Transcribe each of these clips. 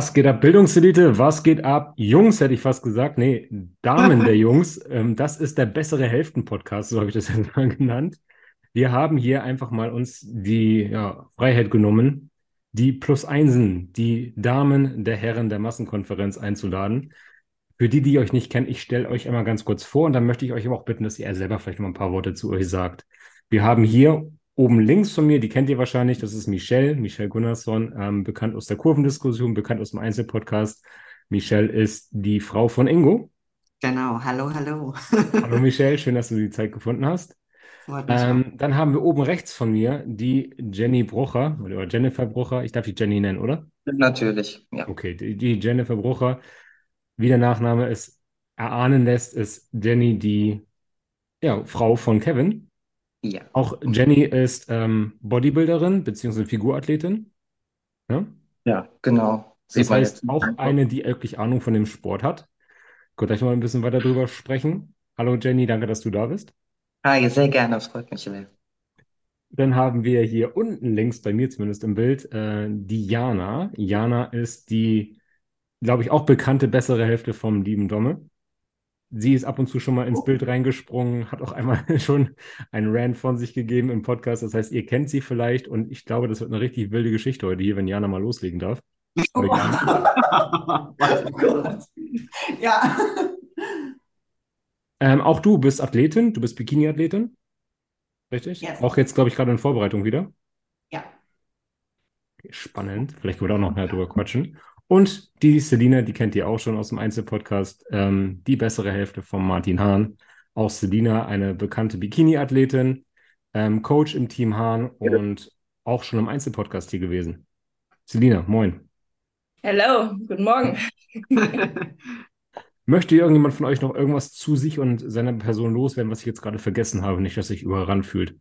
Was geht ab, Bildungselite? Was geht ab, Jungs, hätte ich fast gesagt. Nee, Damen der Jungs. Ähm, das ist der bessere Hälften-Podcast, so habe ich das jetzt mal genannt. Wir haben hier einfach mal uns die ja, Freiheit genommen, die Plus Einsen, die Damen der Herren der Massenkonferenz einzuladen. Für die, die euch nicht kennen, ich stelle euch einmal ganz kurz vor und dann möchte ich euch aber auch bitten, dass ihr selber vielleicht noch ein paar Worte zu euch sagt. Wir haben hier oben links von mir, die kennt ihr wahrscheinlich, das ist Michelle, Michelle Gunnarsson, ähm, bekannt aus der Kurvendiskussion, bekannt aus dem Einzelpodcast. Michelle ist die Frau von Ingo. Genau, hallo, hallo. hallo Michelle, schön, dass du die Zeit gefunden hast. Ähm, dann haben wir oben rechts von mir die Jenny Brucher oder Jennifer Brucher. Ich darf die Jenny nennen, oder? Natürlich, ja. Okay, die, die Jennifer Brucher, wie der Nachname es erahnen lässt, ist Jenny die ja, Frau von Kevin. Ja. Auch Jenny ist ähm, Bodybuilderin bzw. Figurathletin. Ja, ja genau. Sieht das heißt, auch eine, die wirklich Ahnung von dem Sport hat. Gut, gleich mal ein bisschen weiter drüber sprechen. Hallo Jenny, danke, dass du da bist. Hi, sehr gerne, das freut mich sehr. Dann haben wir hier unten links, bei mir zumindest im Bild, äh, die Jana. Jana ist die, glaube ich, auch bekannte bessere Hälfte vom lieben Domme sie ist ab und zu schon mal ins Bild reingesprungen, hat auch einmal schon einen Rant von sich gegeben im Podcast. Das heißt, ihr kennt sie vielleicht und ich glaube, das wird eine richtig wilde Geschichte heute hier, wenn Jana mal loslegen darf. Oh. ja. Ähm, auch du bist Athletin, du bist Bikini-Athletin. Richtig? Yes. Auch jetzt, glaube ich, gerade in Vorbereitung wieder. Ja. Spannend. Vielleicht können wir auch noch mehr drüber quatschen. Und die Selina, die kennt ihr auch schon aus dem Einzelpodcast, ähm, die bessere Hälfte von Martin Hahn. Auch Selina, eine bekannte Bikini-Athletin, ähm, Coach im Team Hahn und auch schon im Einzelpodcast hier gewesen. Selina, moin. Hallo, guten Morgen. Möchte irgendjemand von euch noch irgendwas zu sich und seiner Person loswerden, was ich jetzt gerade vergessen habe? Nicht, dass sich überrannt fühlt.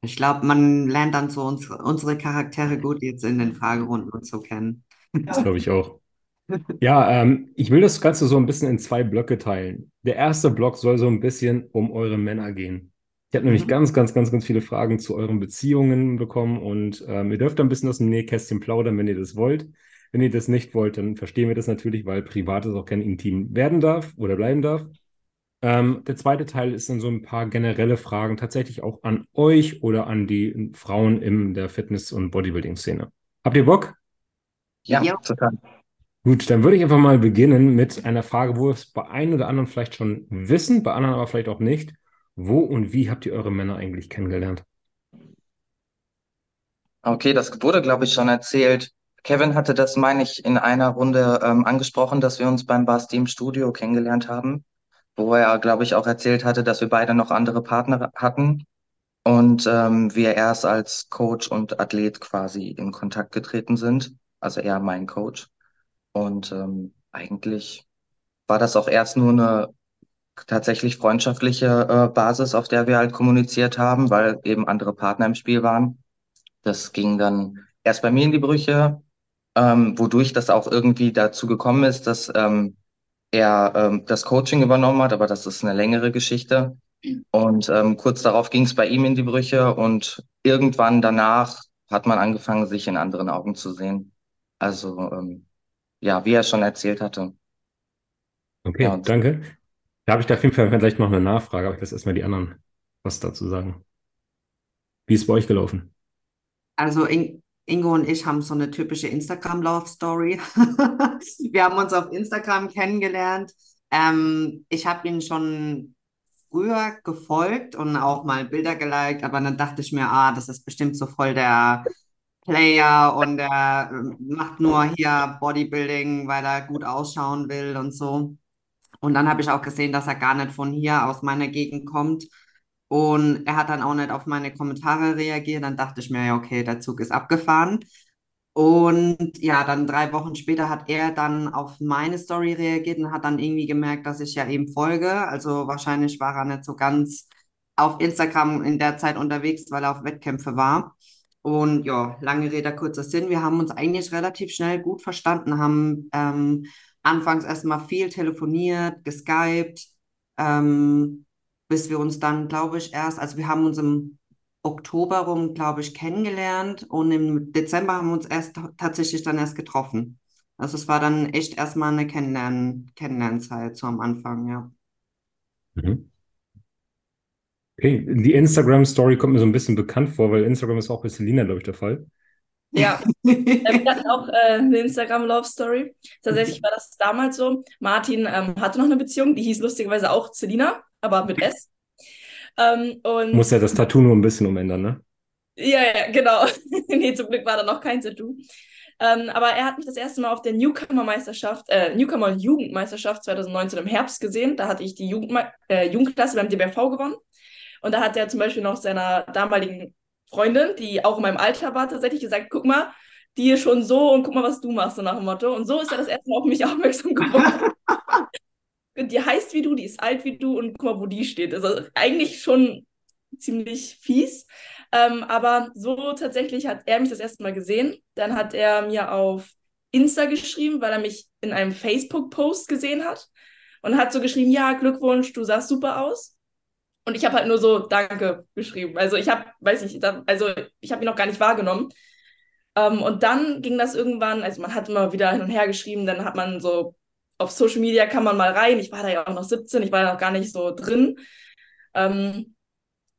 Ich glaube, man lernt dann so uns, unsere Charaktere gut jetzt in den Fragerunden und so kennen. Das glaube ich auch. Ja, ähm, ich will das Ganze so ein bisschen in zwei Blöcke teilen. Der erste Block soll so ein bisschen um eure Männer gehen. Ich habe nämlich mhm. ganz, ganz, ganz, ganz viele Fragen zu euren Beziehungen bekommen und ähm, ihr dürft ein bisschen aus dem Nähkästchen plaudern, wenn ihr das wollt. Wenn ihr das nicht wollt, dann verstehen wir das natürlich, weil Privates auch kein Intim werden darf oder bleiben darf. Ähm, der zweite Teil ist dann so ein paar generelle Fragen, tatsächlich auch an euch oder an die Frauen in der Fitness- und Bodybuilding-Szene. Habt ihr Bock? Ja, ja, total. Gut, dann würde ich einfach mal beginnen mit einer Frage, wo es bei einem oder anderen vielleicht schon wissen, bei anderen aber vielleicht auch nicht. Wo und wie habt ihr eure Männer eigentlich kennengelernt? Okay, das wurde, glaube ich, schon erzählt. Kevin hatte das, meine ich, in einer Runde ähm, angesprochen, dass wir uns beim Bar Steam Studio kennengelernt haben, wo er, glaube ich, auch erzählt hatte, dass wir beide noch andere Partner hatten und ähm, wir erst als Coach und Athlet quasi in Kontakt getreten sind also er mein Coach. Und ähm, eigentlich war das auch erst nur eine tatsächlich freundschaftliche äh, Basis, auf der wir halt kommuniziert haben, weil eben andere Partner im Spiel waren. Das ging dann erst bei mir in die Brüche, ähm, wodurch das auch irgendwie dazu gekommen ist, dass ähm, er ähm, das Coaching übernommen hat, aber das ist eine längere Geschichte. Und ähm, kurz darauf ging es bei ihm in die Brüche und irgendwann danach hat man angefangen, sich in anderen Augen zu sehen. Also ähm, ja, wie er schon erzählt hatte. Okay, ja, danke. Da habe ich da auf jeden Fall vielleicht noch eine Nachfrage, aber ich lasse erstmal die anderen was dazu sagen. Wie ist es bei euch gelaufen? Also in, Ingo und ich haben so eine typische Instagram-Love-Story. Wir haben uns auf Instagram kennengelernt. Ähm, ich habe ihn schon früher gefolgt und auch mal Bilder geliked, aber dann dachte ich mir, ah, das ist bestimmt so voll der Player und er ähm, macht nur hier Bodybuilding, weil er gut ausschauen will und so. Und dann habe ich auch gesehen, dass er gar nicht von hier aus meiner Gegend kommt. Und er hat dann auch nicht auf meine Kommentare reagiert. Dann dachte ich mir, ja, okay, der Zug ist abgefahren. Und ja, dann drei Wochen später hat er dann auf meine Story reagiert und hat dann irgendwie gemerkt, dass ich ja eben folge. Also wahrscheinlich war er nicht so ganz auf Instagram in der Zeit unterwegs, weil er auf Wettkämpfe war. Und ja, lange Rede, kurzer Sinn. Wir haben uns eigentlich relativ schnell gut verstanden, haben ähm, anfangs erstmal viel telefoniert, geskypt, ähm, bis wir uns dann, glaube ich, erst, also wir haben uns im Oktober rum, glaube ich, kennengelernt und im Dezember haben wir uns erst tatsächlich dann erst getroffen. Also es war dann echt erstmal eine Kennenlernen, Kennenlernzeit so am Anfang, ja. Mhm. Okay, die Instagram-Story kommt mir so ein bisschen bekannt vor, weil Instagram ist auch bei Selina, glaube ich, der Fall. Ja, wir hatten auch äh, eine Instagram-Love-Story. Tatsächlich war das damals so. Martin ähm, hatte noch eine Beziehung, die hieß lustigerweise auch Selina, aber mit S. Ähm, und Muss ja das Tattoo nur ein bisschen umändern, ne? Ja, ja, genau. nee, zum Glück war da noch kein Tattoo. Ähm, aber er hat mich das erste Mal auf der Newcomer-Meisterschaft, äh, Newcomer-Jugendmeisterschaft 2019 im Herbst gesehen. Da hatte ich die Jugend äh, Jugendklasse beim DBV gewonnen. Und da hat er zum Beispiel noch seiner damaligen Freundin, die auch in meinem Alter war, tatsächlich gesagt, guck mal, die ist schon so und guck mal, was du machst, so nach dem Motto. Und so ist er das erste Mal auf mich aufmerksam geworden. die heißt wie du, die ist alt wie du und guck mal, wo die steht. Also eigentlich schon ziemlich fies. Ähm, aber so tatsächlich hat er mich das erste Mal gesehen. Dann hat er mir auf Insta geschrieben, weil er mich in einem Facebook-Post gesehen hat und hat so geschrieben, ja, Glückwunsch, du sahst super aus. Und ich habe halt nur so Danke geschrieben. Also ich habe, weiß nicht, da, also ich habe ihn noch gar nicht wahrgenommen. Ähm, und dann ging das irgendwann, also man hat immer wieder hin und her geschrieben, dann hat man so auf Social Media kann man mal rein. Ich war da ja auch noch 17, ich war da noch gar nicht so drin. Ähm,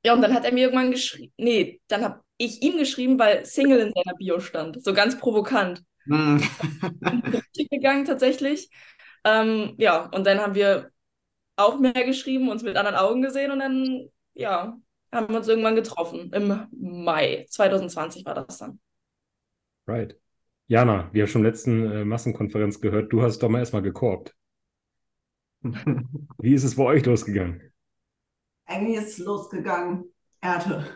ja, und dann hat er mir irgendwann geschrieben, nee, dann habe ich ihm geschrieben, weil Single in seiner Bio stand. So ganz provokant. Mm. gegangen tatsächlich. Ähm, ja, und dann haben wir auch mehr geschrieben, uns mit anderen Augen gesehen und dann, ja, haben wir uns irgendwann getroffen. Im Mai 2020 war das dann. Right. Jana, wir haben schon letzten äh, Massenkonferenz gehört, du hast doch mal erstmal gekorbt. Wie ist es bei euch losgegangen? Eigentlich ist es losgegangen. Er hatte,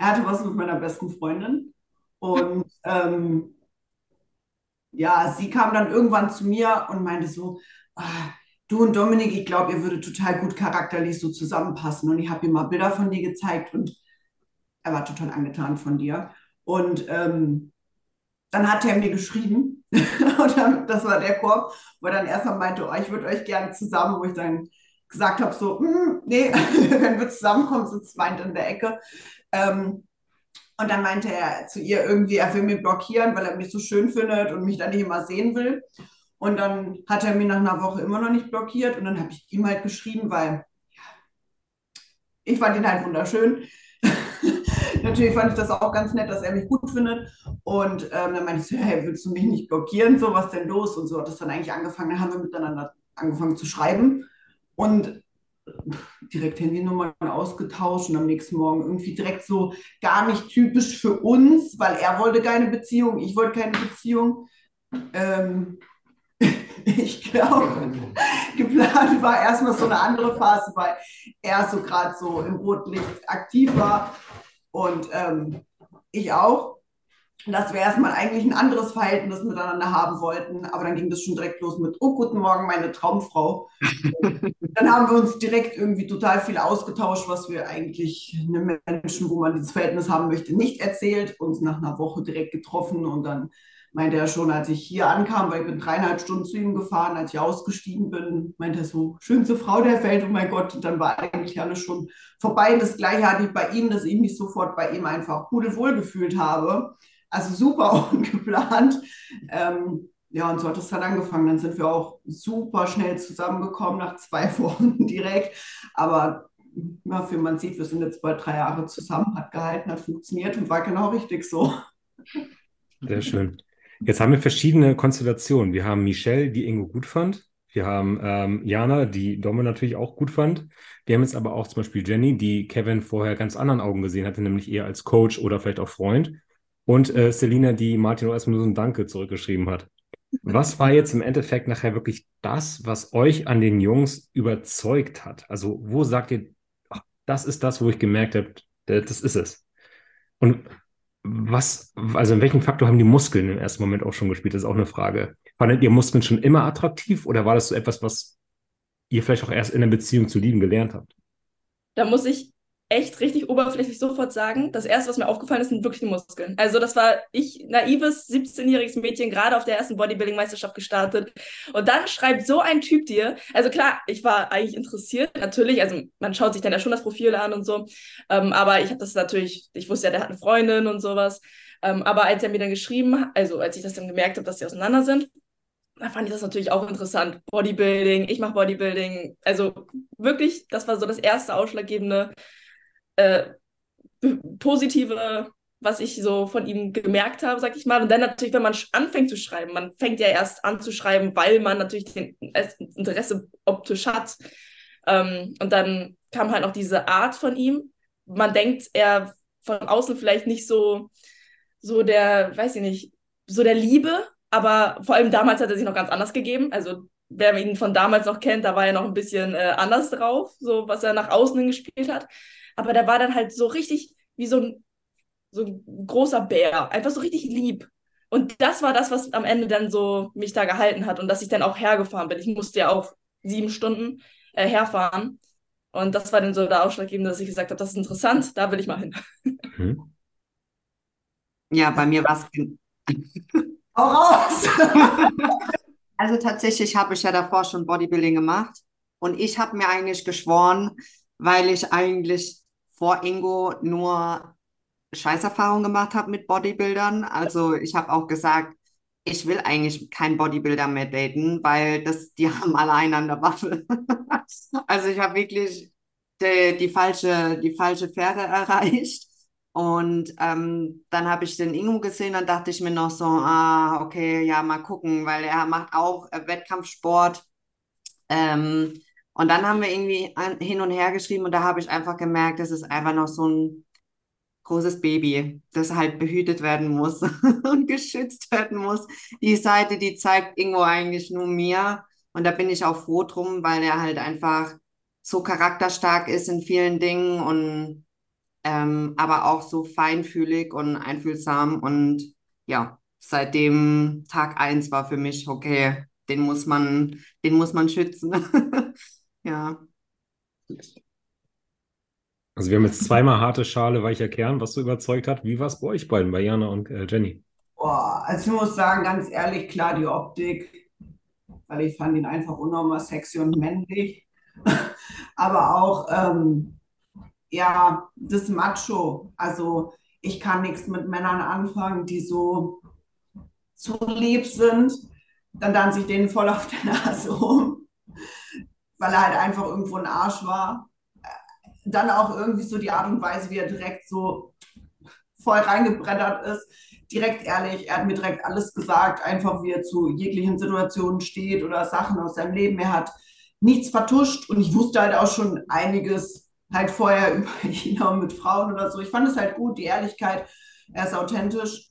er hatte was mit meiner besten Freundin und ähm, ja, sie kam dann irgendwann zu mir und meinte so, ah, du und Dominik, ich glaube, ihr würdet total gut charakterlich so zusammenpassen. Und ich habe ihm mal Bilder von dir gezeigt und er war total angetan von dir. Und ähm, dann hat er mir geschrieben, und dann, das war der Korb, wo er dann erstmal meinte, oh, ich würde euch gerne zusammen, wo ich dann gesagt habe, so, hm, nee, wenn wir zusammenkommen, sitzt weint in der Ecke. Ähm, und dann meinte er zu ihr irgendwie, er will mich blockieren, weil er mich so schön findet und mich dann nicht immer sehen will. Und dann hat er mir nach einer Woche immer noch nicht blockiert. Und dann habe ich ihm halt geschrieben, weil ich fand ihn halt wunderschön. Natürlich fand ich das auch ganz nett, dass er mich gut findet. Und ähm, dann meinte ich so, hey, willst du mich nicht blockieren? So, was denn los? Und so hat es dann eigentlich angefangen. Dann haben wir miteinander angefangen zu schreiben und direkt Handynummern ausgetauscht und am nächsten Morgen irgendwie direkt so gar nicht typisch für uns, weil er wollte keine Beziehung, ich wollte keine Beziehung. Ähm, ich glaube, geplant war erstmal so eine andere Phase, weil er so gerade so im Rotlicht aktiv war und ähm, ich auch. Dass wir erstmal eigentlich ein anderes Verhältnis miteinander haben wollten, aber dann ging das schon direkt los mit, oh, guten Morgen, meine Traumfrau. dann haben wir uns direkt irgendwie total viel ausgetauscht, was wir eigentlich einem Menschen, wo man dieses Verhältnis haben möchte, nicht erzählt, uns nach einer Woche direkt getroffen und dann meinte er schon, als ich hier ankam, weil ich bin dreieinhalb Stunden zu ihm gefahren, als ich ausgestiegen bin, meinte er so, schönste Frau der Welt, oh mein Gott, und dann war eigentlich alles schon vorbei. Das Gleiche hatte ich bei ihm, dass ich mich sofort bei ihm einfach pudelwohl gefühlt habe. Also super ungeplant. Ähm, ja, und so hat es dann angefangen. Dann sind wir auch super schnell zusammengekommen, nach zwei Wochen direkt. Aber ja, wie man sieht, wir sind jetzt bald drei Jahre zusammen, hat gehalten, hat funktioniert und war genau richtig so. Sehr schön. Jetzt haben wir verschiedene Konstellationen. Wir haben Michelle, die Ingo gut fand. Wir haben ähm, Jana, die Domme natürlich auch gut fand. Wir haben jetzt aber auch zum Beispiel Jenny, die Kevin vorher ganz anderen Augen gesehen hatte, nämlich eher als Coach oder vielleicht auch Freund. Und äh, Selina, die Martin auch erstmal nur so ein Danke zurückgeschrieben hat. Was war jetzt im Endeffekt nachher wirklich das, was euch an den Jungs überzeugt hat? Also, wo sagt ihr, ach, das ist das, wo ich gemerkt habe, das ist es? Und was, also in welchem Faktor haben die Muskeln im ersten Moment auch schon gespielt? Das ist auch eine Frage. Fandet ihr Muskeln schon immer attraktiv oder war das so etwas, was ihr vielleicht auch erst in der Beziehung zu lieben gelernt habt? Da muss ich echt richtig oberflächlich sofort sagen, das erste, was mir aufgefallen ist, sind wirklich die Muskeln. Also das war ich, naives 17-jähriges Mädchen, gerade auf der ersten Bodybuilding-Meisterschaft gestartet. Und dann schreibt so ein Typ dir, also klar, ich war eigentlich interessiert, natürlich, also man schaut sich dann ja schon das Profil an und so, ähm, aber ich habe das natürlich, ich wusste ja, der hat eine Freundin und sowas. Ähm, aber als er mir dann geschrieben hat, also als ich das dann gemerkt habe, dass sie auseinander sind, da fand ich das natürlich auch interessant. Bodybuilding, ich mache Bodybuilding. Also wirklich, das war so das erste ausschlaggebende äh, positive, was ich so von ihm gemerkt habe, sag ich mal. Und dann natürlich, wenn man anfängt zu schreiben, man fängt ja erst an zu schreiben, weil man natürlich den Interesse optisch hat. Ähm, und dann kam halt noch diese Art von ihm. Man denkt, er von außen vielleicht nicht so, so der, weiß ich nicht, so der Liebe, aber vor allem damals hat er sich noch ganz anders gegeben. Also wer ihn von damals noch kennt, da war er noch ein bisschen äh, anders drauf, so was er nach außen gespielt hat. Aber der war dann halt so richtig wie so ein, so ein großer Bär, einfach so richtig lieb. Und das war das, was am Ende dann so mich da gehalten hat und dass ich dann auch hergefahren bin. Ich musste ja auch sieben Stunden äh, herfahren. Und das war dann so der Ausschlaggebende, dass ich gesagt habe, das ist interessant, da will ich mal hin. Mhm. Ja, bei mir war es auch raus. also tatsächlich habe ich ja davor schon Bodybuilding gemacht und ich habe mir eigentlich geschworen, weil ich eigentlich vor Ingo nur Scheißerfahrungen gemacht habe mit Bodybuildern. Also ich habe auch gesagt, ich will eigentlich kein Bodybuilder mehr daten, weil das, die haben alle einen an der Waffe. also ich habe wirklich die, die, falsche, die falsche Fähre erreicht. Und ähm, dann habe ich den Ingo gesehen, dann dachte ich mir noch so, ah, okay, ja, mal gucken, weil er macht auch äh, Wettkampfsport. Ähm, und dann haben wir irgendwie an, hin und her geschrieben und da habe ich einfach gemerkt, das ist einfach noch so ein großes Baby, das halt behütet werden muss und geschützt werden muss. Die Seite, die zeigt Ingo eigentlich nur mir. Und da bin ich auch froh drum, weil er halt einfach so charakterstark ist in vielen Dingen und ähm, aber auch so feinfühlig und einfühlsam. Und ja, seitdem Tag eins war für mich, okay, den muss man, den muss man schützen. ja. Also wir haben jetzt zweimal harte Schale, weicher Kern, was so überzeugt hat. Wie war es bei euch beiden, bei Jana und äh, Jenny? Boah, also ich muss sagen, ganz ehrlich, klar die Optik, weil ich fand ihn einfach unnormal sexy und männlich. Aber auch ähm, ja, das Macho. Also ich kann nichts mit Männern anfangen, die so, so lieb sind. Dann tanze ich denen voll auf der Nase um, weil er halt einfach irgendwo ein Arsch war. Dann auch irgendwie so die Art und Weise, wie er direkt so voll reingebrettert ist. Direkt ehrlich, er hat mir direkt alles gesagt, einfach wie er zu jeglichen Situationen steht oder Sachen aus seinem Leben. Er hat nichts vertuscht und ich wusste halt auch schon einiges halt vorher über ihn auch mit Frauen oder so. Ich fand es halt gut, die Ehrlichkeit. Er ist authentisch.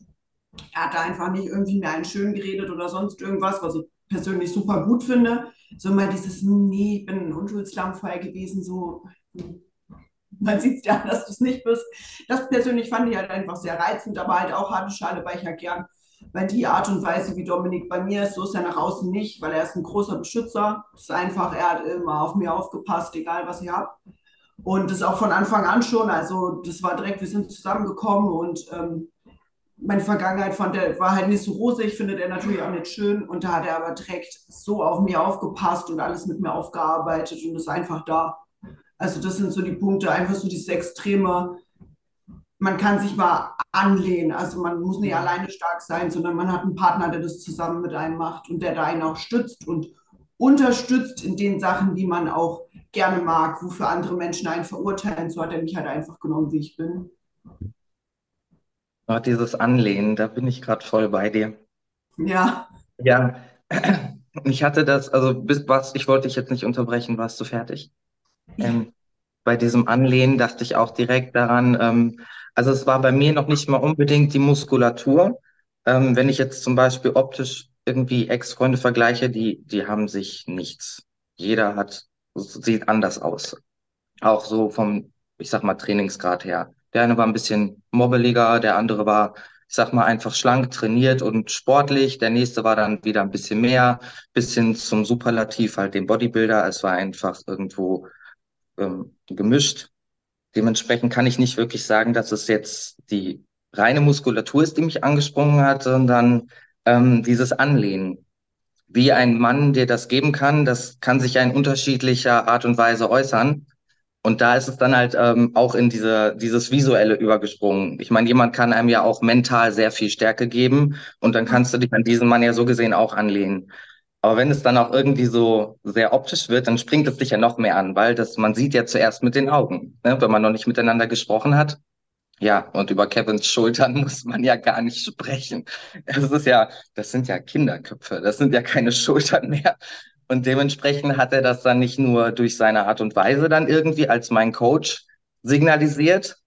Er hat da einfach nicht irgendwie mehr einen schön geredet oder sonst irgendwas, was ich persönlich super gut finde. So mal dieses, nee, ich bin ein Unschuldslammfall gewesen, so man sieht ja, dass du es nicht bist. Das persönlich fand ich halt einfach sehr reizend, aber halt auch harte Schale, weil ich ja gern, weil die Art und Weise, wie Dominik bei mir ist, so ist er nach außen nicht, weil er ist ein großer Beschützer. Es ist einfach, er hat immer auf mir aufgepasst, egal was ich habe. Und das auch von Anfang an schon. Also das war direkt, wir sind zusammengekommen und ähm, meine Vergangenheit fand er, war halt nicht so rosig, findet er natürlich auch nicht schön. Und da hat er aber direkt so auf mir aufgepasst und alles mit mir aufgearbeitet und ist einfach da. Also das sind so die Punkte, einfach so dieses Extreme. Man kann sich mal anlehnen. Also man muss nicht alleine stark sein, sondern man hat einen Partner, der das zusammen mit einem macht und der da einen auch stützt und unterstützt in den Sachen, die man auch gerne mag, wofür andere Menschen einen verurteilen. So hat er mich halt einfach genommen, wie ich bin. Oh, dieses Anlehnen, da bin ich gerade voll bei dir. Ja. Ja, ich hatte das, also bis was, ich wollte dich jetzt nicht unterbrechen, warst du fertig? Ähm, bei diesem Anlehnen dachte ich auch direkt daran, ähm, also es war bei mir noch nicht mal unbedingt die Muskulatur. Ähm, wenn ich jetzt zum Beispiel optisch irgendwie Ex-Freunde vergleiche, die, die haben sich nichts. Jeder hat sieht anders aus. Auch so vom, ich sag mal, Trainingsgrad her. Der eine war ein bisschen mobbeliger, der andere war, ich sag mal, einfach schlank, trainiert und sportlich. Der nächste war dann wieder ein bisschen mehr, bisschen zum Superlativ halt dem Bodybuilder. Es war einfach irgendwo ähm, gemischt. dementsprechend kann ich nicht wirklich sagen, dass es jetzt die reine Muskulatur ist, die mich angesprungen hat, sondern ähm, dieses Anlehnen. Wie ein Mann dir das geben kann, das kann sich in unterschiedlicher Art und Weise äußern. Und da ist es dann halt ähm, auch in diese, dieses Visuelle übergesprungen. Ich meine, jemand kann einem ja auch mental sehr viel Stärke geben und dann kannst du dich an diesen Mann ja so gesehen auch anlehnen. Aber wenn es dann auch irgendwie so sehr optisch wird, dann springt es dich ja noch mehr an, weil das, man sieht ja zuerst mit den Augen, ne? wenn man noch nicht miteinander gesprochen hat. Ja, und über Kevins Schultern muss man ja gar nicht sprechen. Das ist ja, das sind ja Kinderköpfe, das sind ja keine Schultern mehr. Und dementsprechend hat er das dann nicht nur durch seine Art und Weise dann irgendwie als mein Coach signalisiert.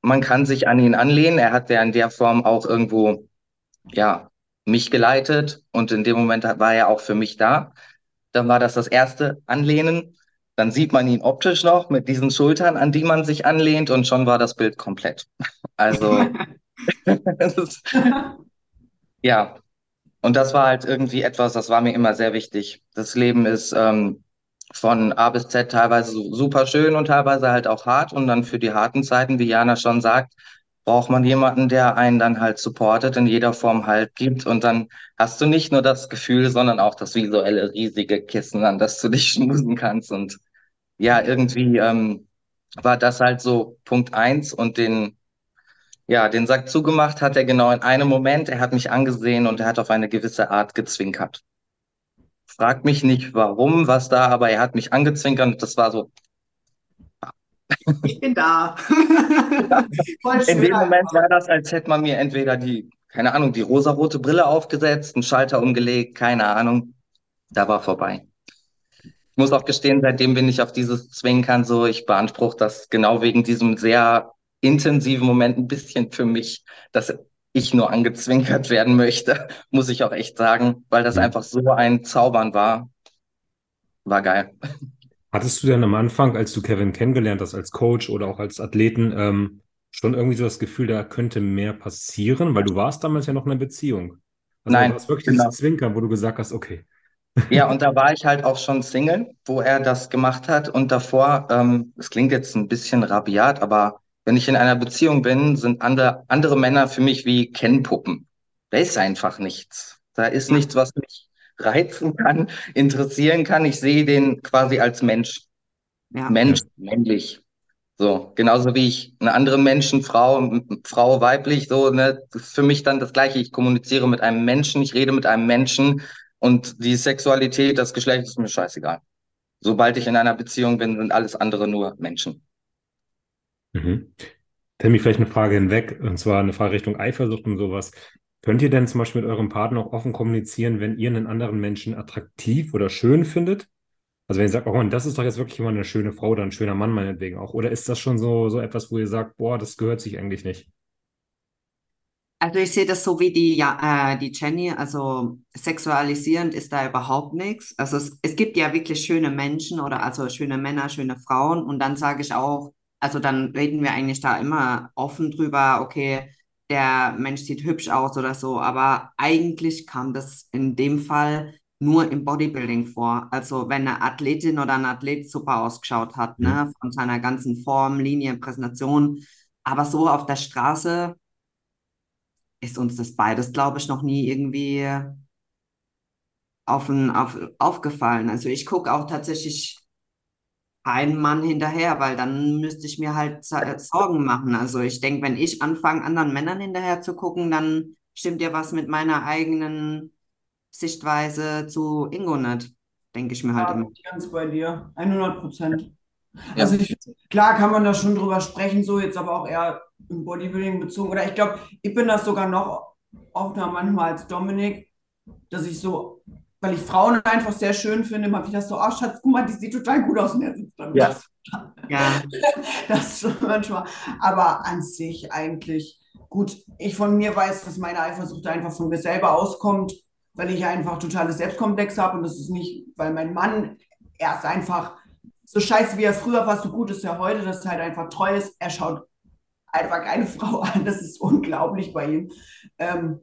Man kann sich an ihn anlehnen. Er hat ja in der Form auch irgendwo, ja, mich geleitet und in dem Moment war er auch für mich da. Dann war das das erste Anlehnen. Dann sieht man ihn optisch noch mit diesen Schultern, an die man sich anlehnt und schon war das Bild komplett. Also, ist, ja, und das war halt irgendwie etwas, das war mir immer sehr wichtig. Das Leben ist ähm, von A bis Z teilweise super schön und teilweise halt auch hart. Und dann für die harten Zeiten, wie Jana schon sagt, braucht man jemanden, der einen dann halt supportet, in jeder Form halt gibt. Und dann hast du nicht nur das Gefühl, sondern auch das visuelle riesige Kissen, an das du dich schmusen kannst. Und ja, irgendwie ähm, war das halt so Punkt eins und den ja, den Sack zugemacht hat er genau in einem Moment. Er hat mich angesehen und er hat auf eine gewisse Art gezwinkert. Frag mich nicht warum, was da, aber er hat mich angezwinkert und das war so. Ich bin da. in dem Moment war das, als hätte man mir entweder die, keine Ahnung, die rosarote Brille aufgesetzt, einen Schalter umgelegt, keine Ahnung. Da war vorbei. Ich muss auch gestehen, seitdem bin ich auf dieses Zwinkern so, ich beanspruche das genau wegen diesem sehr intensiven Moment ein bisschen für mich, dass ich nur angezwinkert werden möchte, muss ich auch echt sagen, weil das einfach so ein Zaubern war. War geil. Hattest du denn am Anfang, als du Kevin kennengelernt hast, als Coach oder auch als Athleten, ähm, schon irgendwie so das Gefühl, da könnte mehr passieren? Weil du warst damals ja noch in einer Beziehung. Also Nein. War es wirklich genau. dieses Zwinkern, wo du gesagt hast, okay. Ja, und da war ich halt auch schon Single, wo er das gemacht hat. Und davor, ähm, es klingt jetzt ein bisschen rabiat, aber wenn ich in einer Beziehung bin, sind andere, andere Männer für mich wie Kennpuppen. Da ist einfach nichts. Da ist nichts, was mich reizen kann, interessieren kann. Ich sehe den quasi als Mensch. Ja. Mensch, männlich. So, genauso wie ich einen anderen Menschen, Frau, Frau, weiblich, so, ne, das ist für mich dann das Gleiche. Ich kommuniziere mit einem Menschen, ich rede mit einem Menschen und die Sexualität, das Geschlecht ist mir scheißegal. Sobald ich in einer Beziehung bin, sind alles andere nur Menschen. Mhm. Tammy, vielleicht eine Frage hinweg, und zwar eine Frage Richtung Eifersucht und sowas. Könnt ihr denn zum Beispiel mit eurem Partner auch offen kommunizieren, wenn ihr einen anderen Menschen attraktiv oder schön findet? Also wenn ihr sagt, oh Mann, das ist doch jetzt wirklich immer eine schöne Frau oder ein schöner Mann meinetwegen auch. Oder ist das schon so, so etwas, wo ihr sagt, boah, das gehört sich eigentlich nicht? Also ich sehe das so wie die, ja, äh, die Jenny, also sexualisierend ist da überhaupt nichts. Also es, es gibt ja wirklich schöne Menschen oder also schöne Männer, schöne Frauen und dann sage ich auch, also dann reden wir eigentlich da immer offen drüber, okay, der Mensch sieht hübsch aus oder so, aber eigentlich kam das in dem Fall nur im Bodybuilding vor. Also wenn eine Athletin oder ein Athlet super ausgeschaut hat, ne, mhm. von seiner ganzen Form, Linie, Präsentation, aber so auf der Straße ist uns das beides, glaube ich, noch nie irgendwie auf, auf, aufgefallen. Also ich gucke auch tatsächlich ein Mann hinterher, weil dann müsste ich mir halt Sorgen machen. Also ich denke, wenn ich anfange, anderen Männern hinterher zu gucken, dann stimmt ja was mit meiner eigenen Sichtweise zu Ingo nicht, denke ich mir halt ja, immer. Ganz bei dir, 100 Prozent. Ja. Also ich, klar kann man da schon drüber sprechen, so jetzt aber auch eher im Bodybuilding bezogen. Oder ich glaube, ich bin das sogar noch offener manchmal als Dominik, dass ich so weil ich Frauen einfach sehr schön finde, habe ich das so, oh Schatz, guck mal, die sieht total gut aus und er sitzt dann. Ja. ja. Das ist schon manchmal. Aber an sich eigentlich gut. Ich von mir weiß, dass meine Eifersucht einfach von mir selber auskommt, weil ich einfach totale Selbstkomplexe habe und das ist nicht, weil mein Mann, er ist einfach so scheiße, wie er früher war, so gut ist er heute, dass er halt einfach treu ist. Er schaut einfach keine Frau an. Das ist unglaublich bei ihm. Ähm,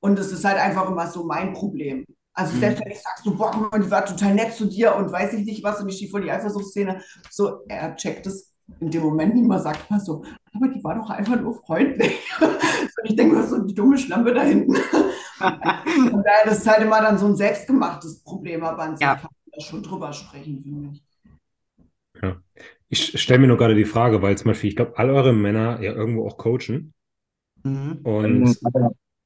und das ist halt einfach immer so mein Problem. Also mhm. selbst wenn ich sage, so, boah, die war total nett zu dir und weiß ich nicht was und ich stehe vor die Eifersuchtsszene, so, er checkt es in dem Moment nicht mal sagt man so, aber die war doch einfach nur freundlich. Und ich denke, was so die dumme Schlampe da hinten. Von daher, das ist halt immer dann so ein selbstgemachtes Problem, aber an sich Ja. kann man da schon drüber sprechen, finde ich. Ja. Ich stelle mir nur gerade die Frage, weil zum Beispiel, ich glaube, all eure Männer ja irgendwo auch coachen. Mhm. Und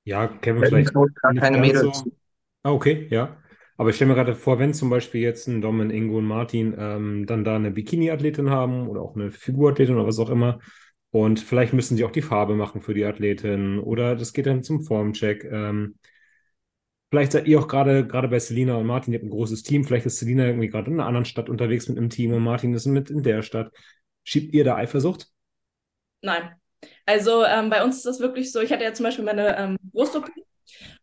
ja, Kevin vielleicht Coach keine Mädels. so. Ah, okay, ja. Aber ich stelle mir gerade vor, wenn zum Beispiel jetzt ein Dom, ein Ingo und Martin ähm, dann da eine Bikini-Athletin haben oder auch eine Figurathletin oder was auch immer. Und vielleicht müssen sie auch die Farbe machen für die Athletin oder das geht dann zum Formcheck. Ähm, vielleicht seid ihr auch gerade gerade bei Selina und Martin, ihr habt ein großes Team. Vielleicht ist Selina irgendwie gerade in einer anderen Stadt unterwegs mit einem Team und Martin ist mit in der Stadt. Schiebt ihr da Eifersucht? Nein. Also ähm, bei uns ist das wirklich so, ich hatte ja zum Beispiel meine ähm, Brust-OP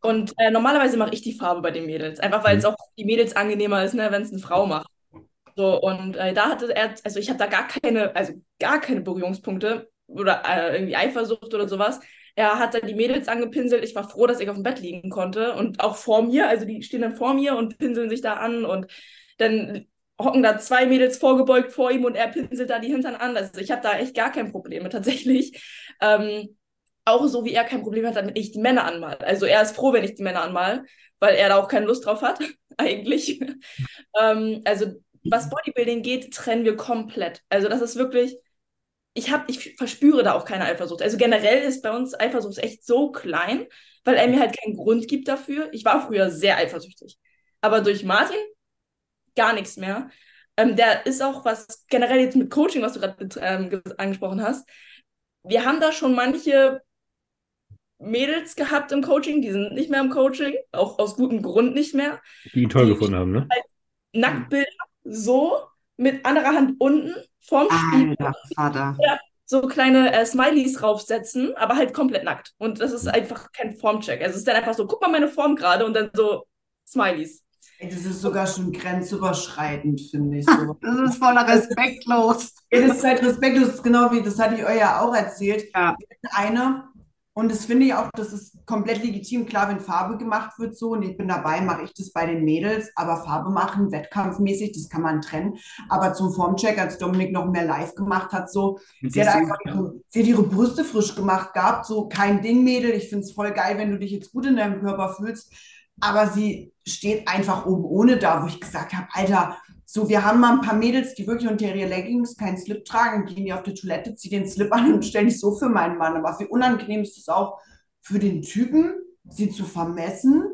und äh, normalerweise mache ich die Farbe bei den Mädels, einfach weil es Mhm. auch die Mädels angenehmer ist, ne, wenn es eine Frau macht. So, und äh, da hatte er, also ich habe da gar keine, also gar keine Berührungspunkte oder äh, irgendwie Eifersucht oder sowas. Er hat dann die Mädels angepinselt. Ich war froh, dass ich auf dem Bett liegen konnte und auch vor mir, also die stehen dann vor mir und pinseln sich da an und dann hocken da zwei Mädels vorgebeugt vor ihm und er pinselt da die Hintern an. Also ich habe da echt gar kein Problem mit tatsächlich. Ähm, auch so wie er kein Problem hat, damit ich die Männer anmal. Also er ist froh, wenn ich die Männer anmal, weil er da auch keine Lust drauf hat, eigentlich. ähm, also was Bodybuilding geht, trennen wir komplett. Also das ist wirklich, ich habe, ich verspüre da auch keine Eifersucht. Also generell ist bei uns Eifersucht echt so klein, weil er mir halt keinen Grund gibt dafür. Ich war früher sehr eifersüchtig. Aber durch Martin gar nichts mehr. Ähm, der ist auch was generell jetzt mit Coaching, was du gerade ähm, ge- angesprochen hast. Wir haben da schon manche Mädels gehabt im Coaching, die sind nicht mehr im Coaching, auch aus gutem Grund nicht mehr. Die ihn toll Die- gefunden haben, ne? Nacktbilder so mit anderer Hand unten vorm Spiegel Alter Vater. so kleine äh, Smileys draufsetzen, aber halt komplett nackt. Und das ist einfach kein Formcheck. Also es ist dann einfach so, guck mal meine Form gerade und dann so Smileys. Ey, Das ist sogar schon grenzüberschreitend, finde ich so. Das ist voller respektlos. Das ist halt respektlos, das ist genau wie, das hatte ich euch ja auch erzählt. Ja. Eine, und das finde ich auch, das ist komplett legitim. Klar, wenn Farbe gemacht wird so, und ich bin dabei, mache ich das bei den Mädels, aber Farbe machen, wettkampfmäßig, das kann man trennen. Aber zum Formcheck, als Dominik noch mehr live gemacht hat, so, sie hat einfach ihre, sie hat ihre Brüste frisch gemacht gehabt, so kein Ding, Mädel. Ich finde es voll geil, wenn du dich jetzt gut in deinem Körper fühlst. Aber sie steht einfach oben ohne da, wo ich gesagt habe, Alter, so, wir haben mal ein paar Mädels, die wirklich unter ihre Leggings keinen Slip tragen, gehen die auf der Toilette, ziehen den Slip an und stellen dich so für meinen Mann. Aber wie unangenehm ist es auch für den Typen, sie zu vermessen,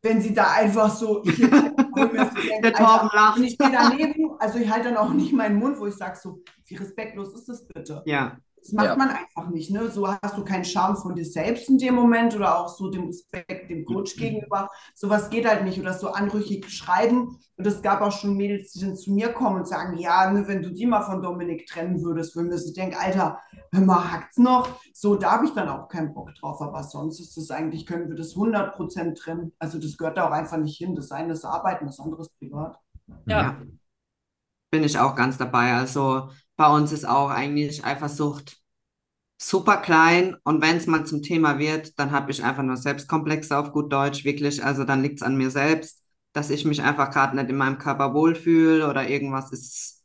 wenn sie da einfach so. Ich, ich, Der Torben lacht. Und ich stehe daneben, also ich halte dann auch nicht meinen Mund, wo ich sage so, wie respektlos ist das bitte? Ja. Das macht Ja. man einfach nicht, ne? So hast du keinen Charme von dir selbst in dem Moment oder auch so dem Respekt dem Coach gegenüber. Sowas geht halt nicht oder so anrüchig schreiben. Und es gab auch schon Mädels, die dann zu mir kommen und sagen, ja, ne, wenn du die mal von Dominik trennen würdest, würden wir so denken, Alter, hör mal, hackt's noch? So, da habe ich dann auch keinen Bock drauf. Aber sonst ist das eigentlich, können wir das 100% trennen. Also das gehört da auch einfach nicht hin. Das eine ist Arbeiten, das andere ist privat. Ja. Ja. Bin ich auch ganz dabei. Also bei uns ist auch eigentlich Eifersucht super klein und wenn es mal zum Thema wird, dann habe ich einfach nur Selbstkomplexe auf gut Deutsch, wirklich. Also dann liegt es an mir selbst, dass ich mich einfach gerade nicht in meinem Körper wohlfühle oder irgendwas ist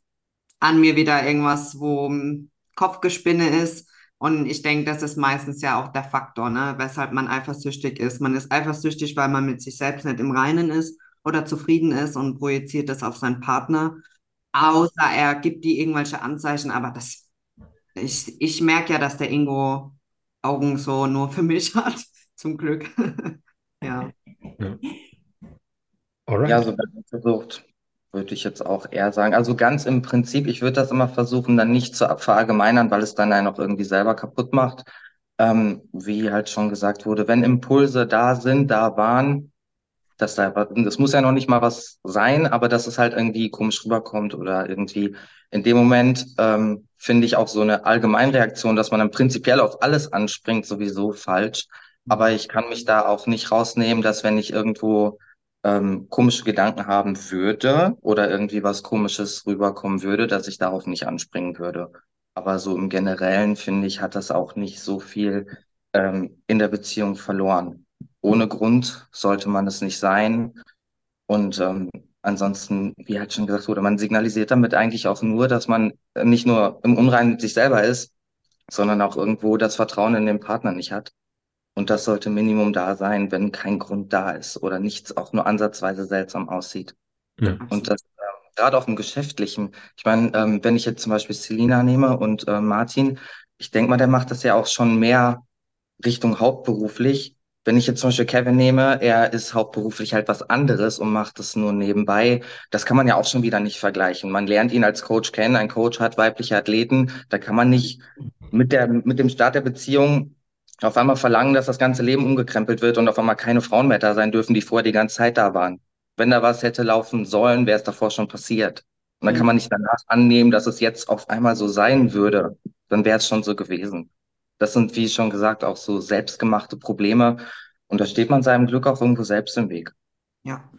an mir wieder irgendwas, wo Kopfgespinne ist. Und ich denke, das ist meistens ja auch der Faktor, ne, weshalb man eifersüchtig ist. Man ist eifersüchtig, weil man mit sich selbst nicht im Reinen ist oder zufrieden ist und projiziert das auf seinen Partner. Außer er gibt die irgendwelche Anzeichen, aber das, ich, ich merke ja, dass der Ingo Augen so nur für mich hat, zum Glück. Ja. Alright. Ja, so bei versucht, würde ich jetzt auch eher sagen. Also ganz im Prinzip, ich würde das immer versuchen, dann nicht zu verallgemeinern, weil es dann einen auch irgendwie selber kaputt macht. Ähm, wie halt schon gesagt wurde, wenn Impulse da sind, da waren, dass da, das muss ja noch nicht mal was sein, aber dass es halt irgendwie komisch rüberkommt oder irgendwie in dem Moment ähm, finde ich auch so eine Allgemeinreaktion, dass man dann prinzipiell auf alles anspringt, sowieso falsch. Aber ich kann mich da auch nicht rausnehmen, dass wenn ich irgendwo ähm, komische Gedanken haben würde oder irgendwie was Komisches rüberkommen würde, dass ich darauf nicht anspringen würde. Aber so im Generellen finde ich, hat das auch nicht so viel ähm, in der Beziehung verloren. Ohne Grund sollte man es nicht sein. Und ähm, Ansonsten, wie halt schon gesagt wurde, man signalisiert damit eigentlich auch nur, dass man nicht nur im Unreinen mit sich selber ist, sondern auch irgendwo das Vertrauen in den Partner nicht hat. Und das sollte Minimum da sein, wenn kein Grund da ist oder nichts auch nur ansatzweise seltsam aussieht. Ja. Und das ähm, gerade auch im Geschäftlichen. Ich meine, ähm, wenn ich jetzt zum Beispiel Selina nehme und äh, Martin, ich denke mal, der macht das ja auch schon mehr Richtung hauptberuflich. Wenn ich jetzt zum Beispiel Kevin nehme, er ist hauptberuflich halt was anderes und macht das nur nebenbei. Das kann man ja auch schon wieder nicht vergleichen. Man lernt ihn als Coach kennen. Ein Coach hat weibliche Athleten. Da kann man nicht mit der, mit dem Start der Beziehung auf einmal verlangen, dass das ganze Leben umgekrempelt wird und auf einmal keine Frauen mehr da sein dürfen, die vorher die ganze Zeit da waren. Wenn da was hätte laufen sollen, wäre es davor schon passiert. Und dann kann man nicht danach annehmen, dass es jetzt auf einmal so sein würde. Dann wäre es schon so gewesen. Das sind, wie schon gesagt, auch so selbstgemachte Probleme. Und da steht man seinem Glück auch irgendwo selbst im Weg. Ja.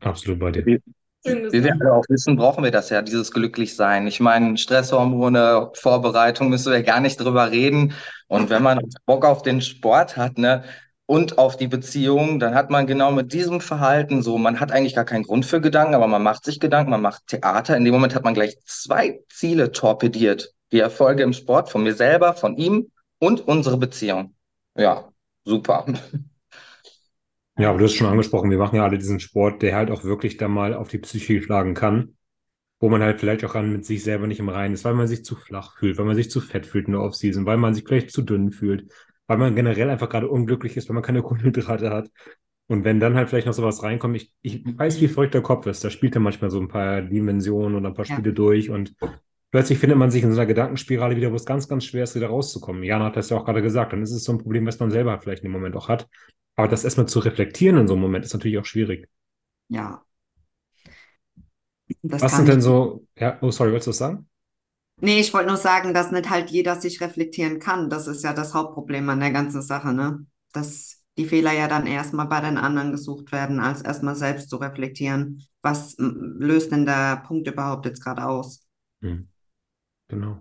Absolut bei dir. Wie, wie wir alle auch wissen, brauchen wir das ja, dieses Glücklichsein. Ich meine, Stresshormone, Vorbereitung, müssen wir gar nicht drüber reden. Und wenn man Bock auf den Sport hat, ne, und auf die Beziehung, dann hat man genau mit diesem Verhalten so, man hat eigentlich gar keinen Grund für Gedanken, aber man macht sich Gedanken, man macht Theater. In dem Moment hat man gleich zwei Ziele torpediert. Die Erfolge im Sport von mir selber, von ihm und unsere Beziehung. Ja, super. Ja, aber du hast schon angesprochen, wir machen ja alle diesen Sport, der halt auch wirklich da mal auf die Psyche schlagen kann, wo man halt vielleicht auch an mit sich selber nicht im Reinen ist, weil man sich zu flach fühlt, weil man sich zu fett fühlt in der Offseason, weil man sich vielleicht zu dünn fühlt, weil man generell einfach gerade unglücklich ist, weil man keine Kohlenhydrate hat. Und wenn dann halt vielleicht noch sowas reinkommt, ich, ich weiß, wie verrückt der Kopf ist, da spielt er manchmal so ein paar Dimensionen oder ein paar Ja. Spiele durch und plötzlich findet man sich in so einer Gedankenspirale wieder, wo es ganz, ganz schwer ist, wieder rauszukommen. Jana hat das ja auch gerade gesagt, dann ist es so ein Problem, was man selber vielleicht dem Moment auch hat. Aber das erstmal zu reflektieren in so einem Moment ist natürlich auch schwierig. Ja. Das Was sind denn so, ja, oh, sorry, wolltest du was sagen? Nee, ich wollte nur sagen, dass nicht halt jeder sich reflektieren kann. Das ist ja das Hauptproblem an der ganzen Sache, ne? Dass die Fehler ja dann erstmal bei den anderen gesucht werden, als erstmal selbst zu reflektieren. Was löst denn der Punkt überhaupt jetzt gerade aus? Hm. Genau.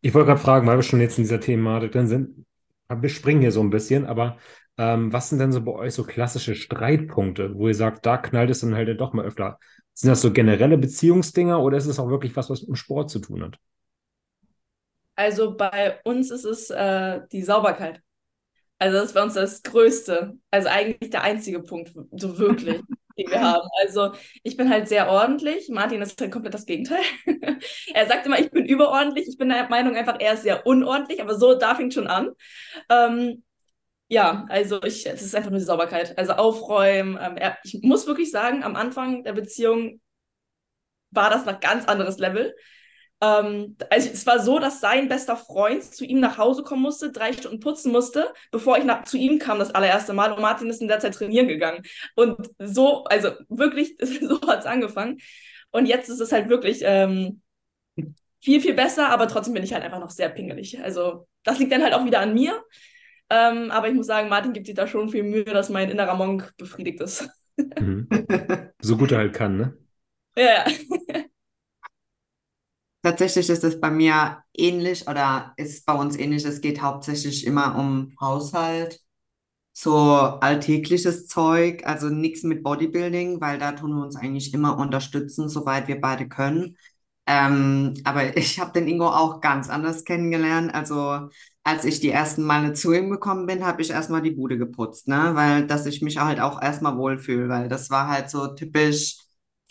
Ich wollte gerade fragen, weil wir schon jetzt in dieser Thematik drin sind, wir springen hier so ein bisschen, aber ähm, was sind denn so bei euch so klassische Streitpunkte, wo ihr sagt, da knallt es dann halt doch mal öfter? Sind das so generelle Beziehungsdinger oder ist es auch wirklich was, was mit dem Sport zu tun hat? Also bei uns ist es äh, die Sauberkeit. Also das ist bei uns das Größte. Also eigentlich der einzige Punkt, so wirklich, den wir haben. Also ich bin halt sehr ordentlich. Martin ist halt komplett das Gegenteil. er sagt immer, ich bin überordentlich. Ich bin der Meinung einfach, er ist sehr unordentlich, aber so, da fängt schon an. Ähm, ja, also ich, es ist einfach nur die Sauberkeit. Also aufräumen. Ähm, er, ich muss wirklich sagen, am Anfang der Beziehung war das noch ganz anderes Level. Ähm, also es war so, dass sein bester Freund zu ihm nach Hause kommen musste, drei Stunden putzen musste, bevor ich nach, zu ihm kam das allererste Mal und Martin ist in der Zeit trainieren gegangen. Und so, also wirklich, so hat es angefangen. Und jetzt ist es halt wirklich ähm, viel, viel besser, aber trotzdem bin ich halt einfach noch sehr pingelig. Also das liegt dann halt auch wieder an mir. Ähm, aber ich muss sagen, Martin gibt sich da schon viel Mühe, dass mein innerer Monk befriedigt ist. Mhm. So gut er halt kann, ne? Ja, ja. Tatsächlich ist es bei mir ähnlich oder ist bei uns ähnlich. Es geht hauptsächlich immer um Haushalt, so alltägliches Zeug, also nichts mit Bodybuilding, weil da tun wir uns eigentlich immer unterstützen, soweit wir beide können. Ähm, aber ich habe den Ingo auch ganz anders kennengelernt. Also als ich die ersten Male zu ihm gekommen bin, habe ich erstmal die Bude geputzt, ne? Weil dass ich mich halt auch erstmal wohlfühle, weil das war halt so typisch.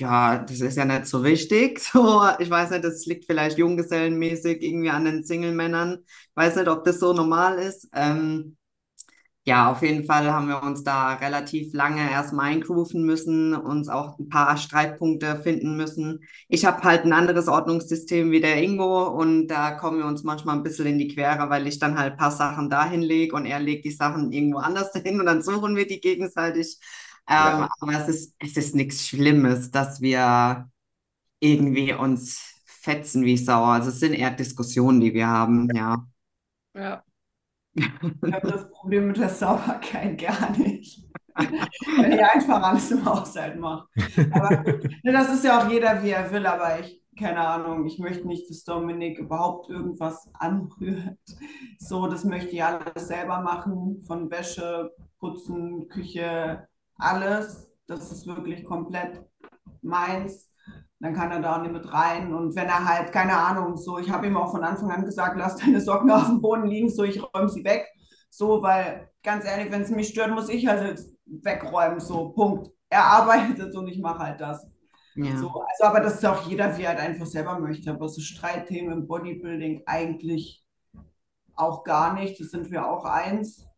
Ja, das ist ja nicht so wichtig. So, ich weiß nicht, das liegt vielleicht junggesellenmäßig irgendwie an den Single-Männern. Weiß nicht, ob das so normal ist. Ähm, ja, auf jeden Fall haben wir uns da relativ lange erstmal eingrooven müssen, uns auch ein paar Streitpunkte finden müssen. Ich habe halt ein anderes Ordnungssystem wie der Ingo und da kommen wir uns manchmal ein bisschen in die Quere, weil ich dann halt ein paar Sachen dahin lege und er legt die Sachen irgendwo anders hin und dann suchen wir die gegenseitig. Ähm, Ja. aber es ist, es ist nichts Schlimmes, dass wir irgendwie uns fetzen wie Sau. Also es sind eher Diskussionen, die wir haben, ja. ja. Ich habe das Problem mit der Sauberkeit gar nicht. Weil ich einfach alles im Haushalt mache. Aber ne, das ist ja auch jeder, wie er will, aber ich, keine Ahnung, ich möchte nicht, dass Dominik überhaupt irgendwas anrührt. So, das möchte ich alles selber machen, von Wäsche, Putzen, Küche, alles. Das ist wirklich komplett meins. Dann kann er da auch nicht mit rein. Und wenn er halt, keine Ahnung, so, ich habe ihm auch von Anfang an gesagt, lass deine Socken auf dem Boden liegen, so, ich räume sie weg. So, weil ganz ehrlich, wenn es mich stört, muss ich halt jetzt wegräumen, so, Punkt. Er arbeitet und ich mache halt das. Ja. So, also, aber das ist auch jeder, wie er halt einfach selber möchte. Aber so Streitthemen im Bodybuilding eigentlich auch gar nicht. Das sind wir auch eins.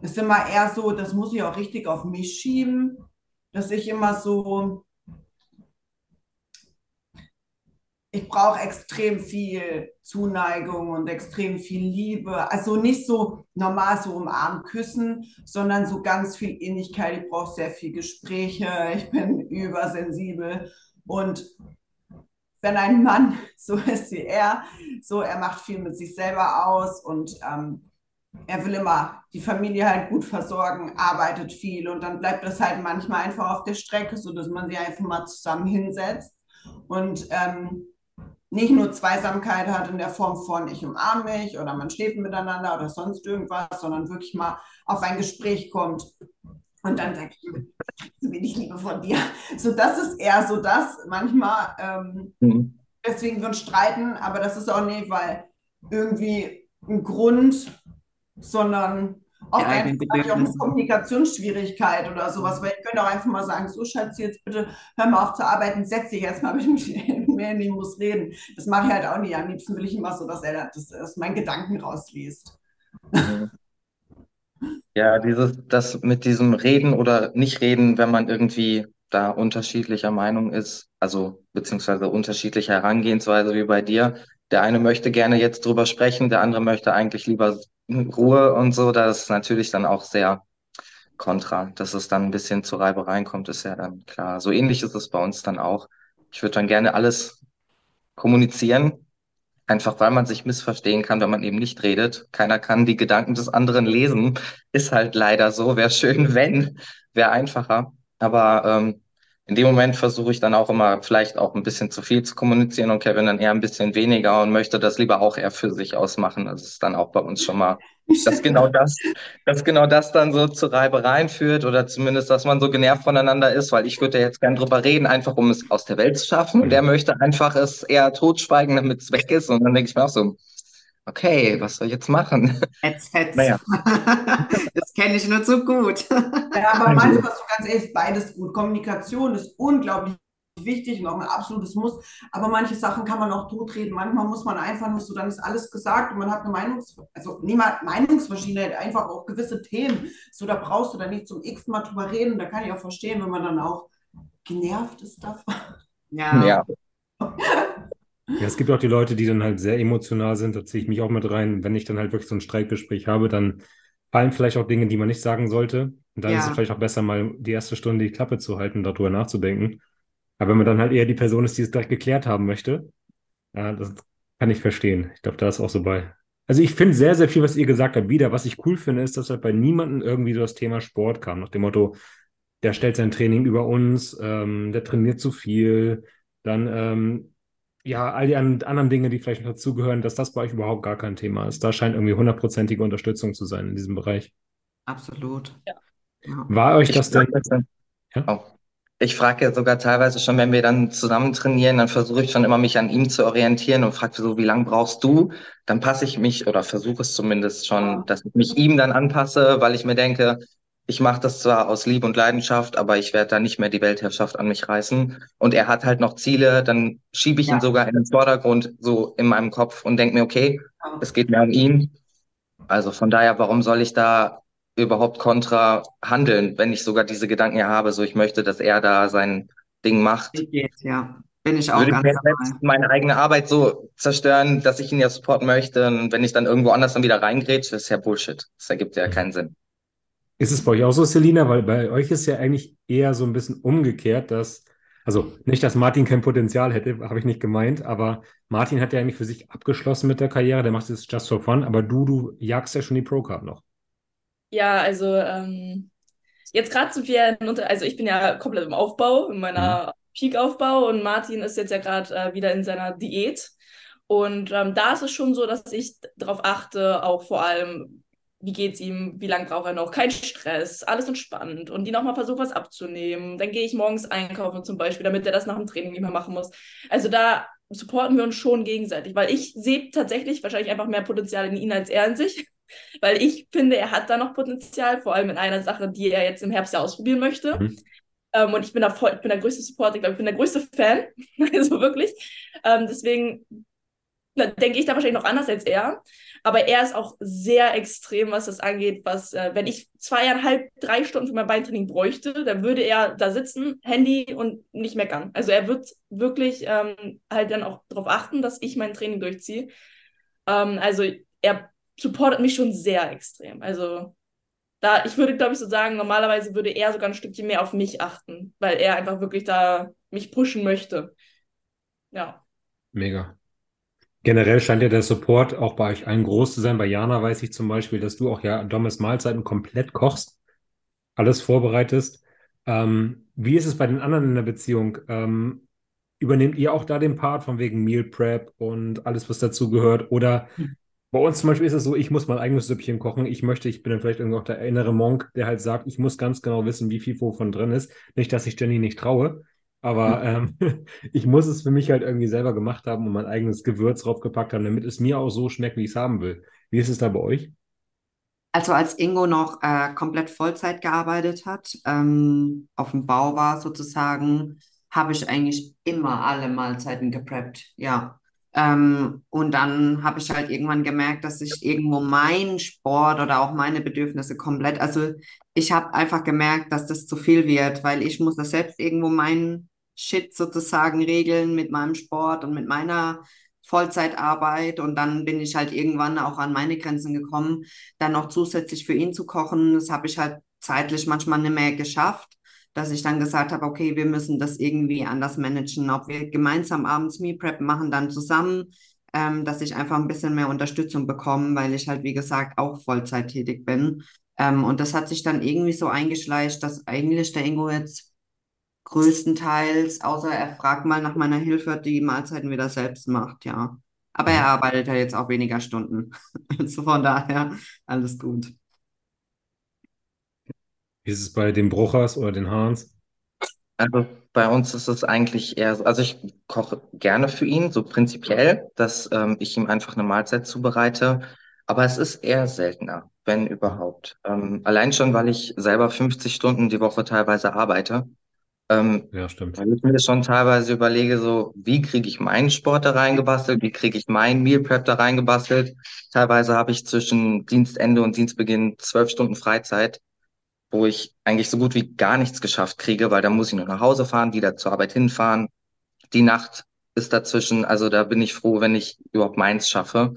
Es ist immer eher so, das muss ich auch richtig auf mich schieben, dass ich immer so, ich brauche extrem viel Zuneigung und extrem viel Liebe. Also nicht so normal so umarmen, küssen, sondern so ganz viel Innigkeit. Ich brauche sehr viel Gespräche. Ich bin übersensibel. Und wenn ein Mann so ist wie er, so er macht viel mit sich selber aus und ähm, er will immer die Familie halt gut versorgen, arbeitet viel und dann bleibt das halt manchmal einfach auf der Strecke, sodass man sich einfach mal zusammen hinsetzt und ähm, nicht nur Zweisamkeit hat in der Form von ich umarme mich oder man schläft miteinander oder sonst irgendwas, sondern wirklich mal auf ein Gespräch kommt. Und dann sagt so wenig Liebe von dir. So, das ist eher so das. Manchmal, ähm, mhm. deswegen wir uns streiten, aber das ist auch nicht, weil irgendwie ein Grund, sondern auch ja, einfach auch eine Kommunikationsschwierigkeit oder sowas, weil ich könnte auch einfach mal sagen, so Schatz, jetzt bitte hör mal auf zu arbeiten, setz dich jetzt mal mit mir hin, ich muss reden. Das mache ich halt auch nicht. Am liebsten will ich immer so, dass er das aus meinen Gedanken rausliest. Ja, dieses, das mit diesem Reden oder nicht reden, wenn man irgendwie da unterschiedlicher Meinung ist, also beziehungsweise unterschiedliche Herangehensweise wie bei dir. Der eine möchte gerne jetzt drüber sprechen, der andere möchte eigentlich lieber Ruhe und so, das ist natürlich dann auch sehr kontra. Dass es dann ein bisschen zu Reibereien kommt, ist ja dann klar. So ähnlich ist es bei uns dann auch. Ich würde dann gerne alles kommunizieren, einfach weil man sich missverstehen kann, wenn man eben nicht redet. Keiner kann die Gedanken des anderen lesen. Ist halt leider so. Wäre schön, wenn, wäre einfacher. Aber ähm, in dem Moment versuche ich dann auch immer vielleicht auch ein bisschen zu viel zu kommunizieren und Kevin dann eher ein bisschen weniger und möchte das lieber auch eher für sich ausmachen. Das ist dann auch bei uns schon mal, dass genau das, dass genau das dann so zu Reibereien führt oder zumindest, dass man so genervt voneinander ist, weil ich würde jetzt gern drüber reden, einfach um es aus der Welt zu schaffen und der möchte einfach es eher totschweigen, damit es weg ist und dann denke ich mir auch so, okay, was soll ich jetzt machen? Hetz, hetz. Naja. das kenne ich nur zu gut. Ja, aber manchmal ist so ganz ehrlich beides gut. Kommunikation ist unglaublich wichtig und auch ein absolutes Muss. Aber manche Sachen kann man auch totreden. Manchmal muss man einfach nur so, dann ist alles gesagt und man hat eine Meinungs-, also niemand Meinungsverschiedenheit, einfach auch gewisse Themen. So, da brauchst du dann nicht zum x Mal drüber reden. Da kann ich auch verstehen, wenn man dann auch genervt ist davon. Ja. ja. Ja, es gibt auch die Leute, die dann halt sehr emotional sind, da ziehe ich mich auch mit rein. Wenn ich dann halt wirklich so ein Streitgespräch habe, dann fallen vielleicht auch Dinge, die man nicht sagen sollte. Und dann ja. ist es vielleicht auch besser, mal die erste Stunde die Klappe zu halten, darüber nachzudenken. Aber wenn man dann halt eher die Person ist, die es direkt geklärt haben möchte, ja, das kann ich verstehen. Ich glaube, da ist auch so bei. Also ich finde sehr, sehr viel, was ihr gesagt habt, wieder. Was ich cool finde, ist, dass halt bei niemandem irgendwie so das Thema Sport kam, nach dem Motto, der stellt sein Training über uns, ähm, der trainiert zu viel, dann ähm, ja, all die anderen Dinge, die vielleicht noch dazugehören, dass das bei euch überhaupt gar kein Thema ist. Da scheint irgendwie hundertprozentige Unterstützung zu sein in diesem Bereich. Absolut. Ja. War euch das denn? Ja? Oh. Ich frage ja sogar teilweise schon, wenn wir dann zusammen trainieren, dann versuche ich schon immer, mich an ihm zu orientieren und frage so, wie lange brauchst du? Dann passe ich mich oder versuche es zumindest schon, dass ich mich ihm dann anpasse, weil ich mir denke, ich mache das zwar aus Liebe und Leidenschaft, aber ich werde da nicht mehr die Weltherrschaft an mich reißen. Und er hat halt noch Ziele, dann schiebe ich ja. ihn sogar in den Vordergrund, so in meinem Kopf und denke mir, okay, es geht mehr um ihn. Also von daher, warum soll ich da überhaupt kontra handeln, wenn ich sogar diese Gedanken ja habe, so ich möchte, dass er da sein Ding macht. Ja, bin ich auch Würde ganz ich meine eigene Arbeit so zerstören, dass ich ihn ja supporten möchte und wenn ich dann irgendwo anders dann wieder reingrätsche, ist ja Bullshit. Das ergibt ja keinen Sinn. Ist es bei euch auch so, Selina? Weil bei euch ist ja eigentlich eher so ein bisschen umgekehrt, dass, also nicht, dass Martin kein Potenzial hätte, habe ich nicht gemeint, aber Martin hat ja eigentlich für sich abgeschlossen mit der Karriere, der macht es just for fun, aber du, du jagst ja schon die Pro-Card noch. Ja, also ähm, jetzt gerade sind wir, also ich bin ja komplett im Aufbau, in meiner mhm. Peak-Aufbau und Martin ist jetzt ja gerade äh, wieder in seiner Diät. Und ähm, da ist es schon so, dass ich darauf achte, auch vor allem wie geht's ihm, wie lange braucht er noch, kein Stress, alles entspannt und die nochmal versucht, was abzunehmen. Dann gehe ich morgens einkaufen zum Beispiel, damit er das nach dem Training nicht mehr machen muss. Also da supporten wir uns schon gegenseitig, weil ich sehe tatsächlich wahrscheinlich einfach mehr Potenzial in ihn als er in sich. Weil ich finde, er hat da noch Potenzial, vor allem in einer Sache, die er jetzt im Herbst ja ausprobieren möchte. Mhm. Ähm, und ich bin da voll, ich bin der größte Supporter, ich glaube, ich bin der größte Fan. also wirklich. Ähm, deswegen denke ich da wahrscheinlich noch anders als er. Aber er ist auch sehr extrem, was das angeht, was, äh, wenn ich zweieinhalb, drei Stunden für mein Beintraining bräuchte, dann würde er da sitzen, Handy und nicht meckern. Also er wird wirklich ähm, halt dann auch darauf achten, dass ich mein Training durchziehe. Ähm, also er supportet mich schon sehr extrem. Also da, ich würde, glaube ich, so sagen, normalerweise würde er sogar ein Stückchen mehr auf mich achten, weil er einfach wirklich da mich pushen möchte. Ja. Mega. Generell scheint ja der Support auch bei euch allen groß zu sein. Bei Jana weiß ich zum Beispiel, dass du auch ja Dommes Mahlzeiten komplett kochst, alles vorbereitest. Ähm, wie ist es bei den anderen in der Beziehung? Ähm, übernehmt ihr auch da den Part von wegen Meal Prep und alles, was dazu gehört? Oder hm. bei uns zum Beispiel ist es so, ich muss mein eigenes Süppchen kochen. Ich möchte, ich bin dann vielleicht irgendwie auch der innere Monk, der halt sagt, ich muss ganz genau wissen, wie viel wovon drin ist. Nicht, dass ich Jenny nicht traue. Aber ähm, ich muss es für mich halt irgendwie selber gemacht haben und mein eigenes Gewürz draufgepackt haben, damit es mir auch so schmeckt, wie ich es haben will. Wie ist es da bei euch? Also als Ingo noch äh, komplett Vollzeit gearbeitet hat, ähm, auf dem Bau war sozusagen, habe ich eigentlich immer alle Mahlzeiten gepreppt, ja. Ähm, und dann habe ich halt irgendwann gemerkt, dass ich irgendwo meinen Sport oder auch meine Bedürfnisse komplett, also ich habe einfach gemerkt, dass das zu viel wird, weil ich muss das selbst irgendwo meinen Shit sozusagen regeln mit meinem Sport und mit meiner Vollzeitarbeit und dann bin ich halt irgendwann auch an meine Grenzen gekommen, dann noch zusätzlich für ihn zu kochen. Das habe ich halt zeitlich manchmal nicht mehr geschafft, dass ich dann gesagt habe, okay, wir müssen das irgendwie anders managen, ob wir gemeinsam abends Meal Prep machen, dann zusammen, ähm, dass ich einfach ein bisschen mehr Unterstützung bekomme, weil ich halt, wie gesagt, auch Vollzeit tätig bin. Ähm, und das hat sich dann irgendwie so eingeschleicht, dass eigentlich der Ingo jetzt größtenteils, außer er fragt mal nach meiner Hilfe, die Mahlzeiten wieder selbst macht, ja. Aber er arbeitet ja jetzt auch weniger Stunden. Also von daher alles gut. Wie ist es bei den Bruchers oder den Hahns? Also bei uns ist es eigentlich eher so, also ich koche gerne für ihn, so prinzipiell, dass ähm, ich ihm einfach eine Mahlzeit zubereite. Aber es ist eher seltener, wenn überhaupt. Ähm, allein schon, weil ich selber 50 Stunden die Woche teilweise arbeite. Ähm, ja, stimmt. Weil ich mir schon teilweise überlege, so, wie kriege ich meinen Sport da reingebastelt, wie kriege ich meinen Meal Prep da reingebastelt. Teilweise habe ich zwischen Dienstende und Dienstbeginn zwölf Stunden Freizeit, wo ich eigentlich so gut wie gar nichts geschafft kriege, weil da muss ich nur nach Hause fahren, wieder zur Arbeit hinfahren. Die Nacht ist dazwischen, also da bin ich froh, wenn ich überhaupt meins schaffe.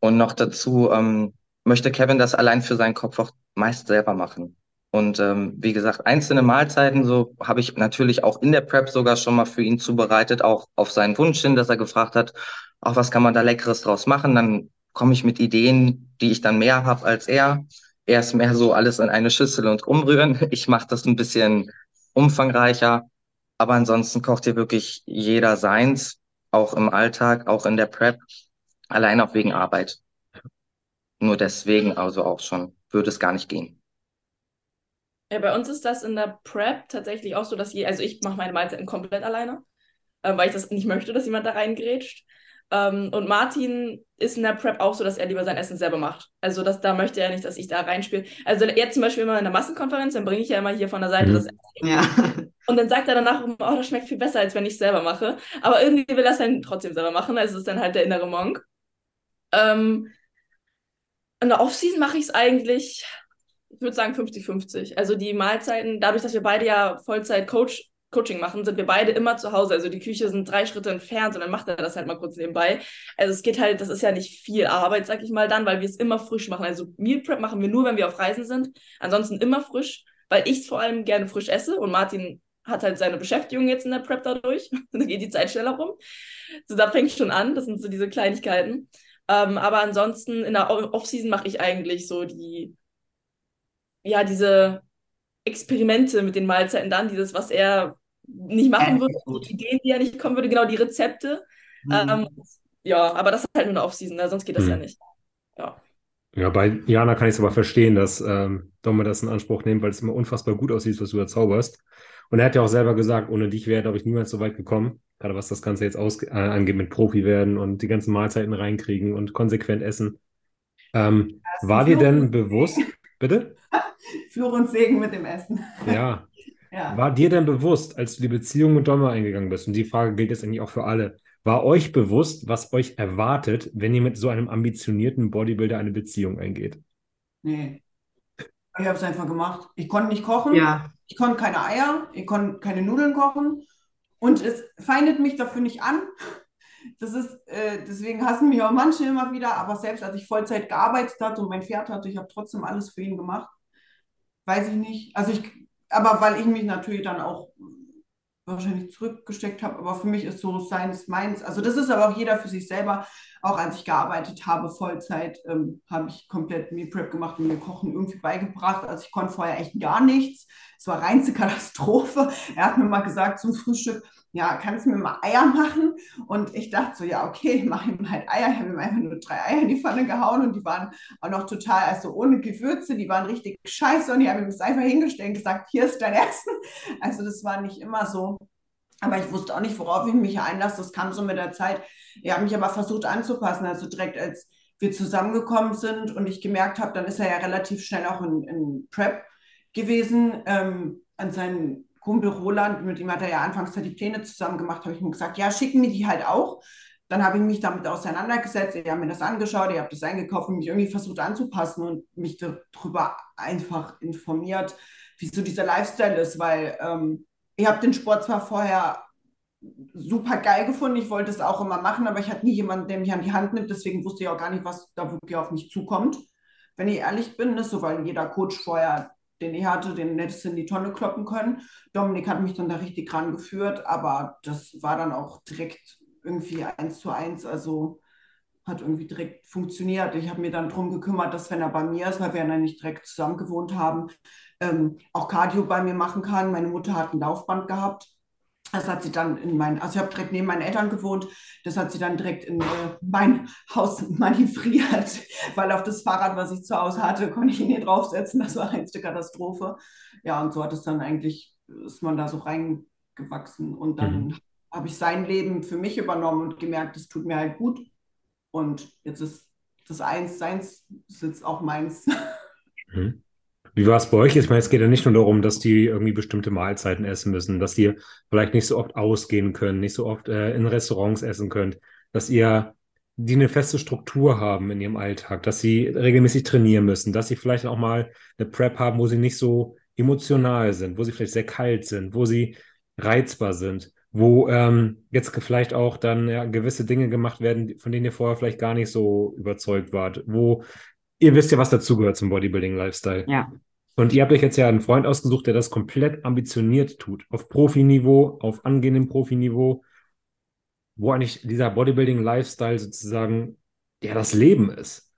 Und noch dazu ähm, möchte Kevin das allein für seinen Kopf auch meist selber machen. Und ähm, wie gesagt, einzelne Mahlzeiten, so habe ich natürlich auch in der Prep sogar schon mal für ihn zubereitet, auch auf seinen Wunsch hin, dass er gefragt hat, auch was kann man da Leckeres draus machen? Dann komme ich mit Ideen, die ich dann mehr habe als er. Er ist mehr so alles in eine Schüssel und umrühren. Ich mache das ein bisschen umfangreicher. Aber ansonsten kocht hier wirklich jeder seins, auch im Alltag, auch in der Prep, allein auch wegen Arbeit. Nur deswegen also auch schon würde es gar nicht gehen. Ja, bei uns ist das in der Prep tatsächlich auch so, dass je, also ich mache meine Mahlzeiten komplett alleine, äh, weil ich das nicht möchte, dass jemand da reingrätscht. Ähm, und Martin ist in der Prep auch so, dass er lieber sein Essen selber macht. Also das, da möchte er nicht, dass ich da reinspiele. Also er zum Beispiel immer in der Massenkonferenz, dann bringe ich ja immer hier von der Seite mhm. das Essen. Ja. Und dann sagt er danach, oh, das schmeckt viel besser, als wenn ich es selber mache. Aber irgendwie will er es dann trotzdem selber machen. Also es ist dann halt der innere Monk. Ähm, in der Offseason mache ich es eigentlich ich würde sagen 50-50. Also die Mahlzeiten, dadurch, dass wir beide ja Vollzeit Coach, Coaching machen, sind wir beide immer zu Hause. Also die Küche sind drei Schritte entfernt und dann macht er das halt mal kurz nebenbei. Also es geht halt, das ist ja nicht viel Arbeit, sag ich mal dann, weil wir es immer frisch machen. Also Meal Prep machen wir nur, wenn wir auf Reisen sind. Ansonsten immer frisch, weil ich es vor allem gerne frisch esse und Martin hat halt seine Beschäftigung jetzt in der Prep dadurch. dann geht die Zeit schneller rum. So, da fängt schon an. Das sind so diese Kleinigkeiten. Ähm, aber ansonsten in der Off-Season mache ich eigentlich so die ja, diese Experimente mit den Mahlzeiten dann, dieses, was er nicht machen würde, die Ideen, die er nicht kommen würde, genau die Rezepte. Mhm. Ähm, ja, aber das ist halt nur eine Offseason, ne? sonst geht das mhm. ja nicht. Ja. Ja, bei Jana kann ich es aber verstehen, dass ähm, Domme das in Anspruch nimmt, weil es immer unfassbar gut aussieht, was du da zauberst. Und er hat ja auch selber gesagt, ohne dich wäre, glaube ich, niemals so weit gekommen. Gerade was das Ganze jetzt aus, äh, angeht mit Profi werden und die ganzen Mahlzeiten reinkriegen und konsequent essen. Ähm, war dir denn bewusst, bitte? Fluch und Segen mit dem Essen. Ja. Ja. War dir denn bewusst, als du die Beziehung mit Domme eingegangen bist, und die Frage gilt jetzt eigentlich auch für alle, war euch bewusst, was euch erwartet, wenn ihr mit so einem ambitionierten Bodybuilder eine Beziehung eingeht? Nee. Ich habe es einfach gemacht. Ich konnte nicht kochen. Ja. Ich konnte keine Eier. Ich konnte keine Nudeln kochen. Und es feindet mich dafür nicht an. Das ist, äh, deswegen hassen mich auch manche immer wieder. Aber selbst als ich Vollzeit gearbeitet hatte und mein Pferd hatte, ich habe trotzdem alles für ihn gemacht. Weiß ich nicht. Also ich, aber weil ich mich natürlich dann auch wahrscheinlich zurückgesteckt habe, aber für mich ist so seins meins. Also das ist aber auch jeder für sich selber. Auch als ich gearbeitet habe, Vollzeit, ähm, habe ich komplett Meal Prep gemacht und mir Kochen irgendwie beigebracht. Also ich konnte vorher echt gar nichts. Es war reinste Katastrophe. Er hat mir mal gesagt zum Frühstück, ja, kannst du mir mal Eier machen? Und ich dachte so, ja, okay, mach ihm halt Eier. Ich habe ihm einfach nur drei Eier in die Pfanne gehauen und die waren auch noch total, also ohne Gewürze, die waren richtig scheiße und ich habe ihm das einfach hingestellt und gesagt, hier ist dein Essen. Also das war nicht immer so. Aber ich wusste auch nicht, worauf ich mich einlasse. Das kam so mit der Zeit. Ich habe mich aber versucht anzupassen. Also direkt als wir zusammengekommen sind und ich gemerkt habe, dann ist er ja relativ schnell auch in, in Prep gewesen, ähm, an seinen Kumpel Roland, mit dem hat er ja anfangs die Pläne zusammen gemacht, habe ich ihm gesagt, ja, schicken mir die halt auch. Dann habe ich mich damit auseinandergesetzt, ich habe mir das angeschaut, ich habe das eingekauft und mich irgendwie versucht anzupassen und mich darüber einfach informiert, wie so dieser Lifestyle ist, weil ähm, ich habe den Sport zwar vorher super geil gefunden, ich wollte es auch immer machen, aber ich hatte nie jemanden, der mich an die Hand nimmt, deswegen wusste ich auch gar nicht, was da wirklich auf mich zukommt. Wenn ich ehrlich bin, ist so, weil jeder Coach vorher den ich hatte, den hättest du in die Tonne kloppen können. Dominik hat mich dann da richtig rangeführt, aber das war dann auch direkt irgendwie eins zu eins, also hat irgendwie direkt funktioniert. Ich habe mir dann darum gekümmert, dass wenn er bei mir ist, weil wir ja nicht direkt zusammen gewohnt haben, ähm, auch Cardio bei mir machen kann. Meine Mutter hat ein Laufband gehabt das hat sie dann in mein, also ich habe direkt neben meinen Eltern gewohnt, das hat sie dann direkt in äh, mein Haus manövriert, weil auf das Fahrrad, was ich zu Hause hatte, konnte ich ihn nicht draufsetzen, das war eine Katastrophe. Ja, und so hat es dann eigentlich, ist man da so reingewachsen und dann mhm. habe ich sein Leben für mich übernommen und gemerkt, es tut mir halt gut und jetzt ist das eins, seins ist jetzt auch meins. Mhm. Wie war es bei euch? Ich meine, es geht ja nicht nur darum, dass die irgendwie bestimmte Mahlzeiten essen müssen, dass die vielleicht nicht so oft ausgehen können, nicht so oft äh, in Restaurants essen könnt, dass ihr die eine feste Struktur haben in ihrem Alltag, dass sie regelmäßig trainieren müssen, dass sie vielleicht auch mal eine Prep haben, wo sie nicht so emotional sind, wo sie vielleicht sehr kalt sind, wo sie reizbar sind, wo ähm, jetzt vielleicht auch dann ja, gewisse Dinge gemacht werden, von denen ihr vorher vielleicht gar nicht so überzeugt wart, wo ihr wisst ja, was dazugehört zum Bodybuilding-Lifestyle. Ja. Und ihr habt euch jetzt ja einen Freund ausgesucht, der das komplett ambitioniert tut. Auf Profiniveau, auf angehendem Profiniveau, wo eigentlich dieser Bodybuilding-Lifestyle sozusagen ja das Leben ist.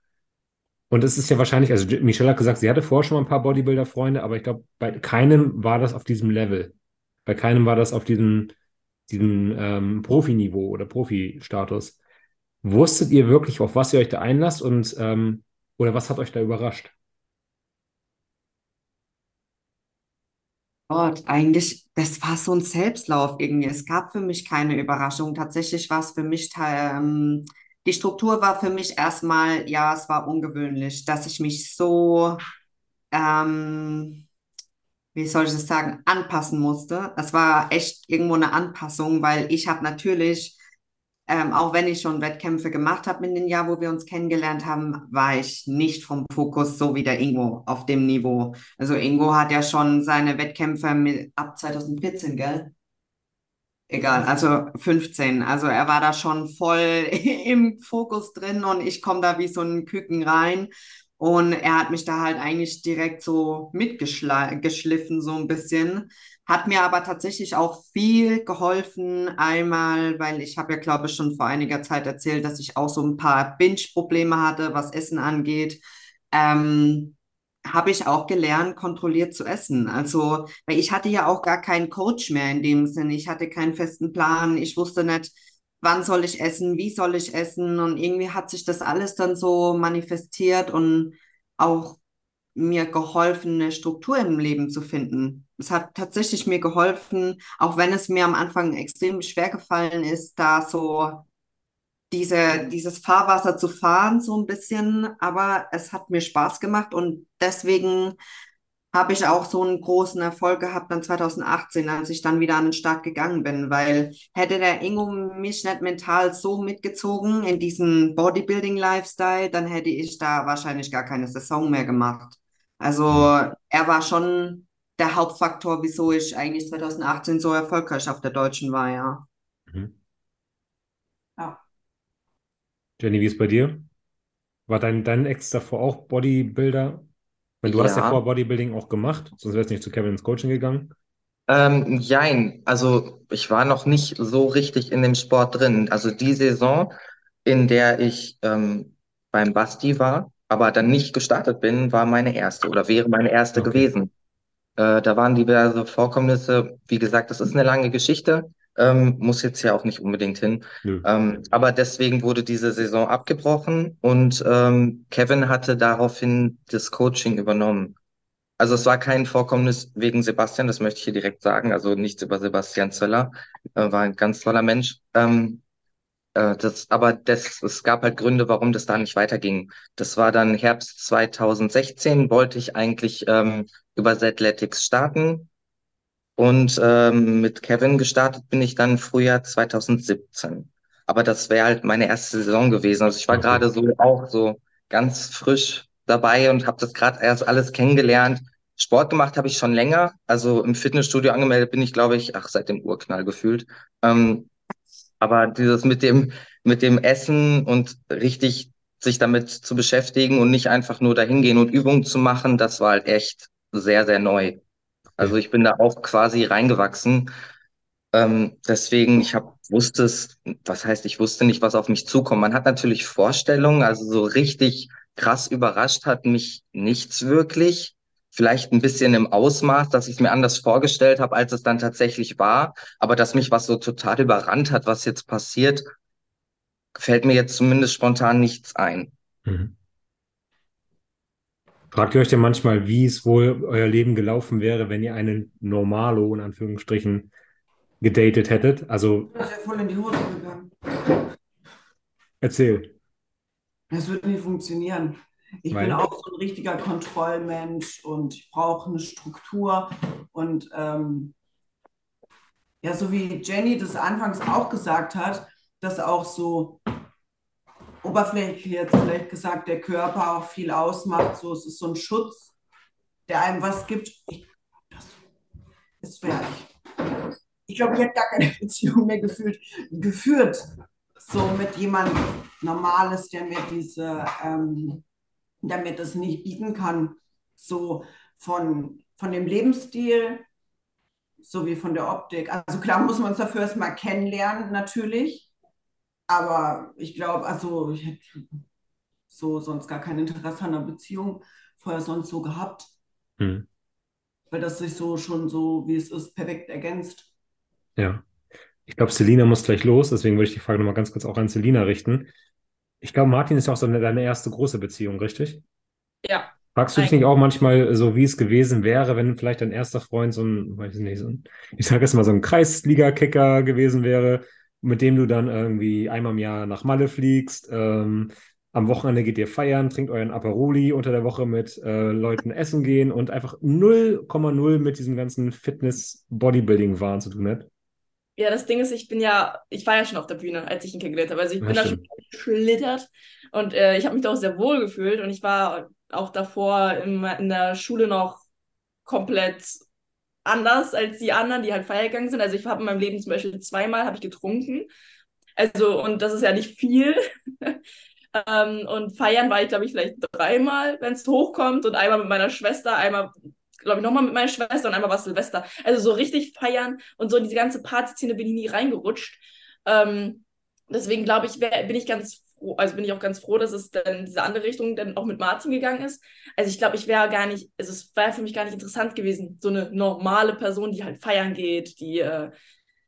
Und es ist ja wahrscheinlich, also Michelle hat gesagt, sie hatte vorher schon mal ein paar Bodybuilder-Freunde, aber ich glaube, bei keinem war das auf diesem Level. Bei keinem war das auf diesem, diesem ähm, Profiniveau oder Profi-Status. Wusstet ihr wirklich, auf was ihr euch da einlasst und ähm, oder was hat euch da überrascht? Gott, eigentlich, das war so ein Selbstlauf irgendwie. Es gab für mich keine Überraschung. Tatsächlich war es für mich, ähm, die Struktur war für mich erstmal, ja, es war ungewöhnlich, dass ich mich so, ähm, wie soll ich das sagen, anpassen musste. Es war echt irgendwo eine Anpassung, weil ich habe natürlich ähm, auch wenn ich schon Wettkämpfe gemacht habe in den Jahren, wo wir uns kennengelernt haben, war ich nicht vom Fokus so wie der Ingo auf dem Niveau. Also Ingo hat ja schon seine Wettkämpfe mit, ab 2014, gell? Egal, also 15. Also er war da schon voll im Fokus drin und ich komme da wie so ein Küken rein. Und er hat mich da halt eigentlich direkt so mitgeschliffen, so ein bisschen. Hat mir aber tatsächlich auch viel geholfen. Einmal, weil ich habe ja, glaube ich, schon vor einiger Zeit erzählt, dass ich auch so ein paar Binge-Probleme hatte, was Essen angeht. Ähm, habe ich auch gelernt, kontrolliert zu essen. Also, weil ich hatte ja auch gar keinen Coach mehr in dem Sinne. Ich hatte keinen festen Plan. Ich wusste nicht, wann soll ich essen, wie soll ich essen und irgendwie hat sich das alles dann so manifestiert und auch mir geholfen, eine Struktur im Leben zu finden. Es hat tatsächlich mir geholfen, auch wenn es mir am Anfang extrem schwer gefallen ist, da so diese, dieses Fahrwasser zu fahren, so ein bisschen. Aber es hat mir Spaß gemacht und deswegen habe ich auch so einen großen Erfolg gehabt dann 2018, als ich dann wieder an den Start gegangen bin, weil hätte der Ingo mich nicht mental so mitgezogen in diesen Bodybuilding-Lifestyle, dann hätte ich da wahrscheinlich gar keine Saison mehr gemacht. Also er war schon der Hauptfaktor, wieso ich eigentlich 2018 so erfolgreich auf der Deutschen war, ja. Mhm. Ja. Jenny, wie ist bei dir? War dein, dein Ex davor auch Bodybuilder? Weil du hast ja Ja. vorher Bodybuilding auch gemacht, sonst wärst du nicht zu Kevin ins Coaching gegangen. Ähm, jein, also ich war noch nicht so richtig in dem Sport drin. Also die Saison, in der ich ähm, beim Basti war, aber dann nicht gestartet bin, war meine erste oder wäre meine erste Okay. gewesen. Äh, da waren diverse Vorkommnisse. Wie gesagt, das ist eine lange Geschichte, ähm, muss jetzt ja auch nicht unbedingt hin. Ähm, aber deswegen wurde diese Saison abgebrochen und ähm, Kevin hatte daraufhin das Coaching übernommen. Also es war kein Vorkommnis wegen Sebastian, das möchte ich hier direkt sagen, also nichts über Sebastian Zöller, äh, war ein ganz toller Mensch. Ähm, äh, das, aber das, es gab halt Gründe, warum das da nicht weiterging. Das war dann Herbst 2016, wollte ich eigentlich ähm, über Athletics starten und ähm, mit Kevin gestartet bin ich dann Frühjahr 2017. Aber das wäre halt meine erste Saison gewesen. Also ich war Okay. gerade so auch so ganz frisch dabei und habe das gerade erst alles kennengelernt. Sport gemacht habe ich schon länger. Also im Fitnessstudio angemeldet bin ich, glaube ich, ach, seit dem Urknall gefühlt. Ähm, aber dieses mit dem, mit dem Essen und richtig sich damit zu beschäftigen und nicht einfach nur dahin gehen und Übungen zu machen, das war halt echt sehr, sehr neu. Also ich bin da auch quasi reingewachsen. Ähm, deswegen, ich hab, wusste es, was heißt, ich wusste nicht, was auf mich zukommt. Man hat natürlich Vorstellungen, also so richtig krass überrascht hat mich nichts wirklich. Vielleicht ein bisschen im Ausmaß, dass ich es mir anders vorgestellt habe, als es dann tatsächlich war. Aber dass mich was so total überrannt hat, was jetzt passiert, fällt mir jetzt zumindest spontan nichts ein. Mhm. Fragt ihr euch denn manchmal, wie es wohl euer Leben gelaufen wäre, wenn ihr einen Normalo in Anführungsstrichen gedatet hättet? Also Das ist ja voll in die Hose gegangen. erzähl. Das wird nicht funktionieren. Ich Weil? bin auch so ein richtiger Kontrollmensch und ich brauche eine Struktur. Und ähm, ja, so wie Jenny das anfangs auch gesagt hat, dass auch so oberflächlich jetzt vielleicht gesagt, der Körper auch viel ausmacht. So, es ist so ein Schutz, der einem was gibt. Ich, das ist fertig. Ich glaube, ich hätte gar keine Beziehung mehr gefühlt, geführt, so mit jemandem Normales, der mir diese, ähm, der mir das nicht bieten kann, so von, von dem Lebensstil sowie von der Optik. Also klar muss man uns dafür erstmal kennenlernen, natürlich. Aber ich glaube, also ich hätte so sonst gar kein Interesse an einer Beziehung vorher sonst so gehabt, Hm. weil das sich so schon so, wie es ist, perfekt ergänzt. Ja. Ich glaube, Selina muss gleich los, deswegen würde ich die Frage nochmal ganz kurz auch an Selina richten. Ich glaube, Martin ist ja auch so eine, deine erste große Beziehung, richtig? Ja, Fragst du dich nicht auch manchmal so, wie es gewesen wäre, wenn vielleicht dein erster Freund so ein, weiß ich nicht, so ein, ich sage jetzt mal so ein Kreisliga-Kicker gewesen wäre, mit dem du dann irgendwie einmal im Jahr nach Malle fliegst, ähm, am Wochenende geht ihr feiern, trinkt euren Aperoli, unter der Woche mit äh, Leuten essen gehen und einfach 0,0 mit diesem ganzen Fitness-Bodybuilding-Wahn zu tun hat. Ja, das Ding ist, ich bin ja, ich war ja schon auf der Bühne, als ich ihn kennengelernt habe. Also ich Ja, bin da schon stimmt. geschlittert und äh, ich habe mich da auch sehr wohl gefühlt und ich war auch davor im, in der Schule noch komplett anders als die anderen, die halt feiern gegangen sind. Also ich habe in meinem Leben zum Beispiel zweimal habe ich getrunken. Also, und das ist ja nicht viel. ähm, und feiern war ich, glaube ich, vielleicht dreimal, wenn es hochkommt. Und einmal mit meiner Schwester, einmal, glaube ich, nochmal mit meiner Schwester und einmal war Silvester. Also so richtig feiern und so in diese ganze Partyszene bin ich nie reingerutscht. Ähm, deswegen glaube ich, wär, bin ich ganz froh, also bin ich auch ganz froh, dass es dann in diese andere Richtung dann auch mit Martin gegangen ist. Also ich glaube, ich wäre gar nicht, also es wäre für mich gar nicht interessant gewesen, so eine normale Person, die halt feiern geht, die äh,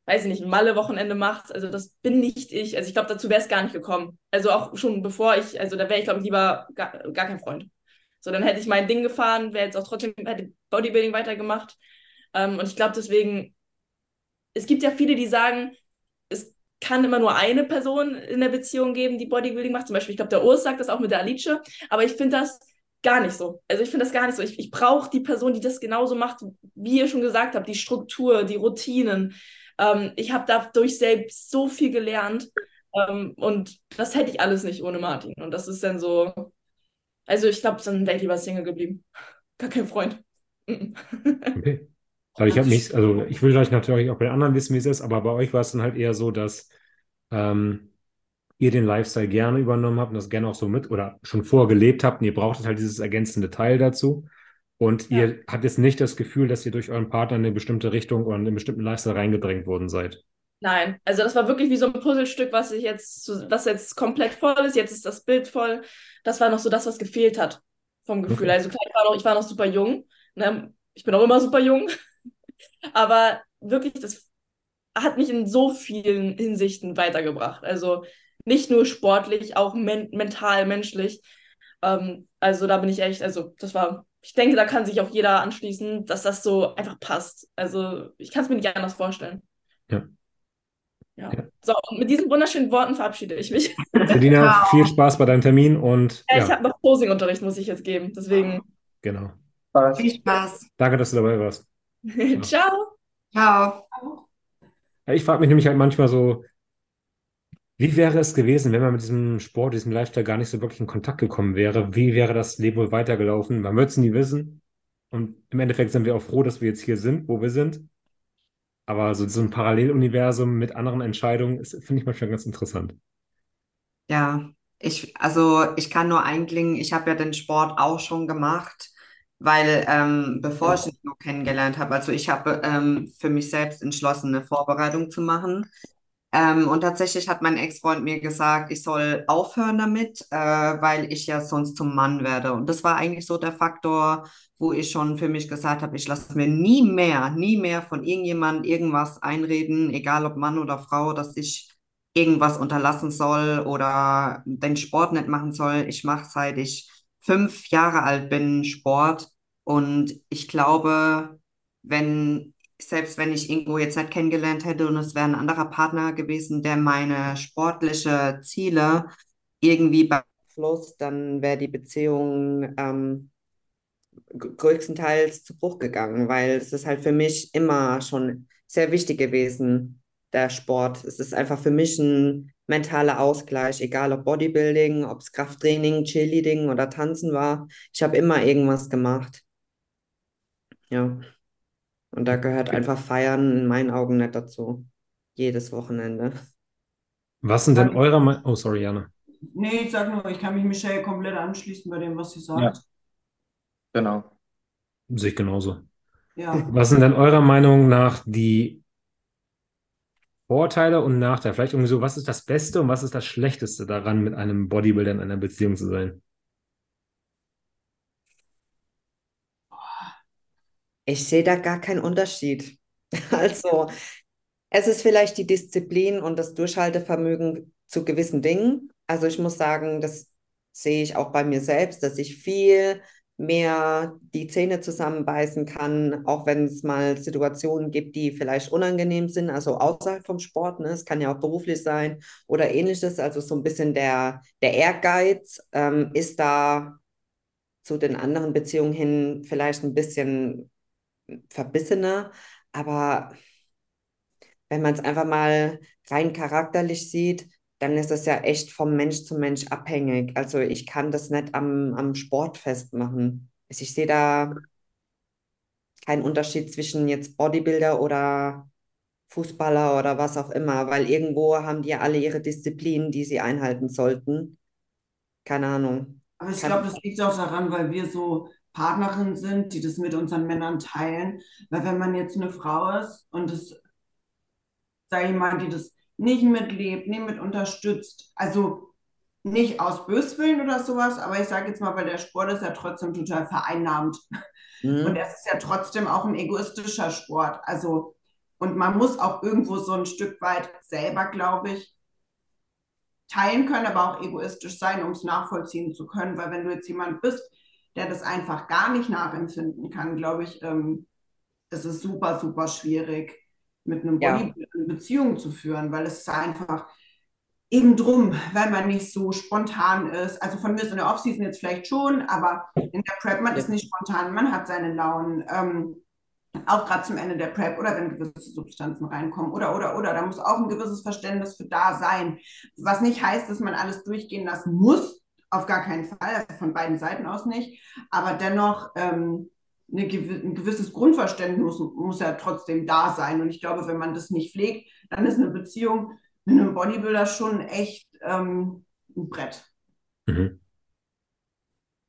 weiß ich nicht, ein Malle-Wochenende macht. Also das bin nicht ich. Also ich glaube, dazu wäre es gar nicht gekommen. Also auch schon bevor ich, also da wäre ich, glaube ich, lieber gar, gar kein Freund. So, dann hätte ich mein Ding gefahren, wäre jetzt auch trotzdem, hätte Bodybuilding weitergemacht. Ähm, und ich glaube deswegen, es gibt ja viele, die sagen, es kann immer nur eine Person in der Beziehung geben, die Bodybuilding macht. Zum Beispiel, ich glaube, der Urs sagt das auch mit der Alice. Aber ich finde das gar nicht so. Also ich finde das gar nicht so. Ich, ich brauche die Person, die das genauso macht, wie ihr schon gesagt habt, die Struktur, die Routinen. Ähm, ich habe dadurch selbst so viel gelernt. Ähm, und das hätte ich alles nicht ohne Martin. Und das ist dann so. Also ich glaube, dann wäre ich lieber Single geblieben. Gar kein Freund. okay. Weil ich habe nicht, also ich will gleich natürlich auch bei den anderen wissen, wie es ist, aber bei euch war es dann halt eher so, dass ähm, ihr den Lifestyle gerne übernommen habt und das gerne auch so mit oder schon vorgelebt habt und ihr brauchtet halt dieses ergänzende Teil dazu. Und ja. ihr habt jetzt nicht das Gefühl, dass ihr durch euren Partner in eine bestimmte Richtung oder in einen bestimmten Lifestyle reingedrängt worden seid. Nein, also das war wirklich wie so ein Puzzlestück, was ich jetzt, was jetzt komplett voll ist. Jetzt ist das Bild voll. Das war noch so das, was gefehlt hat vom Gefühl. Okay. Also klar, ich war noch, ich war noch super jung. Ne? Ich bin auch immer super jung. Aber wirklich, das hat mich in so vielen Hinsichten weitergebracht. Also nicht nur sportlich, auch men mental, menschlich. Ähm, also da bin ich echt, also das war, ich denke, da kann sich auch jeder anschließen, dass das so einfach passt. Also ich kann es mir nicht anders vorstellen. Ja. Ja. ja. So, und mit diesen wunderschönen Worten verabschiede ich mich. Selina, wow. viel Spaß bei deinem Termin und. Ja, ja. ich habe noch Posing-Unterricht, muss ich jetzt geben. Deswegen. Genau. Viel Spaß. Danke, dass du dabei warst. Ciao. Ciao. Ich frage mich nämlich halt manchmal so, wie wäre es gewesen, wenn man mit diesem Sport, diesem Lifestyle gar nicht so wirklich in Kontakt gekommen wäre? Wie wäre das Leben wohl weitergelaufen? Man wird es nie wissen. Und im Endeffekt sind wir auch froh, dass wir jetzt hier sind, wo wir sind. Aber so, so ein Paralleluniversum mit anderen Entscheidungen finde ich manchmal ganz interessant. Ja, ich, also ich kann nur einklingen, ich habe ja den Sport auch schon gemacht weil ähm, bevor ich ihn noch kennengelernt habe, also ich habe ähm, für mich selbst entschlossen, eine Vorbereitung zu machen. Ähm, und tatsächlich hat mein Ex-Freund mir gesagt, ich soll aufhören damit, äh, weil ich ja sonst zum Mann werde. Und das war eigentlich so der Faktor, wo ich schon für mich gesagt habe, ich lasse mir nie mehr, nie mehr von irgendjemandem irgendwas einreden, egal ob Mann oder Frau, dass ich irgendwas unterlassen soll oder den Sport nicht machen soll. Ich mache seit ich fünf Jahre alt bin, Sport. Und ich glaube, wenn, selbst wenn ich Ingo jetzt nicht kennengelernt hätte und es wäre ein anderer Partner gewesen, der meine sportliche Ziele irgendwie beeinflusst, dann wäre die Beziehung ähm, größtenteils zu Bruch gegangen, weil es ist halt für mich immer schon sehr wichtig gewesen, der Sport. Es ist einfach für mich ein mentaler Ausgleich, egal ob Bodybuilding, ob es Krafttraining, Cheerleading oder Tanzen war. Ich habe immer irgendwas gemacht. Ja. Und da gehört einfach Feiern in meinen Augen nicht dazu. Jedes Wochenende. Was sind denn eure Meinung? Oh, sorry, Jana. Nee, ich sag nur, ich kann mich Michelle komplett anschließen bei dem, was sie sagt. Ja. Genau. Sehe ich genauso. Ja. Was sind denn eurer Meinung nach die Vorteile und Nachteile. Vielleicht irgendwie so, was ist das Beste und was ist das Schlechteste daran, mit einem Bodybuilder in einer Beziehung zu sein? Ich sehe da gar keinen Unterschied. Also, es ist vielleicht die Disziplin und das Durchhaltevermögen zu gewissen Dingen. Also, ich muss sagen, das sehe ich auch bei mir selbst, dass ich viel mehr die Zähne zusammenbeißen kann, auch wenn es mal Situationen gibt, die vielleicht unangenehm sind, also außerhalb vom Sport, ne? es kann ja auch beruflich sein oder ähnliches, also so ein bisschen der, der Ehrgeiz ähm, ist da zu den anderen Beziehungen hin vielleicht ein bisschen verbissener, aber wenn man es einfach mal rein charakterlich sieht, dann ist das ja echt vom Mensch zu Mensch abhängig. Also ich kann das nicht am, am Sport festmachen. Also ich sehe da keinen Unterschied zwischen jetzt Bodybuilder oder Fußballer oder was auch immer, weil irgendwo haben die ja alle ihre Disziplinen, die sie einhalten sollten. Keine Ahnung. Aber ich glaube, das liegt auch daran, weil wir so Partnerinnen sind, die das mit unseren Männern teilen. Weil wenn man jetzt eine Frau ist und das, sag ich mal, die das nicht mitlebt, nicht mit unterstützt. Also nicht aus Böswillen oder sowas, aber ich sage jetzt mal, weil der Sport ist ja trotzdem total vereinnahmt. Mhm. Und es ist ja trotzdem auch ein egoistischer Sport. Also Und man muss auch irgendwo so ein Stück weit selber, glaube ich, teilen können, aber auch egoistisch sein, um es nachvollziehen zu können. Weil wenn du jetzt jemand bist, der das einfach gar nicht nachempfinden kann, glaube ich, ähm, es ist super, super schwierig, mit einem Ja. Bodybuilder eine Beziehung zu führen, weil es ist einfach eben drum, weil man nicht so spontan ist. Also von mir ist in der Offseason jetzt vielleicht schon, aber in der Prep, man ist nicht spontan, man hat seine Launen. Ähm, auch gerade zum Ende der Prep oder wenn gewisse Substanzen reinkommen oder, oder, oder. Da muss auch ein gewisses Verständnis für da sein. Was nicht heißt, dass man alles durchgehen lassen muss, auf gar keinen Fall, also von beiden Seiten aus nicht. Aber dennoch ähm, eine, ein gewisses Grundverständnis muss, muss ja trotzdem da sein. Und ich glaube, wenn man das nicht pflegt, dann ist eine Beziehung mit einem Bodybuilder schon echt ähm, ein Brett. Mhm.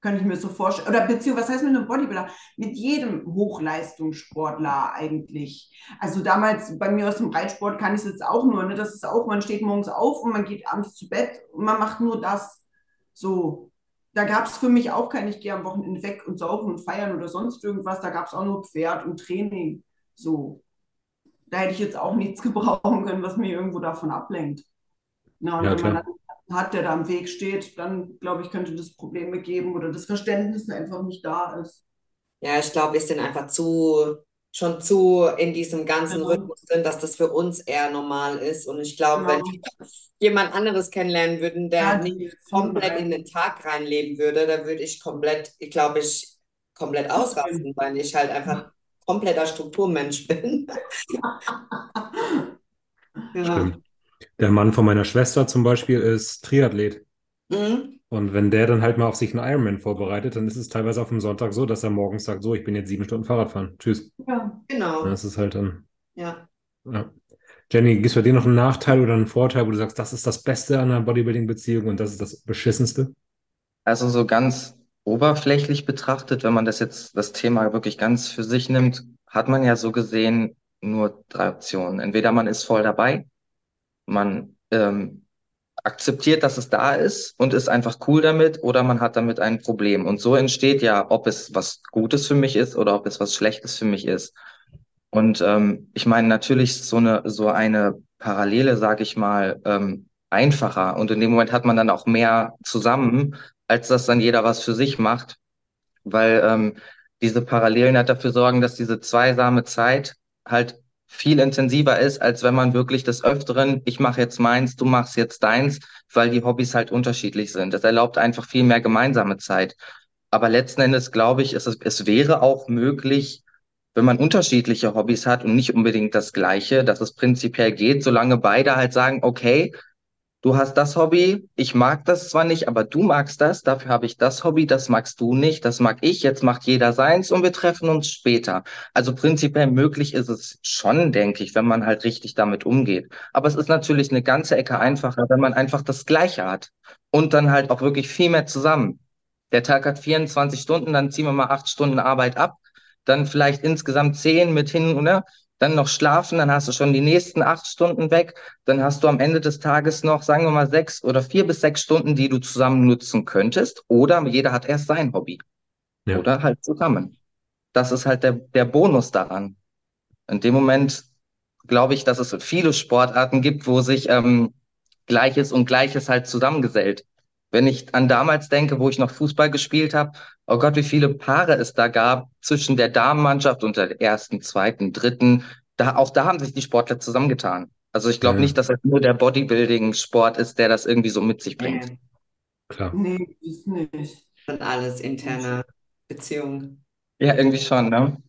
Könnte ich mir so vorstellen. Oder beziehungsweise, was heißt mit einem Bodybuilder? Mit jedem Hochleistungssportler eigentlich. Also damals bei mir aus dem Reitsport kann ich es jetzt auch nur. Ne? Das ist auch, man steht morgens auf und man geht abends zu Bett und man macht nur das. So. Da gab es für mich auch kein, ich gehe am Wochenende weg und saufen und feiern oder sonst irgendwas. Da gab es auch nur Pferd und Training. So. Da hätte ich jetzt auch nichts gebrauchen können, was mir irgendwo davon ablenkt. Na, und Ja, wenn man dann hat, der da im Weg steht, dann glaube ich, könnte das Probleme geben oder das Verständnis einfach nicht da ist. Ja, ich glaube, wir sind einfach zu, schon zu in diesem ganzen Genau. Rhythmus drin, dass das für uns eher normal ist. Und ich glaube, wenn Genau. wir jemand anderes kennenlernen würden, der Ja, nicht komplett in den Tag reinleben würde, dann würde ich komplett, ich glaube, ich komplett ausrasten, weil ich halt einfach kompletter Strukturmensch bin. Ja. Stimmt. Der Mann von meiner Schwester zum Beispiel ist Triathlet. Mhm. Und wenn der dann halt mal auf sich einen Ironman vorbereitet, dann ist es teilweise auf dem Sonntag so, dass er morgens sagt, so, ich bin jetzt sieben Stunden Fahrrad fahren. Tschüss. Ja. Genau. Das ist halt dann, Ja. ja. Jenny, gibt es bei dir noch einen Nachteil oder einen Vorteil, wo du sagst, das ist das Beste an einer Bodybuilding-Beziehung und das ist das Beschissenste? Also so ganz oberflächlich betrachtet, wenn man das jetzt, das Thema wirklich ganz für sich nimmt, hat man ja so gesehen nur drei Optionen. Entweder man ist voll dabei, man ähm, akzeptiert, dass es da ist und ist einfach cool damit, oder man hat damit ein Problem. Und so entsteht ja, ob es was Gutes für mich ist oder ob es was Schlechtes für mich ist. Und ähm, ich meine, natürlich so eine, so eine Parallele, sage ich mal, ähm, einfacher. Und in dem Moment hat man dann auch mehr zusammen, als dass dann jeder was für sich macht. Weil ähm, diese Parallelen halt dafür sorgen, dass diese zweisame Zeit halt viel intensiver ist, als wenn man wirklich des Öfteren, ich mache jetzt meins, du machst jetzt deins, weil die Hobbys halt unterschiedlich sind. Das erlaubt einfach viel mehr gemeinsame Zeit. Aber letzten Endes glaube ich, es, es wäre auch möglich, wenn man unterschiedliche Hobbys hat und nicht unbedingt das gleiche, dass es prinzipiell geht, solange beide halt sagen, okay, du hast das Hobby, ich mag das zwar nicht, aber du magst das, dafür habe ich das Hobby, das magst du nicht, das mag ich, jetzt macht jeder seins und wir treffen uns später. Also prinzipiell möglich ist es schon, denke ich, wenn man halt richtig damit umgeht. Aber es ist natürlich eine ganze Ecke einfacher, wenn man einfach das Gleiche hat und dann halt auch wirklich viel mehr zusammen. Der Tag hat 24 Stunden, dann ziehen wir mal acht Stunden Arbeit ab, dann vielleicht insgesamt zehn mit hin, oder? Dann noch schlafen, dann hast du schon die nächsten acht Stunden weg. Dann hast du am Ende des Tages noch, sagen wir mal, sechs oder vier bis sechs Stunden, die du zusammen nutzen könntest. Oder jeder hat erst sein Hobby. Ja. Oder halt zusammen. Das ist halt der, der Bonus daran. In dem Moment glaube ich, dass es viele Sportarten gibt, wo sich ähm, Gleiches und Gleiches halt zusammengesellt. Wenn ich an damals denke, wo ich noch Fußball gespielt habe, oh Gott, wie viele Paare es da gab zwischen der Damenmannschaft und der ersten, zweiten, dritten. Da, auch da haben sich die Sportler zusammengetan. Also ich glaube Ja. nicht, dass es nur der Bodybuilding-Sport ist, der das irgendwie so mit sich bringt. Nee, Klar. Nee, ist nicht. das sind alles interne Beziehungen. Ja, irgendwie schon, ne?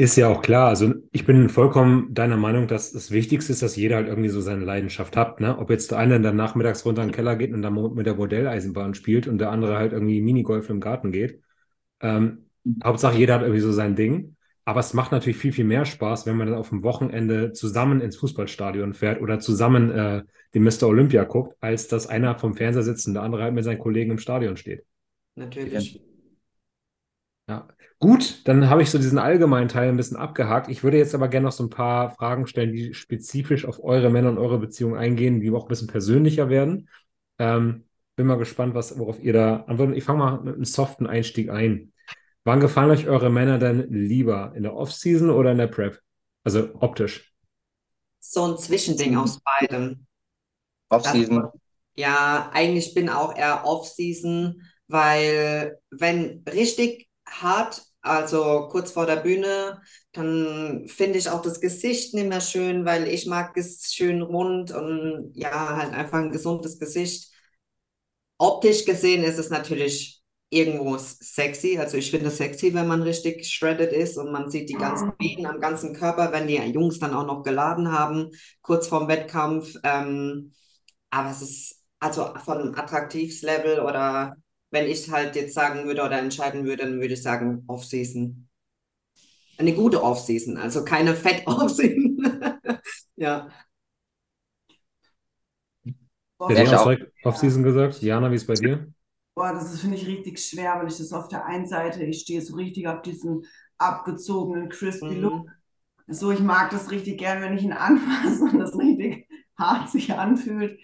Ist ja auch klar. Also ich bin vollkommen deiner Meinung, dass das Wichtigste ist, dass jeder halt irgendwie so seine Leidenschaft hat. Ne? Ob jetzt der eine dann nachmittags runter in den Keller geht und dann mit der Modelleisenbahn spielt und der andere halt irgendwie Minigolf im Garten geht. Ähm, Hauptsache jeder hat irgendwie so sein Ding. Aber es macht natürlich viel, viel mehr Spaß, wenn man dann auf dem Wochenende zusammen ins Fußballstadion fährt oder zusammen äh, den Mr. Olympia guckt, als dass einer vom Fernseher sitzt und der andere halt mit seinen Kollegen im Stadion steht. Natürlich. Ja, gut, dann habe ich so diesen allgemeinen Teil ein bisschen abgehakt. Ich würde jetzt aber gerne noch so ein paar Fragen stellen, die spezifisch auf eure Männer und eure Beziehung eingehen, die auch ein bisschen persönlicher werden. Ähm, bin mal gespannt, was, worauf ihr da antwortet. Ich fange mal mit einem soften Einstieg ein. Wann gefallen euch eure Männer denn lieber? In der Off-Season oder in der Prep? Also optisch. So ein Zwischending aus beidem. Off-Season. Ja, eigentlich bin auch eher Off-Season, weil wenn richtig hart, also kurz vor der Bühne, dann finde ich auch das Gesicht nicht mehr schön, weil ich mag es schön rund und ja, halt einfach ein gesundes Gesicht. Optisch gesehen ist es natürlich irgendwo sexy. Also ich finde es sexy, wenn man richtig shredded ist und man sieht die ganzen Venen am ganzen Körper, wenn die Jungs dann auch noch geladen haben, kurz vorm Wettkampf. Ähm, aber es ist also von Attraktivslevel oder wenn ich halt jetzt sagen würde oder entscheiden würde, dann würde ich sagen Off-Season. Eine gute Off-Season, also keine Fett-Off-Season. ja. Jonas auch. direkt Off-Season gesagt. Jana, wie ist bei dir? Boah, das ist, finde ich, richtig schwer, weil ich das auf der einen Seite, ich stehe so richtig auf diesen abgezogenen Crispy Look. Mhm. So, ich mag das richtig gern, wenn ich ihn anfasse und das richtig hart sich anfühlt.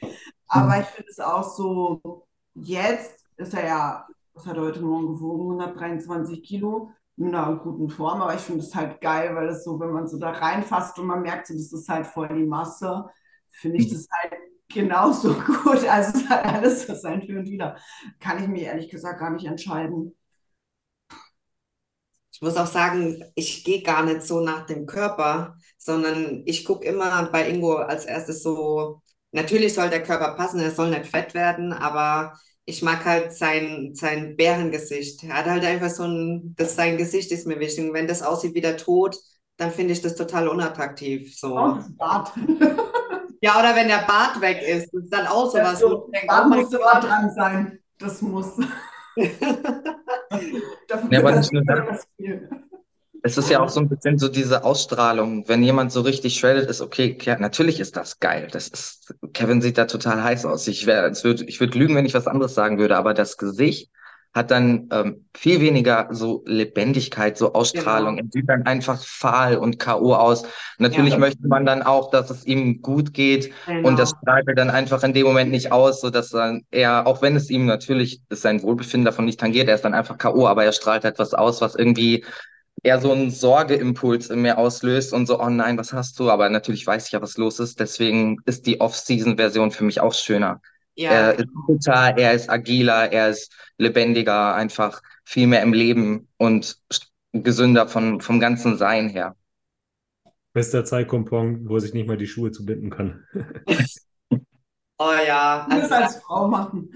Aber ich finde es auch so, jetzt ist er ja, was hat er heute Morgen gewogen? 123 Kilo in einer guten Form. Aber ich finde es halt geil, weil es so, wenn man so da reinfasst und man merkt so, das ist halt voll die Masse, finde ich das halt genauso gut. Also es ist halt alles das sein für und wieder. Kann ich mir ehrlich gesagt gar nicht entscheiden. Ich muss auch sagen, ich gehe gar nicht so nach dem Körper, sondern ich gucke immer bei Ingo als erstes so, natürlich soll der Körper passen, er soll nicht fett werden, aber ich mag halt sein, sein Bärengesicht. Er hat halt einfach so ein, das, sein Gesicht ist mir wichtig. Und wenn das aussieht wie der Tod, dann finde ich das total unattraktiv. So. Das Bart. Ja, oder wenn der Bart weg ist, das ist dann auch sowas, wo So, denke, Bart oh musste mal dran sein. Das muss. Dafür Ja, aber nicht nur das das. viel. Es ist ja auch so ein bisschen so diese Ausstrahlung. Wenn jemand so richtig shredded ist, okay, natürlich ist das geil. Das ist, Kevin sieht da total heiß aus. Ich wäre, würd, ich würde lügen, wenn ich was anderes sagen würde, aber das Gesicht hat dann ähm, viel weniger so Lebendigkeit, so Ausstrahlung. Genau. Er sieht dann einfach fahl und K.O. aus. Natürlich Ja. möchte man dann auch, dass es ihm gut geht. Genau. Und das strahlt er dann einfach in dem Moment nicht aus, so dass dann er, auch wenn es ihm natürlich ist sein Wohlbefinden davon nicht tangiert, er ist dann einfach K.O., aber er strahlt etwas aus, was irgendwie eher so einen Sorgeimpuls in mir auslöst und so, oh nein, was hast du? Aber natürlich weiß ich ja, was los ist. Deswegen ist die Off-Season-Version für mich auch schöner. Ja, Er ist fitter, er ist agiler, er ist lebendiger, einfach viel mehr im Leben und gesünder von, vom ganzen Sein her. Bester Zeitpunkt, wo er sich nicht mal die Schuhe zubinden kann. oh ja. Musst Also, als Frau machen.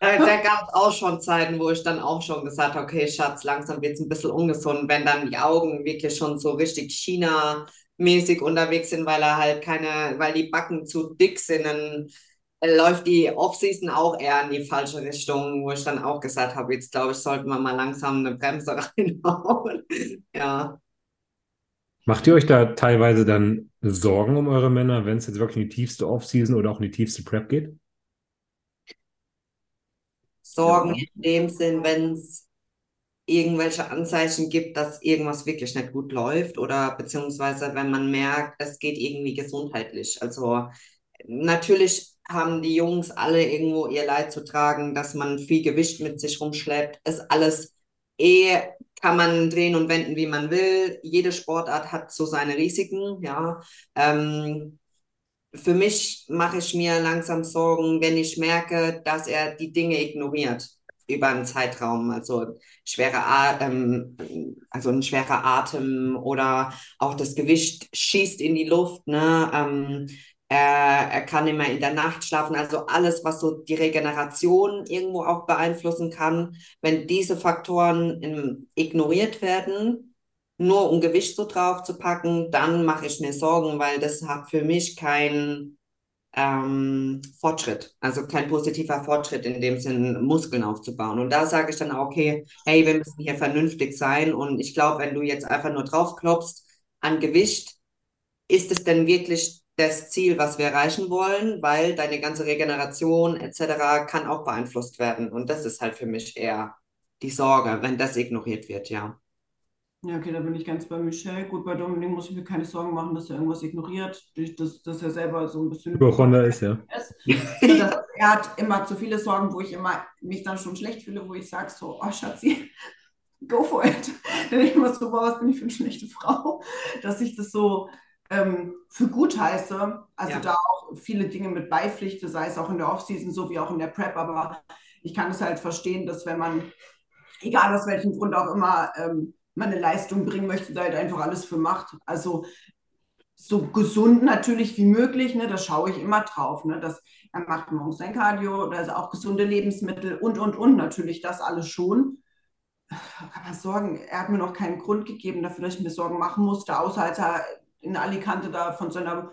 Da, da gab es auch schon Zeiten, wo ich dann auch schon gesagt habe, okay, Schatz, langsam wird es ein bisschen ungesund, wenn dann die Augen wirklich schon so richtig China-mäßig unterwegs sind, weil er halt keine, weil die Backen zu dick sind, dann läuft die Off-Season auch eher in die falsche Richtung, wo ich dann auch gesagt habe, jetzt glaube ich, sollten wir mal langsam eine Bremse reinhauen. Ja. Macht ihr euch da teilweise dann Sorgen um eure Männer, wenn es jetzt wirklich in die tiefste Off-Season oder auch in die tiefste Prep geht? Sorgen in dem Sinn, wenn es irgendwelche Anzeichen gibt, dass irgendwas wirklich nicht gut läuft oder beziehungsweise wenn man merkt, es geht irgendwie gesundheitlich. Also natürlich haben die Jungs alle irgendwo ihr Leid zu tragen, dass man viel Gewicht mit sich rumschleppt. Ist alles eh, kann man drehen und wenden, wie man will. Jede Sportart hat so seine Risiken, ja. Ähm, für mich mache ich mir langsam Sorgen, wenn ich merke, dass er die Dinge ignoriert über einen Zeitraum, also schwere Atem, also ein schwerer Atem oder auch das Gewicht schießt in die Luft, ne? Ähm, er, er kann mehr in der Nacht schlafen, also alles, was so die Regeneration irgendwo auch beeinflussen kann, wenn diese Faktoren in, ignoriert werden, nur um Gewicht so drauf zu packen, dann mache ich mir Sorgen, weil das hat für mich keinen ähm, Fortschritt, also kein positiver Fortschritt in dem Sinn, Muskeln aufzubauen. Und da sage ich dann auch, okay, hey, wir müssen hier vernünftig sein. Und ich glaube, wenn du jetzt einfach nur draufklopfst an Gewicht, ist es denn wirklich das Ziel, was wir erreichen wollen, weil deine ganze Regeneration etc. kann auch beeinflusst werden. Und das ist halt für mich eher die Sorge, wenn das ignoriert wird, ja. Ja, okay, da bin ich ganz bei Michelle. Gut, bei Dominik muss ich mir keine Sorgen machen, dass er irgendwas ignoriert, durch das, dass er selber so ein bisschen Hypochonder ist, ja. ist. Das, er hat immer zu viele Sorgen, wo ich immer mich dann schon schlecht fühle, wo ich sage so, oh Schatzi, go for it. Dann denke ich mir so, wow, was bin ich für eine schlechte Frau, dass ich das so ähm, für gut heiße. Also Ja. da auch viele Dinge mit beipflichte, sei es auch in der Offseason, so wie auch in der Prep. Aber ich kann es halt verstehen, dass wenn man, egal aus welchem Grund auch immer, ähm, man eine Leistung bringen möchte, da halt einfach alles für macht. Also so gesund natürlich wie möglich, ne, da schaue ich immer drauf, ne, dass er macht morgens sein Cardio, da ist auch gesunde Lebensmittel und, und, und, natürlich das alles schon. Aber Sorgen, er hat mir noch keinen Grund gegeben dafür, dass ich mir Sorgen machen musste, außer als er in Alicante da von seiner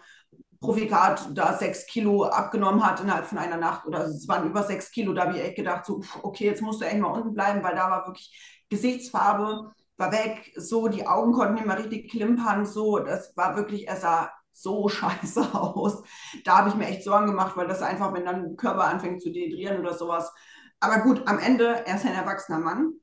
Profikat da sechs Kilo abgenommen hat innerhalb von einer Nacht oder es waren über sechs Kilo, da habe ich echt gedacht, so, okay, jetzt musst du echt mal unten bleiben, weil da war wirklich Gesichtsfarbe, war weg, so, die Augen konnten mehr richtig klimpern, so, das war wirklich, er sah so scheiße aus. Da habe ich mir echt Sorgen gemacht, weil das einfach, wenn dann Körper anfängt zu dehydrieren oder sowas. Aber gut, am Ende, er ist ein erwachsener Mann.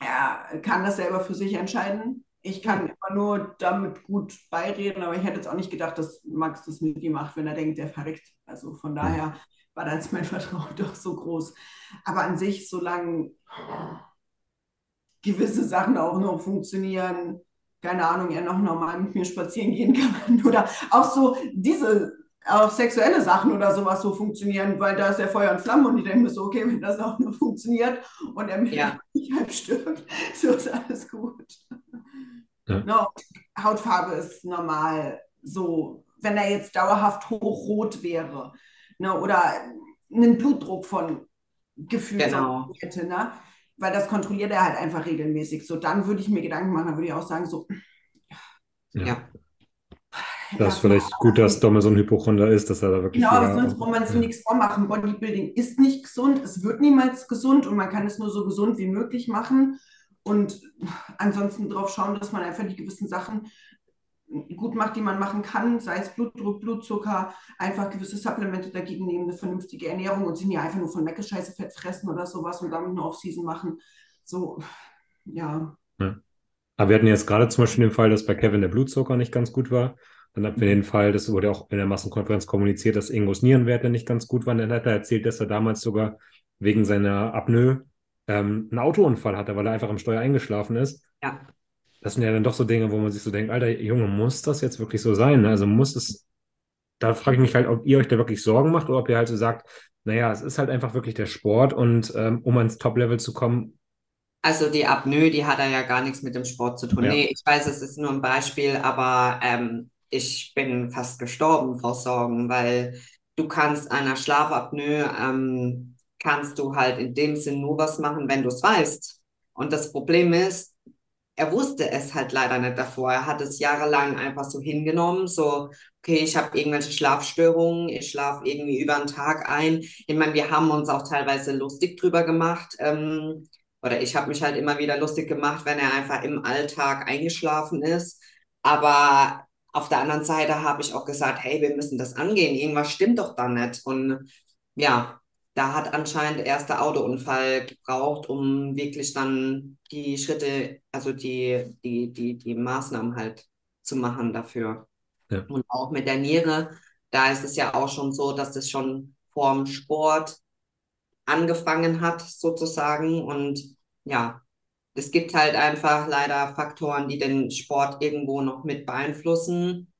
Er kann das selber für sich entscheiden. Ich kann immer nur damit gut beireden, aber ich hätte jetzt auch nicht gedacht, dass Max das mit ihm macht, wenn er denkt, der verreckt. Also von daher war da jetzt mein Vertrauen doch so groß. Aber an sich, solange gewisse Sachen auch noch funktionieren, keine Ahnung, er noch normal mit mir spazieren gehen kann oder auch so diese auch sexuelle Sachen oder sowas so funktionieren, weil da ist ja Feuer und Flamme und ich denke mir so, okay, wenn das auch nur funktioniert und er mir Ja. nicht halb stirbt, so ist alles gut. Ja. No, Hautfarbe ist normal so, wenn er jetzt dauerhaft hochrot wäre ne, oder einen Blutdruck von gefühlt Genau. hätte, ne? Weil das kontrolliert er halt einfach regelmäßig. So, dann würde ich mir Gedanken machen, dann würde ich auch sagen, so, Ja. Ja. Das ist vielleicht gut, dass Domme so ein Hypochonder ist, dass er da wirklich. Genau, aber sonst braucht man sich nichts vormachen. Bodybuilding ist nicht gesund, es wird niemals gesund und man kann es nur so gesund wie möglich machen und ansonsten darauf schauen, dass man einfach die gewissen Sachen gut macht, die man machen kann, sei es Blutdruck, Blutzucker, einfach gewisse Supplemente dagegen nehmen, eine vernünftige Ernährung und sich nicht einfach nur von Mecke-Scheiße fett fressen oder sowas und damit eine Off-Season machen. So, ja. Aber wir hatten jetzt gerade zum Beispiel den Fall, dass bei Kevin der Blutzucker nicht ganz gut war. Dann hatten wir den Fall, das wurde auch in der Massenkonferenz kommuniziert, dass Ingos Nierenwerte nicht ganz gut waren. Dann hat er erzählt, dass er damals sogar wegen seiner Apnoe ähm, einen Autounfall hatte, weil er einfach am Steuer eingeschlafen ist. Ja. Das sind ja dann doch so Dinge, wo man sich so denkt, Alter, Junge, muss das jetzt wirklich so sein? ne? Also muss es, da frage ich mich halt, ob ihr euch da wirklich Sorgen macht oder ob ihr halt so sagt, naja, es ist halt einfach wirklich der Sport und ähm, um ans Top-Level zu kommen, Also die Apnoe, die hat ja ja gar nichts mit dem Sport zu tun. Ja. Nee, ich weiß, es ist nur ein Beispiel, aber ähm, ich bin fast gestorben vor Sorgen, weil du kannst einer Schlafapnoe, ähm, kannst du halt in dem Sinn nur was machen, wenn du es weißt. Und das Problem ist, er wusste es halt leider nicht davor. Er hat es jahrelang einfach so hingenommen, so, okay, ich habe irgendwelche Schlafstörungen, ich schlafe irgendwie über den Tag ein. Ich meine, wir haben uns auch teilweise lustig drüber gemacht. Ähm, oder ich habe mich halt immer wieder lustig gemacht, wenn er einfach im Alltag eingeschlafen ist. Aber auf der anderen Seite habe ich auch gesagt, hey, wir müssen das angehen. Irgendwas stimmt doch da nicht. Und ja, da hat anscheinend erst der Autounfall gebraucht, um wirklich dann die Schritte, also die, die, die, die Maßnahmen halt zu machen dafür. Ja. Und auch mit der Niere, da ist es ja auch schon so, dass das schon vorm Sport angefangen hat, sozusagen. Und ja, es gibt halt einfach leider Faktoren, die den Sport irgendwo noch mit beeinflussen.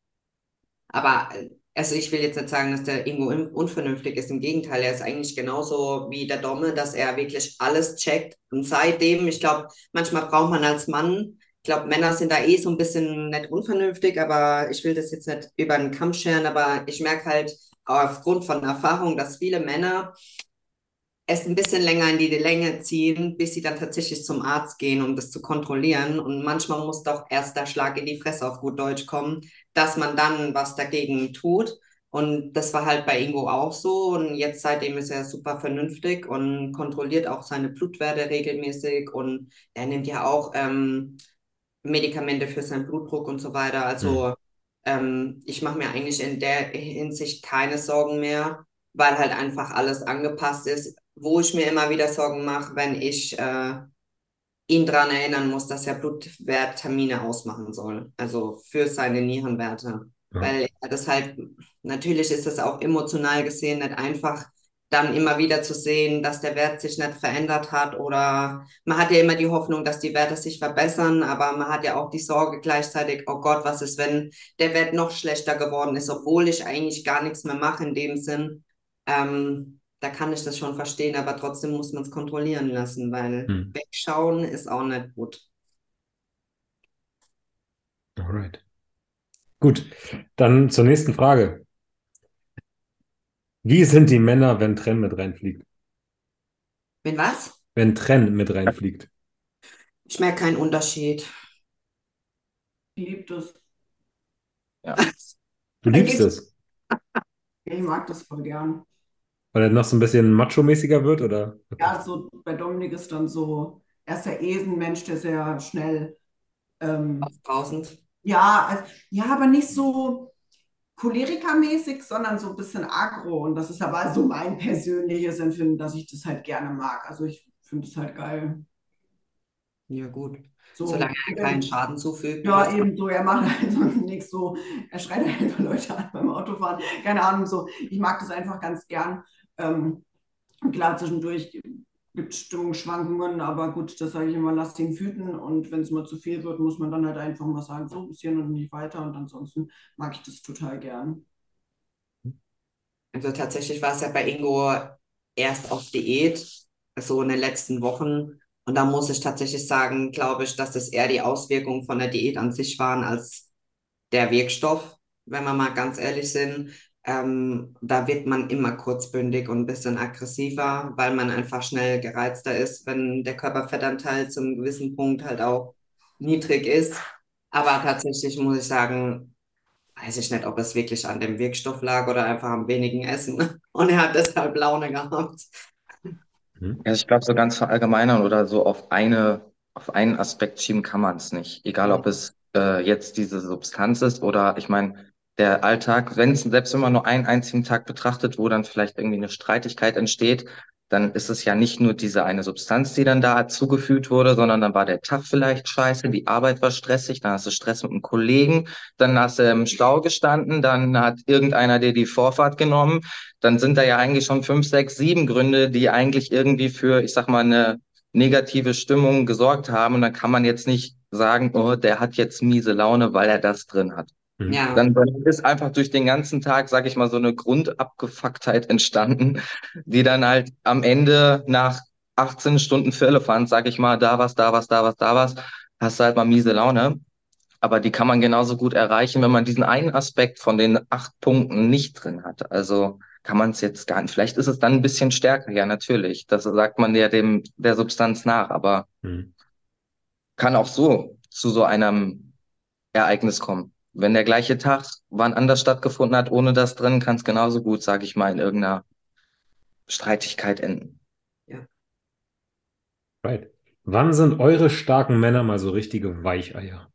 Aber äh, also ich will jetzt nicht sagen, dass der Ingo un- unvernünftig ist. Im Gegenteil, er ist eigentlich genauso wie der Domme, dass er wirklich alles checkt. Und seitdem, ich glaube, manchmal braucht man als Mann, ich glaube, Männer sind da eh so ein bisschen nicht unvernünftig, aber ich will das jetzt nicht über den Kamm scheren, aber ich merke halt aufgrund von Erfahrung, dass viele Männer es ein bisschen länger in die Länge ziehen, bis sie dann tatsächlich zum Arzt gehen, um das zu kontrollieren. Und manchmal muss doch erst der Schlag in die Fresse auf gut Deutsch kommen, dass man dann was dagegen tut. Und das war halt bei Ingo auch so. Und jetzt seitdem ist er super vernünftig und kontrolliert auch seine Blutwerte regelmäßig. Und er nimmt ja auch ähm, Medikamente für seinen Blutdruck und so weiter. Also ähm, ich mache mir eigentlich in der Hinsicht keine Sorgen mehr, weil halt einfach alles angepasst ist. Wo ich mir immer wieder Sorgen mache, wenn ich äh, ihn daran erinnern muss, dass er Blutwerttermine ausmachen soll, also für seine Nierenwerte. Ja. Weil er das halt, natürlich ist das auch emotional gesehen nicht einfach, dann immer wieder zu sehen, dass der Wert sich nicht verändert hat oder man hat ja immer die Hoffnung, dass die Werte sich verbessern, aber man hat ja auch die Sorge gleichzeitig, oh Gott, was ist, wenn der Wert noch schlechter geworden ist, obwohl ich eigentlich gar nichts mehr mache in dem Sinn. Ähm, da kann ich das schon verstehen, aber trotzdem muss man es kontrollieren lassen, weil hm. wegschauen ist auch nicht gut. Alright. Gut, dann zur nächsten Frage. Wie sind die Männer, wenn Trenn mit reinfliegt? Wenn was? Wenn Trenn mit reinfliegt. Ich merke keinen Unterschied. Ich liebe das. Ja. Du liebst es. Ich mag das voll gern. Weil er noch so ein bisschen macho-mäßiger wird, oder? Ja, so bei Dominik ist dann so, er ist ja eh ein Mensch, der sehr schnell ähm, Aufbrausend. Ja, also, ja, aber nicht so cholerikermäßig, sondern so ein bisschen aggro. Und das ist aber so mein persönliches Empfinden, dass ich das halt gerne mag. Also ich finde es halt geil. Ja, gut. So, Solange er keinen Schaden zufügt. Ja, eben so. Er macht halt so nichts so, er schreit halt einfach Leute an beim Autofahren. Keine Ahnung, so. Ich mag das einfach ganz gern. Ähm, klar, zwischendurch gibt Stimmungsschwankungen, aber gut, das sage ich immer, lass den wüten und wenn es mal zu viel wird, muss man dann halt einfach mal sagen, so bis hierhin und nicht weiter und ansonsten mag ich das total gern. Also tatsächlich war es ja bei Ingo erst auf Diät, so in den letzten Wochen und da muss ich tatsächlich sagen, glaube ich, dass es eher die Auswirkungen von der Diät an sich waren als der Wirkstoff, wenn wir mal ganz ehrlich sind. Ähm, da wird man immer kurzbündig und ein bisschen aggressiver, weil man einfach schnell gereizter ist, wenn der Körperfettanteil zum gewissen Punkt halt auch niedrig ist. Aber tatsächlich muss ich sagen, weiß ich nicht, ob es wirklich an dem Wirkstoff lag oder einfach am wenigen Essen. Und er hat deshalb Laune gehabt. Mhm. Ja, ich glaube, so ganz verallgemeinern oder so auf eine, auf einen Aspekt schieben kann man es nicht. Egal, ob es äh, jetzt diese Substanz ist oder ich meine, der Alltag, wenn es selbst man nur einen einzigen Tag betrachtet, wo dann vielleicht irgendwie eine Streitigkeit entsteht, dann ist es ja nicht nur diese eine Substanz, die dann da zugefügt wurde, sondern dann war der Tag vielleicht scheiße, die Arbeit war stressig, dann hast du Stress mit einem Kollegen, dann hast du im Stau gestanden, dann hat irgendeiner dir die Vorfahrt genommen, dann sind da ja eigentlich schon fünf, sechs, sieben Gründe, die eigentlich irgendwie für, ich sag mal, eine negative Stimmung gesorgt haben und dann kann man jetzt nicht sagen, oh, der hat jetzt miese Laune, weil er das drin hat. Mhm. Ja. Dann ist einfach durch den ganzen Tag, sag ich mal, so eine Grundabgefucktheit entstanden, die dann halt am Ende nach 18 Stunden Firlefanz, sag ich mal, da was, da was, da was, da was, hast du halt mal miese Laune. Aber die kann man genauso gut erreichen, wenn man diesen einen Aspekt von den acht Punkten nicht drin hat. Also kann man es jetzt gar nicht. Vielleicht ist es dann ein bisschen stärker, ja, natürlich. Das sagt man ja dem der Substanz nach, aber hm. kann auch so zu so einem Ereignis kommen wenn der gleiche Tag wann anders stattgefunden hat, ohne das drin, kann es genauso gut, sage ich mal, in irgendeiner Streitigkeit enden. Ja. Right. Wann sind eure starken Männer mal so richtige Weicheier?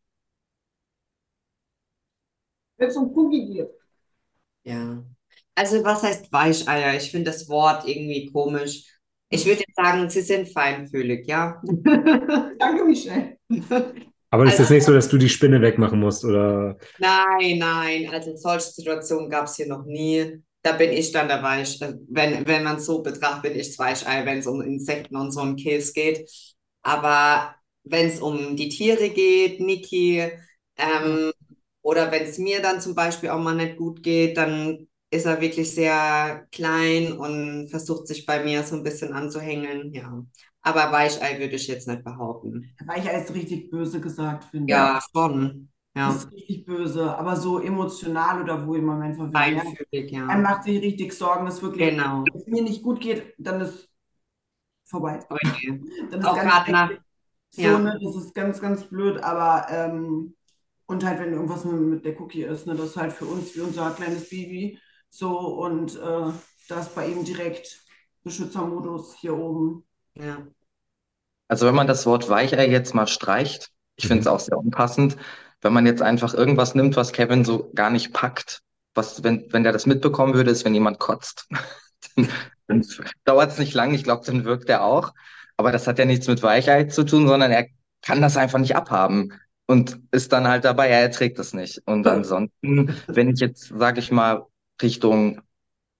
Wenn es um Cookie geht. Ja. Also was heißt Weicheier? Ich finde das Wort irgendwie komisch. Ich würde sagen, sie sind feinfühlig, ja. Danke, Michelle. Aber also, ist nicht so, dass du die Spinne wegmachen musst, oder? Nein, nein. Also solche Situationen gab es hier noch nie. Da bin ich dann dabei. Wenn, wenn man es so betrachtet, bin ich Zweischei, wenn es um Insekten und so einen Käse geht. Aber wenn es um die Tiere geht, Niki, ähm, oder wenn es mir dann zum Beispiel auch mal nicht gut geht, dann ist er wirklich sehr klein und versucht sich bei mir so ein bisschen anzuhängeln. Ja. Aber Weichei würde ich jetzt nicht behaupten. Weichei ist richtig böse gesagt, finde ich. Ja, schon. Ja. Das ist richtig böse, aber so emotional oder wo im Moment Feinfühlig, ja. Er macht sich richtig Sorgen, dass wirklich, genau. wenn es mir nicht gut geht, dann ist vorbei. Okay. dann ist Auch gerade nach. So, ja. ne, das ist ganz, ganz blöd, aber ähm, und halt, wenn irgendwas mit, der Cookie ist, ne, das ist halt für uns wie unser kleines Baby so und äh, da ist bei ihm direkt Beschützermodus hier oben. Ja. Also wenn man das Wort Weichei jetzt mal streicht, ich finde es mhm. auch sehr unpassend, wenn man jetzt einfach irgendwas nimmt, was Kevin so gar nicht packt, was, wenn, wenn der das mitbekommen würde, ist, wenn jemand kotzt. dann, dauert es nicht lang, ich glaube, dann wirkt er auch. Aber das hat ja nichts mit Weichei zu tun, sondern er kann das einfach nicht abhaben und ist dann halt dabei, er erträgt es nicht. Und ansonsten, wenn ich jetzt, sage ich mal, Richtung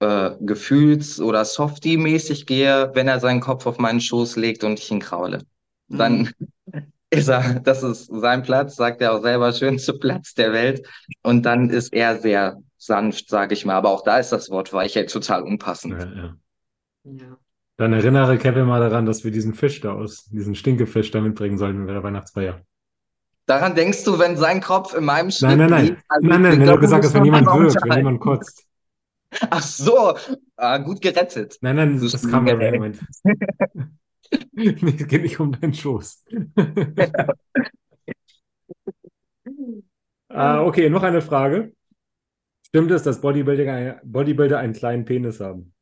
äh, gefühls- oder Softie-mäßig gehe, wenn er seinen Kopf auf meinen Schoß legt und ich ihn kraule. Dann ist er, das ist sein Platz, sagt er auch selber, schönste Platz der Welt. Und dann ist er sehr sanft, sage ich mal. Aber auch da ist das Wort Weichheit total unpassend. Ja, ja. Ja. Dann erinnere Kevin mal daran, dass wir diesen Fisch da aus, diesen Stinkefisch da mitbringen sollten bei der Weihnachtsfeier. Daran denkst du, wenn sein Kopf in meinem Schritt Nein, nein, nein. liegt? Also Nein, nein, wenn du gesagt hast, wenn jemand wirkt, wenn jemand kotzt. Ach so, ah, gut gerettet. Nein, nein, Du das kam im Schwiegerei. Moment. Nee, Es geht nicht um deinen Schoß. Ah, okay, noch eine Frage. Stimmt es, dass Bodybuilder, Bodybuilder einen kleinen Penis haben?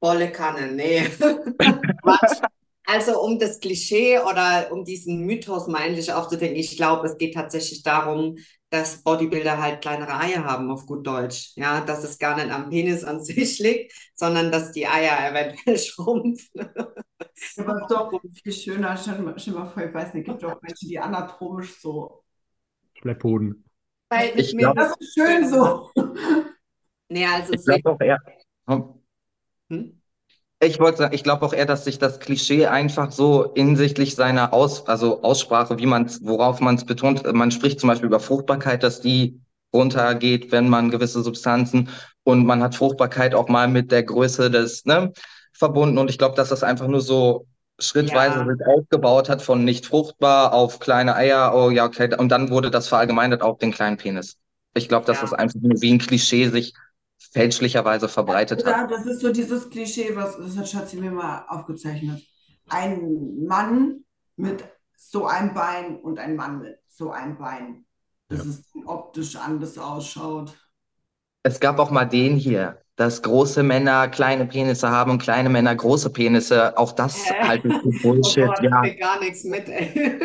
Volle Kanne, nee. Also um das Klischee oder um diesen Mythos mal endlich aufzudecken, ich glaube, es geht tatsächlich darum, dass Bodybuilder halt kleinere Eier haben, auf gut Deutsch. Ja, dass es gar nicht am Penis an sich liegt, sondern dass die Eier eventuell schrumpfen. Aber es ist doch viel schöner. Stell mal, stell mal vor, ich weiß nicht, es gibt doch Menschen, die anatomisch so. Schlepphoden. Weil Ich mir- glaub- Das ist schön so. Nee, also Ich glaube auch eher. Hm? Ich wollte sagen, ich glaube auch eher, dass sich das Klischee einfach so hinsichtlich seiner Aus, also Aussprache, wie man worauf man es betont, man spricht zum Beispiel über Fruchtbarkeit, dass die runtergeht, wenn man gewisse Substanzen und man hat Fruchtbarkeit auch mal mit der Größe des, ne, verbunden und ich glaube, dass das einfach nur so schrittweise Ja. sich aufgebaut hat von nicht fruchtbar auf kleine Eier, oh ja, okay, und dann wurde das verallgemeinert auf den kleinen Penis. Ich glaube, dass Ja. das einfach nur wie ein Klischee sich fälschlicherweise verbreitet hat. Ja, das ist so dieses Klischee, was das hat Schatzi mir mal aufgezeichnet. Ein Mann mit so einem Bein und ein Mann mit so einem Bein. Das Ja. ist optisch anders ausschaut. Es gab auch mal den hier, dass große Männer kleine Penisse haben und kleine Männer große Penisse. Auch das Hä? halte ich für Oh Bullshit. Gott, Ja, gar nichts mit, ey.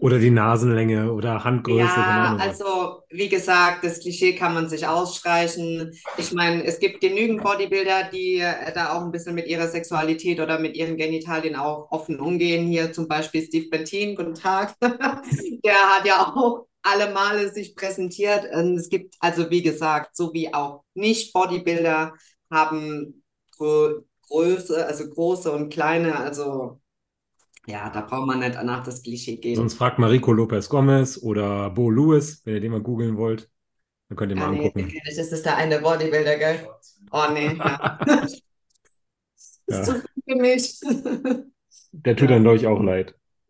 Oder die Nasenlänge oder Handgröße, Ja, also wie gesagt, das Klischee kann man sich ausstreichen. Ich meine, es gibt genügend Bodybuilder, die äh, da auch ein bisschen mit ihrer Sexualität oder mit ihren Genitalien auch offen umgehen. Hier zum Beispiel Steve Bentin, guten Tag. Der hat ja auch alle Male sich präsentiert. Und es gibt also, wie gesagt, so wie auch Nicht-Bodybuilder haben Grö Größe, also große und kleine, also ja, da braucht man nicht nach das Klischee gehen. Sonst fragt Marico Lopez Gomez oder Bo Lewis, wenn ihr den mal googeln wollt. Dann könnt ihr mal Ja, nee, angucken. das ist der eine Bodybuilder, gell? Oh nee, ja. Ja. Ist zu viel für mich. Der tut dann, glaube ich, auch leid.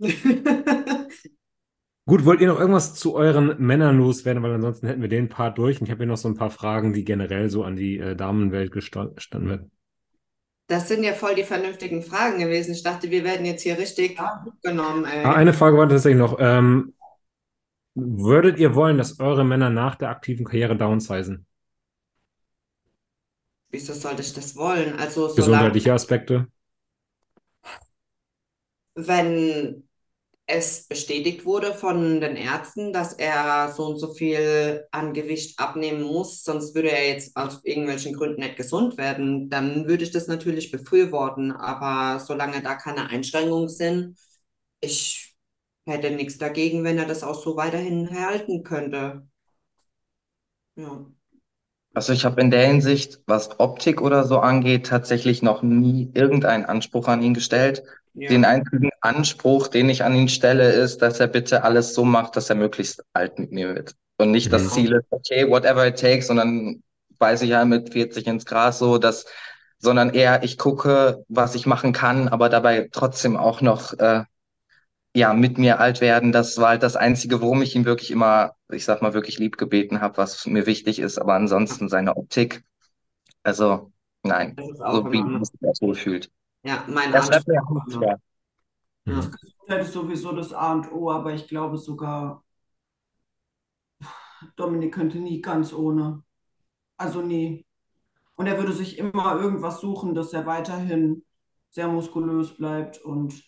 Gut, wollt ihr noch irgendwas zu euren Männern loswerden? Weil ansonsten hätten wir den Part durch. Und ich habe hier noch so ein paar Fragen, die generell so an die äh, Damenwelt gesta- gestanden werden. Das sind ja voll die vernünftigen Fragen gewesen. Ich dachte, wir werden jetzt hier richtig genommen, ey. Ah, eine Frage war tatsächlich noch. Ähm, würdet ihr wollen, dass eure Männer nach der aktiven Karriere downsizen? Wieso sollte ich das wollen? Also, solange, Gesundheitliche Aspekte? wenn es bestätigt wurde von den Ärzten, dass er so und so viel an Gewicht abnehmen muss, sonst würde er jetzt aus irgendwelchen Gründen nicht gesund werden, dann würde ich das natürlich befürworten. Aber solange da keine Einschränkungen sind, ich hätte nichts dagegen, wenn er das auch so weiterhin halten könnte. Ja. also ich habe in der Hinsicht, was Optik oder so angeht, tatsächlich noch nie irgendeinen Anspruch an ihn gestellt. Ja. Den einzigen Anspruch, den ich an ihn stelle, ist, dass er bitte alles so macht, dass er möglichst alt mit mir wird. Und nicht das Mhm. Ziel ist, okay, whatever it takes, sondern beiß ich ja mit 40 ins Gras so, dass, sondern eher ich gucke, was ich machen kann, aber dabei trotzdem auch noch, äh, ja, mit mir alt werden. Das war halt das Einzige, worum ich ihn wirklich immer, ich sag mal, wirklich lieb gebeten habe, was mir wichtig ist, aber ansonsten seine Optik, also nein, Das so wie man sich das wohl fühlt. Ja, mein Er immer. schwer. Ja. Mhm. Gesundheit ist sowieso das A und O, aber ich glaube sogar, Dominik könnte nie ganz ohne. Also nie. Und er würde sich immer irgendwas suchen, dass er weiterhin sehr muskulös bleibt. Und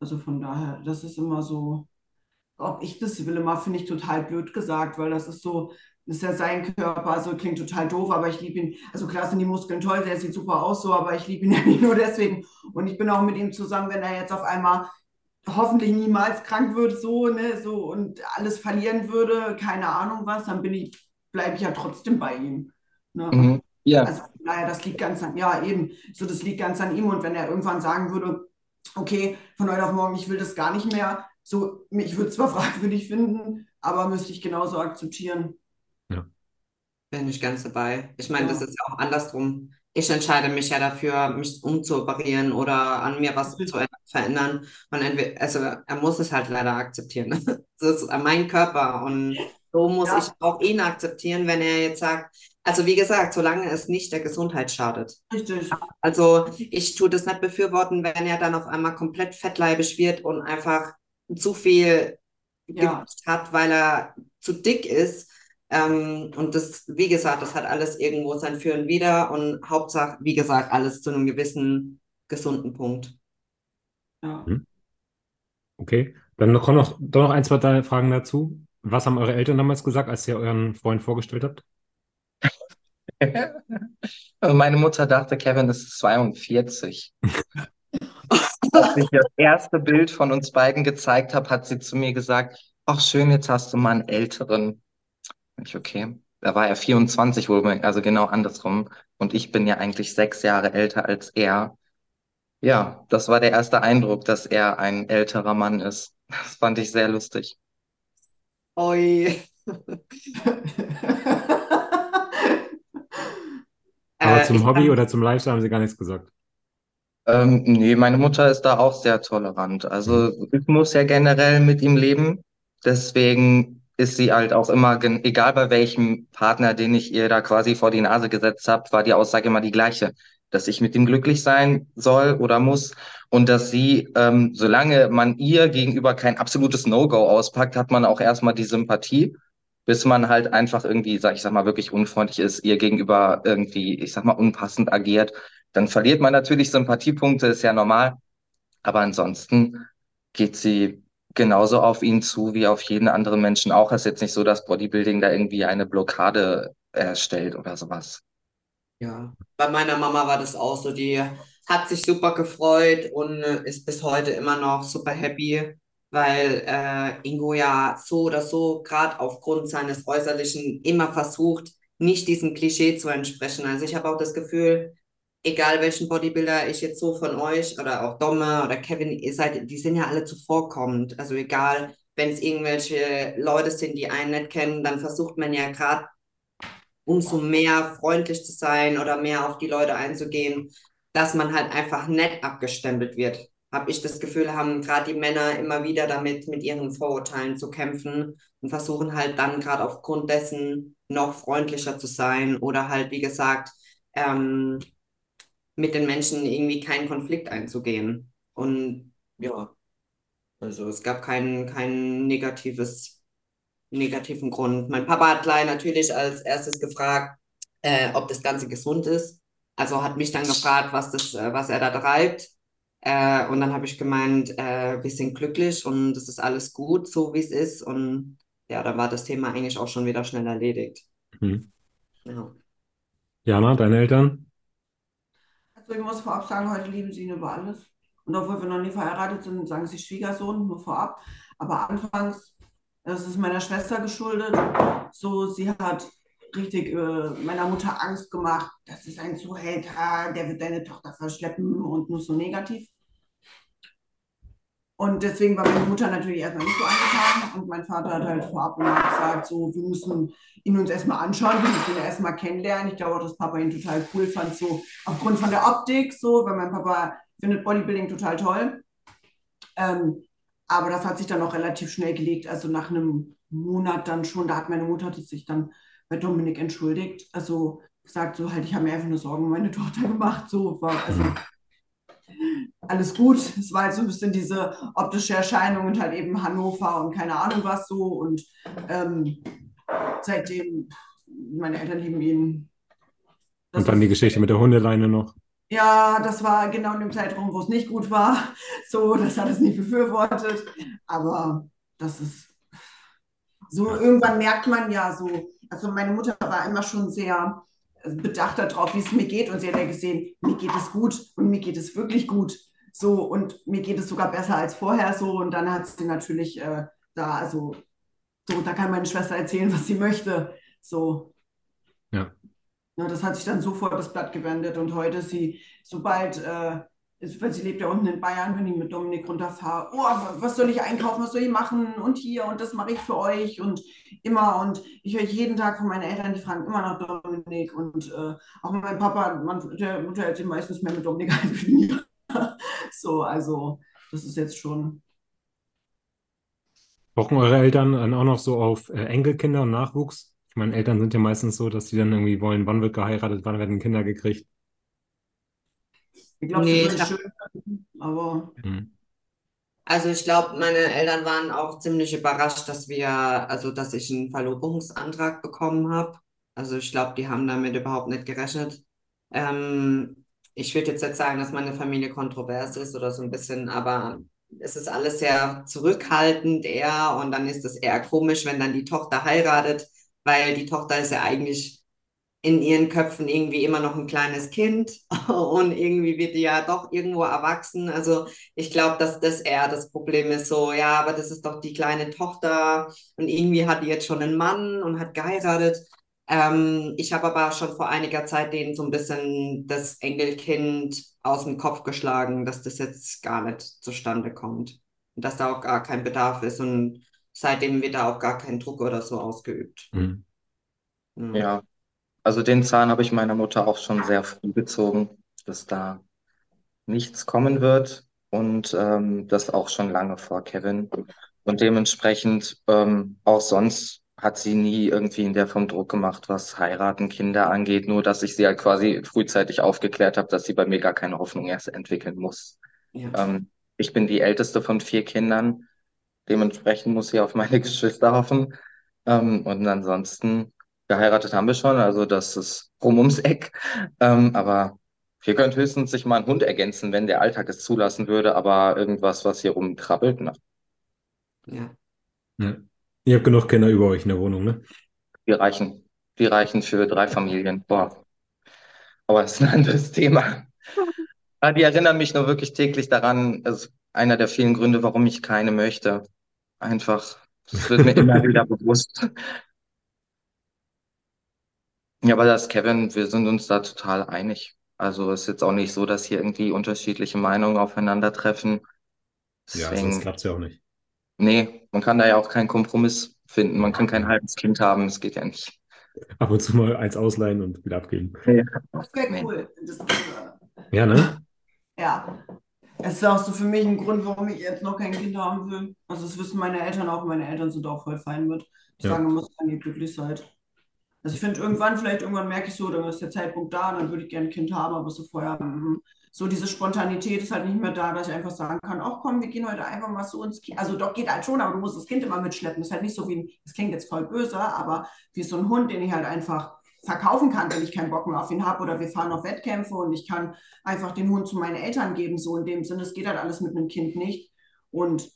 also von daher, das ist immer so, ob ich das will, immer finde ich total blöd gesagt, weil das ist so, das ist ja sein Körper, also klingt total doof, aber ich liebe ihn. Also klar sind die Muskeln toll, der sieht super aus so, aber ich liebe ihn ja nicht nur deswegen. Und ich bin auch mit ihm zusammen, wenn er jetzt auf einmal hoffentlich niemals krank wird, so, ne, so und alles verlieren würde, keine Ahnung was, dann bin ich, bleibe ich ja trotzdem bei ihm. Ne? Mhm. Ja, Also naja, das liegt ganz an, ja eben, so das liegt ganz an ihm. Und wenn er irgendwann sagen würde, okay, von heute auf morgen, ich will das gar nicht mehr, so, ich würde es zwar fragwürdig finden, aber müsste ich genauso akzeptieren. Bin ich ganz dabei. Ich meine, das Ja. ist ja auch andersrum. Ich entscheide mich ja dafür, mich umzuoperieren oder an mir was zu verändern. Und entweder, also er muss es halt leider akzeptieren. Das ist mein Körper und so muss Ja. ich auch ihn akzeptieren, wenn er jetzt sagt, also wie gesagt, solange es nicht der Gesundheit schadet. Richtig. Also ich tue das nicht befürworten, wenn er dann auf einmal komplett fettleibig wird und einfach zu viel Ja. Gewicht hat, weil er zu dick ist. Ähm, und das, wie gesagt, das hat alles irgendwo sein Für und Wider und Hauptsache, wie gesagt, alles zu einem gewissen gesunden Punkt. Ja. Okay, dann noch, kommen noch, doch noch ein, zwei drei Fragen dazu. Was haben eure Eltern damals gesagt, als ihr euren Freund vorgestellt habt? Also meine Mutter dachte, Kevin ist 42. Als ich das erste Bild von uns beiden gezeigt habe, hat sie zu mir gesagt, ach schön, jetzt hast du mal einen älteren. Ich, okay. Da war er 24, wohl, also genau andersrum. Und ich bin ja eigentlich sechs Jahre älter als er. Ja, das war der erste Eindruck, dass er ein älterer Mann ist. Das fand ich sehr lustig. Oi. Aber Äh, zum Hobby kann- oder zum Lifestyle haben sie gar nichts gesagt. Ähm, nee, meine Mutter ist da auch sehr tolerant. Also ich muss ja generell mit ihm leben. Deswegen ist sie halt auch immer, egal bei welchem Partner, den ich ihr da quasi vor die Nase gesetzt habe, war die Aussage immer die gleiche. Dass ich mit ihm glücklich sein soll oder muss und dass sie, ähm, solange man ihr gegenüber kein absolutes No-Go auspackt, hat man auch erstmal die Sympathie, bis man halt einfach irgendwie, sag ich sag mal, wirklich unfreundlich ist, ihr gegenüber irgendwie, ich sag mal, unpassend agiert. Dann verliert man natürlich Sympathiepunkte, ist ja normal. Aber ansonsten geht sie genauso auf ihn zu wie auf jeden anderen Menschen auch. Es ist jetzt nicht so, dass Bodybuilding da irgendwie eine Blockade erstellt oder sowas. Ja, bei meiner Mama war das auch so. Die hat sich super gefreut und äh, ist bis heute immer noch super happy, weil äh, Ingo ja so oder so, gerade aufgrund seines Äußerlichen, immer versucht, nicht diesem Klischee zu entsprechen. Also ich habe auch das Gefühl, egal welchen Bodybuilder ich jetzt so von euch oder auch Domme oder Kevin, ihr seid, die sind ja alle zuvorkommend. Also egal, wenn es irgendwelche Leute sind, die einen nicht kennen, dann versucht man ja gerade umso mehr freundlich zu sein oder mehr auf die Leute einzugehen, dass man halt einfach nett abgestempelt wird. Habe ich das Gefühl, haben gerade die Männer immer wieder damit, mit ihren Vorurteilen zu kämpfen und versuchen halt dann gerade aufgrund dessen noch freundlicher zu sein oder halt, wie gesagt, ähm, mit den Menschen irgendwie keinen Konflikt einzugehen. Und ja, also es gab kein, kein negatives negativen Grund. Mein Papa hat gleich natürlich als erstes gefragt, äh, ob das Ganze gesund ist. Also hat mich dann gefragt, was das, äh, was er da treibt. Äh, und dann habe ich gemeint, äh, wir sind glücklich und es ist alles gut, so wie es ist. Und ja, dann war das Thema eigentlich auch schon wieder schnell erledigt. Hm. Ja. Jana, deine Eltern? Ich muss vorab sagen, heute lieben sie ihn über alles. Und obwohl wir noch nie verheiratet sind, sagen sie Schwiegersohn, nur vorab. Aber anfangs, das ist meiner Schwester geschuldet, so sie hat richtig äh, meiner Mutter Angst gemacht, das ist ein Zuhälter, der wird deine Tochter verschleppen und nur so negativ. Und deswegen war meine Mutter natürlich erstmal nicht so angetan und mein Vater hat halt vorab gesagt, so, wir müssen ihn uns erstmal anschauen, wir müssen ihn erstmal kennenlernen. Ich glaube auch, dass Papa ihn total cool fand, so aufgrund von der Optik, so, weil mein Papa findet Bodybuilding total toll. Ähm, aber das hat sich dann auch relativ schnell gelegt, also nach einem Monat dann schon, da hat meine Mutter sich dann bei Dominik entschuldigt, also gesagt, so halt, ich habe mir einfach nur Sorgen um meine Tochter gemacht, so war, also alles gut. Es war halt so ein bisschen diese optische Erscheinung und halt eben Hannover und keine Ahnung was so. Und ähm, seitdem, meine Eltern lieben ihn. Das Und dann die Geschichte mit der Hundeleine noch. Ja, das war genau in dem Zeitraum, wo es nicht gut war. So, das hat es nicht befürwortet. Aber das ist so, irgendwann merkt man ja so, also meine Mutter war immer schon sehr bedacht darauf, wie es mir geht. Und sie hat ja gesehen, mir geht es gut und mir geht es wirklich gut. So, und mir geht es sogar besser als vorher so. Und dann hat sie natürlich äh, da, also, so, da kann meine Schwester erzählen, was sie möchte. So, Ja. Ja, das hat sich dann sofort das Blatt gewendet und heute ist sie, sobald, äh, weil sie lebt ja unten in Bayern, wenn ich mit Dominik runterfahre, oh, was soll ich einkaufen, was soll ich machen und hier und das mache ich für euch und immer und ich höre jeden Tag von meinen Eltern, die fragen immer nach Dominik und äh, auch mein Papa, man, der Mutter hält sich meistens mehr mit Dominik als mit mir. So, also das ist jetzt schon. Pochen eure Eltern dann auch noch so auf äh, Enkelkinder und Nachwuchs? Ich meine, Eltern sind ja meistens so, dass sie dann irgendwie wollen, wann wird geheiratet, wann werden Kinder gekriegt. Ich glaube, Nee, würden glaub- schön, aber Hm. Also ich glaube, meine Eltern waren auch ziemlich überrascht, dass wir, also dass ich einen Verlobungsantrag bekommen habe. Also ich glaube, die haben damit überhaupt nicht gerechnet. Ähm, ich würde jetzt nicht sagen, dass meine Familie kontrovers ist oder so ein bisschen, aber es ist alles sehr zurückhaltend eher und dann ist es eher komisch, wenn dann die Tochter heiratet, weil die Tochter ist ja eigentlich in ihren Köpfen irgendwie immer noch ein kleines Kind und irgendwie wird die ja doch irgendwo erwachsen. Also ich glaube, dass das eher das Problem ist, so, ja, aber das ist doch die kleine Tochter und irgendwie hat die jetzt schon einen Mann und hat geheiratet. Ähm, ich habe aber schon vor einiger Zeit denen so ein bisschen das Enkelkind aus dem Kopf geschlagen, dass das jetzt gar nicht zustande kommt und dass da auch gar kein Bedarf ist und seitdem wird da auch gar kein Druck oder so ausgeübt. Hm. Mhm. Ja, also den Zahn habe ich meiner Mutter auch schon sehr früh gezogen, dass da nichts kommen wird und ähm, das auch schon lange vor Kevin. Und dementsprechend ähm, auch sonst hat sie nie irgendwie in der Form Druck gemacht, was heiraten, Kinder angeht, nur dass ich sie halt quasi frühzeitig aufgeklärt habe, dass sie bei mir gar keine Hoffnung erst entwickeln muss. Ja. Ähm, ich bin die älteste von vier Kindern, dementsprechend muss sie auf meine Geschwister hoffen. Ähm, und ansonsten geheiratet haben wir schon, also das ist rum ums Eck. Ähm, aber wir können höchstens sich mal einen Hund ergänzen, wenn der Alltag es zulassen würde, aber irgendwas, was hier rumkrabbelt, na, Ja. Ja. Ihr habt genug Kinder über euch in der Wohnung, ne? wir reichen. Wir reichen für drei Familien. Boah. Aber das ist ein anderes Thema. Aber die erinnern mich nur wirklich täglich daran, das ist einer der vielen Gründe, warum ich keine möchte. Einfach, das wird mir immer wieder bewusst. Ja, aber das Kevin, wir sind uns da total einig. Also es ist jetzt auch nicht so, dass hier irgendwie unterschiedliche Meinungen aufeinandertreffen. Ja, Deswegen, sonst klappt es ja auch nicht. nee, man kann da ja auch keinen Kompromiss finden. Man kann kein halbes Kind haben, das geht ja nicht. Ab und zu mal eins ausleihen und wieder abgeben. das wäre cool. Das, äh, Ja, ne? ja. Es ist auch so für mich ein Grund, warum ich jetzt noch kein Kind haben will. Also das wissen meine Eltern auch. Meine Eltern sind auch voll fein mit. Die Ja. sagen immer, solange ihr glücklich seid. Also ich finde irgendwann, vielleicht irgendwann merke ich so, dann ist der Zeitpunkt da, dann würde ich gerne ein Kind haben, aber so vorher, mm, so diese Spontanität ist halt nicht mehr da, dass ich einfach sagen kann, ach komm, wir gehen heute einfach mal so ins Kind. Also doch geht halt schon, aber du musst das Kind immer mitschleppen. Das ist halt nicht so wie, das klingt jetzt voll böse, aber wie so ein Hund, den ich halt einfach verkaufen kann, wenn ich keinen Bock mehr auf ihn habe oder wir fahren auf Wettkämpfe und ich kann einfach den Hund zu meinen Eltern geben, so in dem Sinne, es geht halt alles mit einem Kind nicht. Und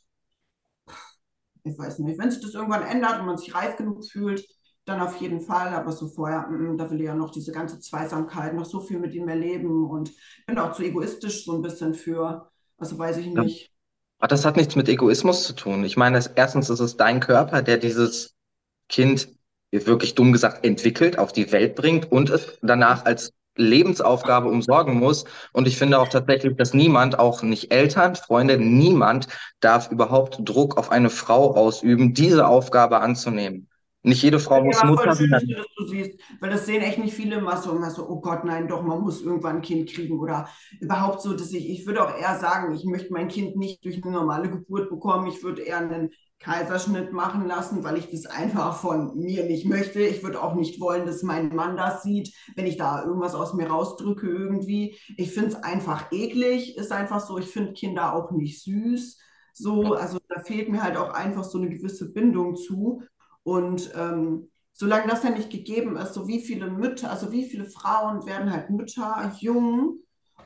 ich weiß nicht, wenn sich das irgendwann ändert und man sich reif genug fühlt, dann auf jeden Fall, aber so vorher, mm, da will ich ja noch diese ganze Zweisamkeit, noch so viel mit ihm erleben und bin auch zu egoistisch so ein bisschen für, also weiß ich nicht. Aber das hat nichts mit Egoismus zu tun. Ich meine, erstens ist es dein Körper, der dieses Kind, wirklich dumm gesagt, entwickelt, auf die Welt bringt und es danach als Lebensaufgabe umsorgen muss. Und ich finde auch tatsächlich, dass niemand, auch nicht Eltern, Freunde, niemand darf überhaupt Druck auf eine Frau ausüben, diese Aufgabe anzunehmen. Nicht jede Frau muss Ja, Mutter schön, dass du siehst, weil das sehen echt nicht viele immer so, immer so, oh Gott, nein, doch, man muss irgendwann ein Kind kriegen oder überhaupt so, dass ich, ich würde auch eher sagen, ich möchte mein Kind nicht durch eine normale Geburt bekommen, ich würde eher einen Kaiserschnitt machen lassen, weil ich das einfach von mir nicht möchte. Ich würde auch nicht wollen, dass mein Mann das sieht, wenn ich da irgendwas aus mir rausdrücke irgendwie. Ich finde es einfach eklig, ist einfach so, ich finde Kinder auch nicht süß. So, also da fehlt mir halt auch einfach so eine gewisse Bindung zu. Und ähm, solange das ja nicht gegeben ist, so wie viele Mütter, also wie viele Frauen werden halt Mütter, jung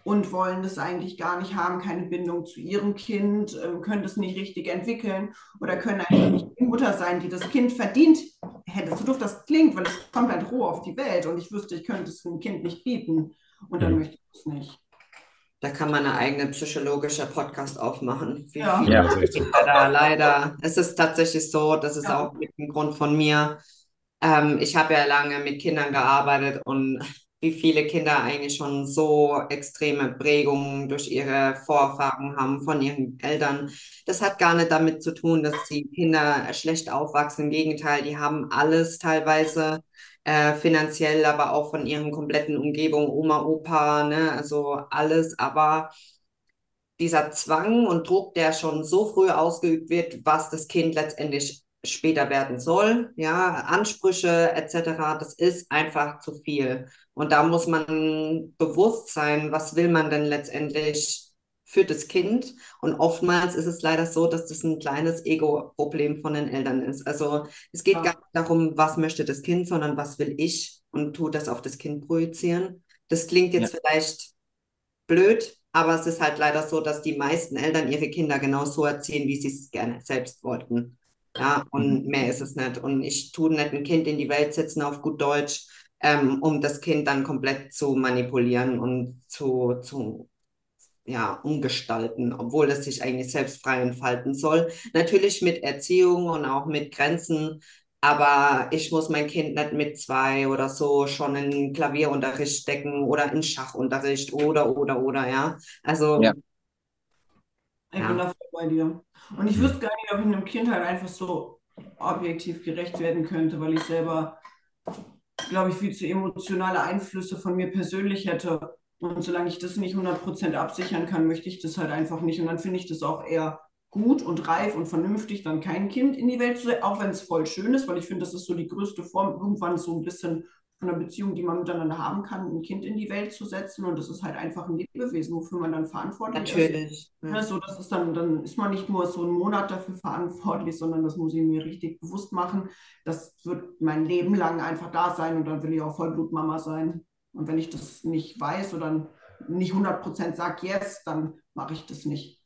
und wollen das eigentlich gar nicht haben, keine Bindung zu ihrem Kind, ähm, können das nicht richtig entwickeln oder können einfach nicht die Mutter sein, die das Kind verdient hätte. So doof das klingt, weil es kommt halt roh auf die Welt und ich wüsste, ich könnte es dem Kind nicht bieten und dann möchte ich es nicht. Da kann man eine eigene psychologische Podcast aufmachen. Wie Ja. viele Ja, so. Da leider. Es ist tatsächlich so, das ist Ja. auch mit dem Grund von mir. Ähm, ich habe ja lange mit Kindern gearbeitet und wie viele Kinder eigentlich schon so extreme Prägungen durch ihre Vorfahren haben von ihren Eltern. Das hat gar nicht damit zu tun, dass die Kinder schlecht aufwachsen. Im Gegenteil, die haben alles teilweise äh, finanziell, aber auch von ihren kompletten Umgebung, Oma, Opa, ne, also alles. Aber dieser Zwang und Druck, der schon so früh ausgeübt wird, was das Kind letztendlich später werden soll, ja, Ansprüche etc., das ist einfach zu viel. Und da muss man bewusst sein, was will man denn letztendlich für das Kind. Und oftmals ist es leider so, dass das ein kleines Ego-Problem von den Eltern ist. Also es geht ja. gar nicht darum, was möchte das Kind, sondern was will ich und tut das auf das Kind projizieren. Das klingt jetzt ja. vielleicht blöd, aber es ist halt leider so, dass die meisten Eltern ihre Kinder genau so erziehen, wie sie es gerne selbst wollten. Ja, und mhm. mehr ist es nicht. Und ich tue nicht ein Kind in die Welt setzen auf gut Deutsch, ähm, um das Kind dann komplett zu manipulieren und zu, zu ja, umgestalten, obwohl es sich eigentlich selbst frei entfalten soll. Natürlich mit Erziehung und auch mit Grenzen, aber ich muss mein Kind nicht mit zwei oder so schon in Klavierunterricht stecken oder in Schachunterricht oder, oder, oder, ja. Also. Ja. Ich ja. bin da voll bei dir. Und ich wüsste gar nicht, ob ich einem Kind halt einfach so objektiv gerecht werden könnte, weil ich selber, glaube ich, viel zu emotionale Einflüsse von mir persönlich hätte. Und solange ich das nicht 100% absichern kann, möchte ich das halt einfach nicht. Und dann finde ich das auch eher gut und reif und vernünftig, dann kein Kind in die Welt zu setzen, auch wenn es voll schön ist, weil ich finde, das ist so die größte Form, irgendwann so ein bisschen von einer Beziehung, die man miteinander haben kann, ein Kind in die Welt zu setzen. Und das ist halt einfach ein Lebewesen, wofür man dann verantwortlich Natürlich, ist. Natürlich. Ja. so, das ist dann, dann ist man nicht nur so einen Monat dafür verantwortlich, sondern das muss ich mir richtig bewusst machen. Das wird mein Leben lang einfach da sein und dann will ich auch Vollblutmama sein. Und wenn ich das nicht weiß oder nicht 100% sage, yes, dann mache ich das nicht.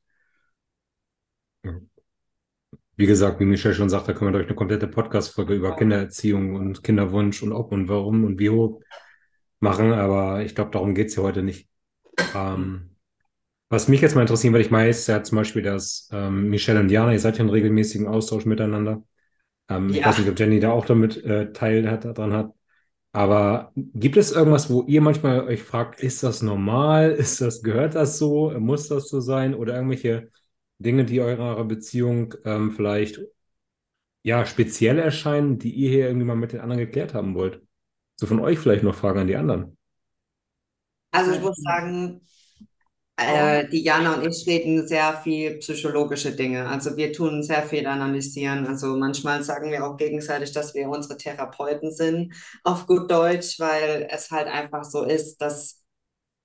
Wie gesagt, wie Michelle schon sagt, da können wir durch eine komplette Podcast-Folge über Kindererziehung und Kinderwunsch und ob und warum und wie hoch machen, aber ich glaube, darum geht es ja heute nicht. Ähm, was mich jetzt mal interessiert, weil ich weiß ja zum Beispiel, dass ähm, Michelle und Jana, ihr seid ja in regelmäßigen Austausch miteinander. Ähm, ja. Ich weiß nicht, ob Jenny da auch damit äh, Teil hat, daran hat. Aber gibt es irgendwas, wo ihr manchmal euch fragt, ist das normal? Ist das, gehört das so? Muss das so sein? Oder irgendwelche Dinge, die eurer Beziehung ähm, vielleicht ja speziell erscheinen, die ihr hier irgendwie mal mit den anderen geklärt haben wollt? So von euch vielleicht noch Fragen an die anderen. Also ich muss sagen, äh, die Jana und ich reden sehr viel psychologische Dinge. Also wir tun sehr viel analysieren. Also manchmal sagen wir auch gegenseitig, dass wir unsere Therapeuten sind, auf gut Deutsch, weil es halt einfach so ist, dass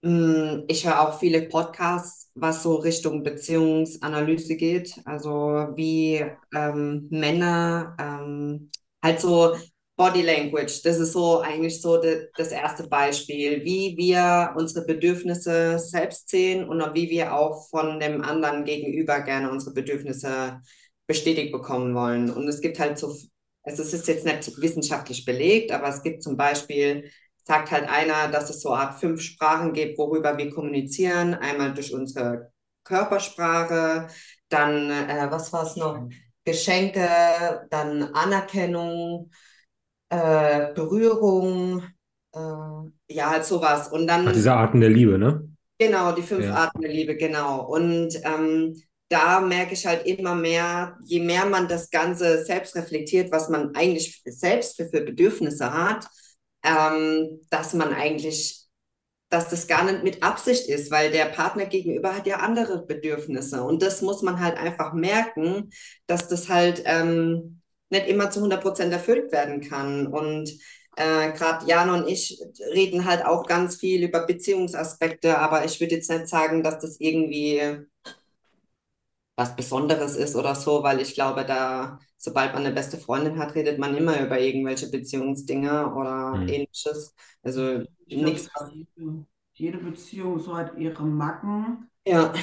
hm, ich höre auch viele Podcasts, was so Richtung Beziehungsanalyse geht, also wie ähm, Männer ähm, halt so Body Language, das ist so eigentlich so de, das erste Beispiel, wie wir unsere Bedürfnisse selbst sehen und wie wir auch von dem anderen gegenüber gerne unsere Bedürfnisse bestätigt bekommen wollen. Und es gibt halt so, also es ist jetzt nicht wissenschaftlich belegt, aber es gibt zum Beispiel sagt halt einer, dass es so eine Art fünf Sprachen gibt, worüber wir kommunizieren. Einmal durch unsere Körpersprache, dann, äh, was war es noch? Geschenke, dann Anerkennung, äh, Berührung, äh, ja, halt sowas. Und dann. Ach, diese Arten der Liebe, ne? Genau, die fünf ja. Arten der Liebe, genau. Und ähm, da merke ich halt immer mehr, je mehr man das Ganze selbst reflektiert, was man eigentlich selbst für, für Bedürfnisse hat, ähm, dass man eigentlich, dass das gar nicht mit Absicht ist, weil der Partner gegenüber hat ja andere Bedürfnisse und das muss man halt einfach merken, dass das halt ähm, nicht immer zu 100 Prozent erfüllt werden kann und äh, gerade Jan und ich reden halt auch ganz viel über Beziehungsaspekte, aber ich würde jetzt nicht sagen, dass das irgendwie was Besonderes ist oder so, weil ich glaube, da, sobald man eine beste Freundin hat, redet man immer über irgendwelche Beziehungsdinge oder mhm. ähnliches. Also nichts. Jede, jede Beziehung so hat ihre Macken. Ja.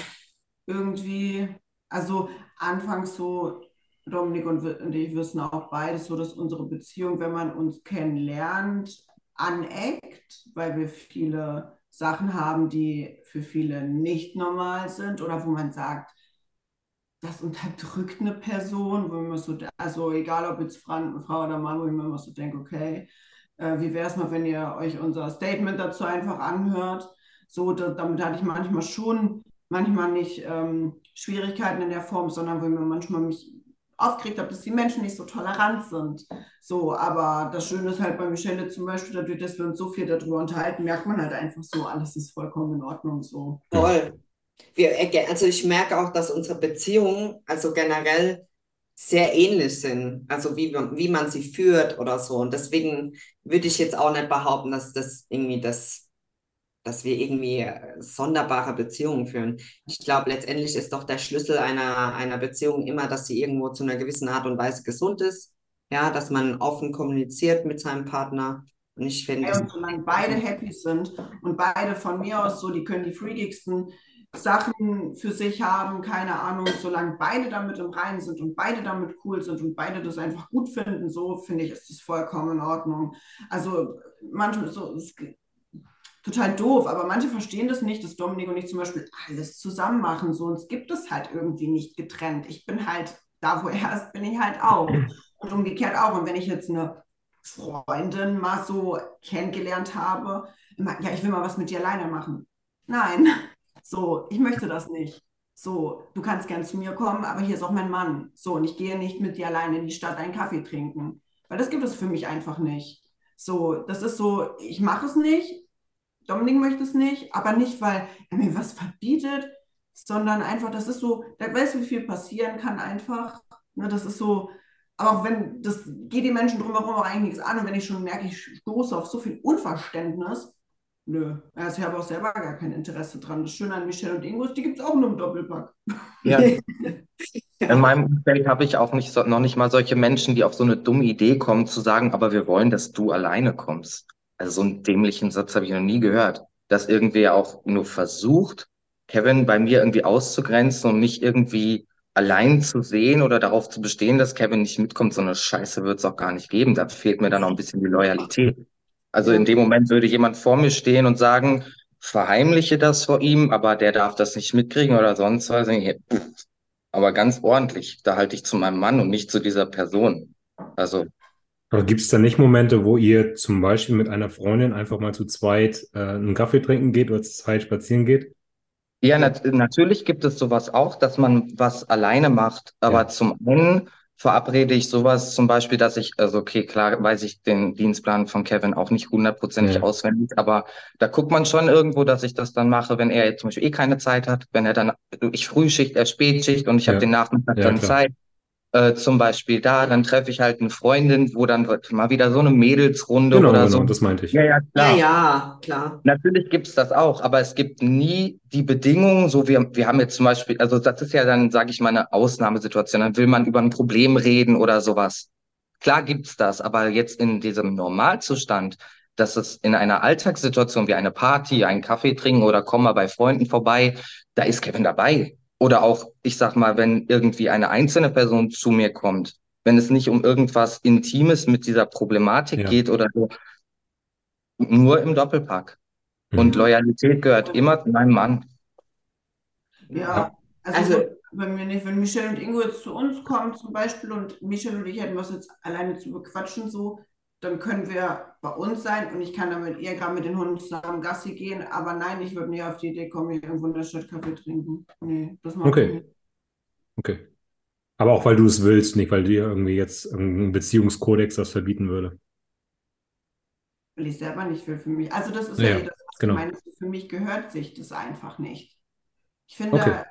Irgendwie, also anfangs so, Dominik und, und ich wissen auch beides so, dass unsere Beziehung, wenn man uns kennenlernt, aneckt, weil wir viele Sachen haben, die für viele nicht normal sind oder wo man sagt, das unterdrückt eine Person, wo man so, also egal ob jetzt Frau, Frau oder Mann, wo ich mir immer so denke, okay, äh, wie wäre es mal, wenn ihr euch unser Statement dazu einfach anhört? So, da, damit hatte ich manchmal schon, manchmal nicht ähm, Schwierigkeiten in der Form, sondern wo ich mir manchmal mich aufgeregt habe, dass die Menschen nicht so tolerant sind. So, aber das Schöne ist halt bei Michelle zum Beispiel, dadurch, dass wir uns so viel darüber unterhalten, merkt man halt einfach so, alles ist vollkommen in Ordnung so. Toll. Wir, also ich merke auch, dass unsere Beziehungen, also generell sehr ähnlich sind, also wie, wie man sie führt oder so. Und deswegen würde ich jetzt auch nicht behaupten, dass das irgendwie das, dass wir irgendwie äh, sonderbare Beziehungen führen. Ich glaube, letztendlich ist doch der Schlüssel einer, einer Beziehung immer, dass sie irgendwo zu einer gewissen Art und Weise gesund ist. Ja, dass man offen kommuniziert mit seinem Partner. Und ich finde. Ja, und solange beide happy sind und beide von mir aus so, die können die freakigsten Sachen für sich haben, keine Ahnung, solange beide damit im Reinen sind und beide damit cool sind und beide das einfach gut finden, so finde ich, ist das vollkommen in Ordnung. Also manchmal so, ist total doof, aber manche verstehen das nicht, dass Dominik und ich zum Beispiel alles zusammen machen, so uns gibt es halt irgendwie nicht getrennt. Ich bin halt da, wo er ist, bin ich halt auch und umgekehrt auch. Und wenn ich jetzt eine Freundin mal so kennengelernt habe, immer, ja, ich will mal was mit dir alleine machen. Nein, so, ich möchte das nicht. So, du kannst gern zu mir kommen, aber hier ist auch mein Mann. So, und ich gehe nicht mit dir alleine in die Stadt einen Kaffee trinken. Weil das gibt es für mich einfach nicht. So, das ist so, ich mache es nicht, Dominik möchte es nicht, aber nicht, weil er mir was verbietet, sondern einfach, das ist so, da weißt du, wie viel passieren kann einfach. Ne, das ist so, aber auch wenn, das geht die Menschen drumherum auch eigentlich nichts an und wenn ich schon merke, ich stoße auf so viel Unverständnis, Nö, also ich habe auch selber gar kein Interesse dran. Das Schöne an Michelle und Ingo ist, die gibt es auch nur im Doppelpack. Ja. In meinem Umfeld habe ich auch nicht noch nicht mal solche Menschen, die auf so eine dumme Idee kommen, zu sagen, aber wir wollen, dass du alleine kommst. Also so einen dämlichen Satz habe ich noch nie gehört. Dass irgendwie auch nur versucht, Kevin bei mir irgendwie auszugrenzen und nicht irgendwie allein zu sehen oder darauf zu bestehen, dass Kevin nicht mitkommt. So eine Scheiße wird es auch gar nicht geben. Da fehlt mir dann auch ein bisschen die Loyalität. Also in dem Moment würde jemand vor mir stehen und sagen, verheimliche das vor ihm, aber der darf das nicht mitkriegen oder sonst was. Aber ganz ordentlich, da halte ich zu meinem Mann und nicht zu dieser Person. Also. Aber gibt es da nicht Momente, wo ihr zum Beispiel mit einer Freundin einfach mal zu zweit äh, einen Kaffee trinken geht oder zu zweit spazieren geht? Ja, nat natürlich gibt es sowas auch, dass man was alleine macht. Aber ja. zum einen verabrede ich sowas zum Beispiel, dass ich, also okay, klar weiß ich den Dienstplan von Kevin auch nicht hundertprozentig ja. auswendig, aber da guckt man schon irgendwo, dass ich das dann mache, wenn er jetzt zum Beispiel eh keine Zeit hat, wenn er dann, ich Frühschicht, er Spätschicht und ich ja. habe den Nachmittag ja, dann klar. Zeit, äh, zum Beispiel da, dann treffe ich halt eine Freundin, wo dann mal wieder so eine Mädelsrunde genau, oder genau, so. das meinte ich. Ja, ja, klar. Ja, ja, klar. Natürlich gibt's das auch, aber es gibt nie die Bedingungen, so wir, wir haben jetzt zum Beispiel, also das ist ja dann, sage ich mal, eine Ausnahmesituation, dann will man über ein Problem reden oder sowas. Klar gibt's das, aber jetzt in diesem Normalzustand, dass es in einer Alltagssituation wie eine Party, einen Kaffee trinken oder komm mal bei Freunden vorbei, da ist Kevin dabei. Oder auch, ich sag mal, wenn irgendwie eine einzelne Person zu mir kommt, wenn es nicht um irgendwas Intimes mit dieser Problematik ja. geht oder so, nur im Doppelpack. Mhm. Und Loyalität gehört immer zu meinem Mann. Ja, also, also wenn, wir nicht, wenn Michelle und Ingo jetzt zu uns kommen zum Beispiel und Michelle und ich hätten was jetzt alleine zu bequatschen, so, dann können wir bei uns sein und ich kann dann mit ihr gerade mit den Hunden zusammen Gassi gehen. Aber nein, ich würde nie auf die Idee kommen, hier irgendwo in der Stadt Kaffee trinken. Nee, das mache okay. ich nicht. Okay. Aber auch weil du es willst, nicht weil dir irgendwie jetzt ein Beziehungskodex das verbieten würde. Weil ich selber nicht will für mich. Also das ist ja, ja das, was genau. du meinst. Für mich gehört sich das einfach nicht. Ich finde, okay.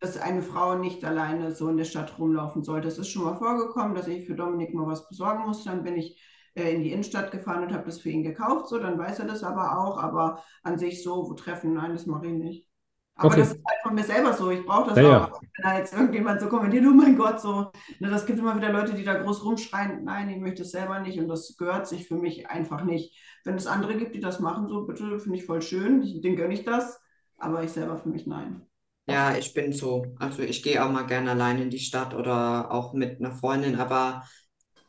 dass eine Frau nicht alleine so in der Stadt rumlaufen sollte. Es ist schon mal vorgekommen, dass ich für Dominik mal was besorgen musste. Dann bin ich in die Innenstadt gefahren und habe das für ihn gekauft, so, dann weiß er das aber auch, aber an sich so, wo treffen, nein, das mache ich nicht. Aber okay. das ist halt von mir selber so, ich brauche das ja, auch. Ja. Wenn da jetzt irgendjemand so kommentiert, oh mein Gott, so, ne, das gibt immer wieder Leute, die da groß rumschreien, nein, ich möchte es selber nicht und das gehört sich für mich einfach nicht. Wenn es andere gibt, die das machen, so bitte, finde ich voll schön, den gönne ich das, aber ich selber für mich nein. Ja, ich bin so. Also ich gehe auch mal gerne allein in die Stadt oder auch mit einer Freundin, aber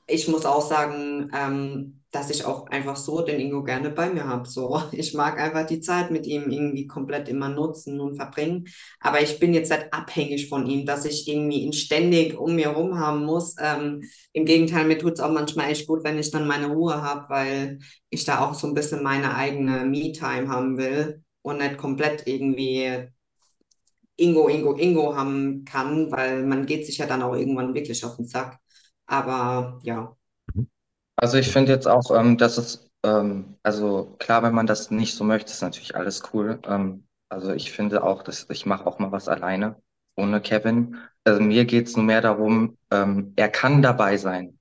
ich muss auch sagen, ähm, dass ich auch einfach so den Ingo gerne bei mir habe. So, ich mag einfach die Zeit mit ihm irgendwie komplett immer nutzen und verbringen. Aber ich bin jetzt nicht abhängig von ihm, dass ich irgendwie ihn ständig um mir herum haben muss. Ähm, Im Gegenteil, mir tut es auch manchmal echt gut, wenn ich dann meine Ruhe habe, weil ich da auch so ein bisschen meine eigene Me-Time haben will und nicht komplett irgendwie Ingo, Ingo, Ingo haben kann, weil man geht sich ja dann auch irgendwann wirklich auf den Sack. Aber ja. Also ich finde jetzt auch, ähm, dass es, ähm, also klar, wenn man das nicht so möchte, ist natürlich alles cool. Ähm, also ich finde auch, dass ich mache auch mal was alleine, ohne Kevin. Also mir geht es nur mehr darum, ähm, er kann dabei sein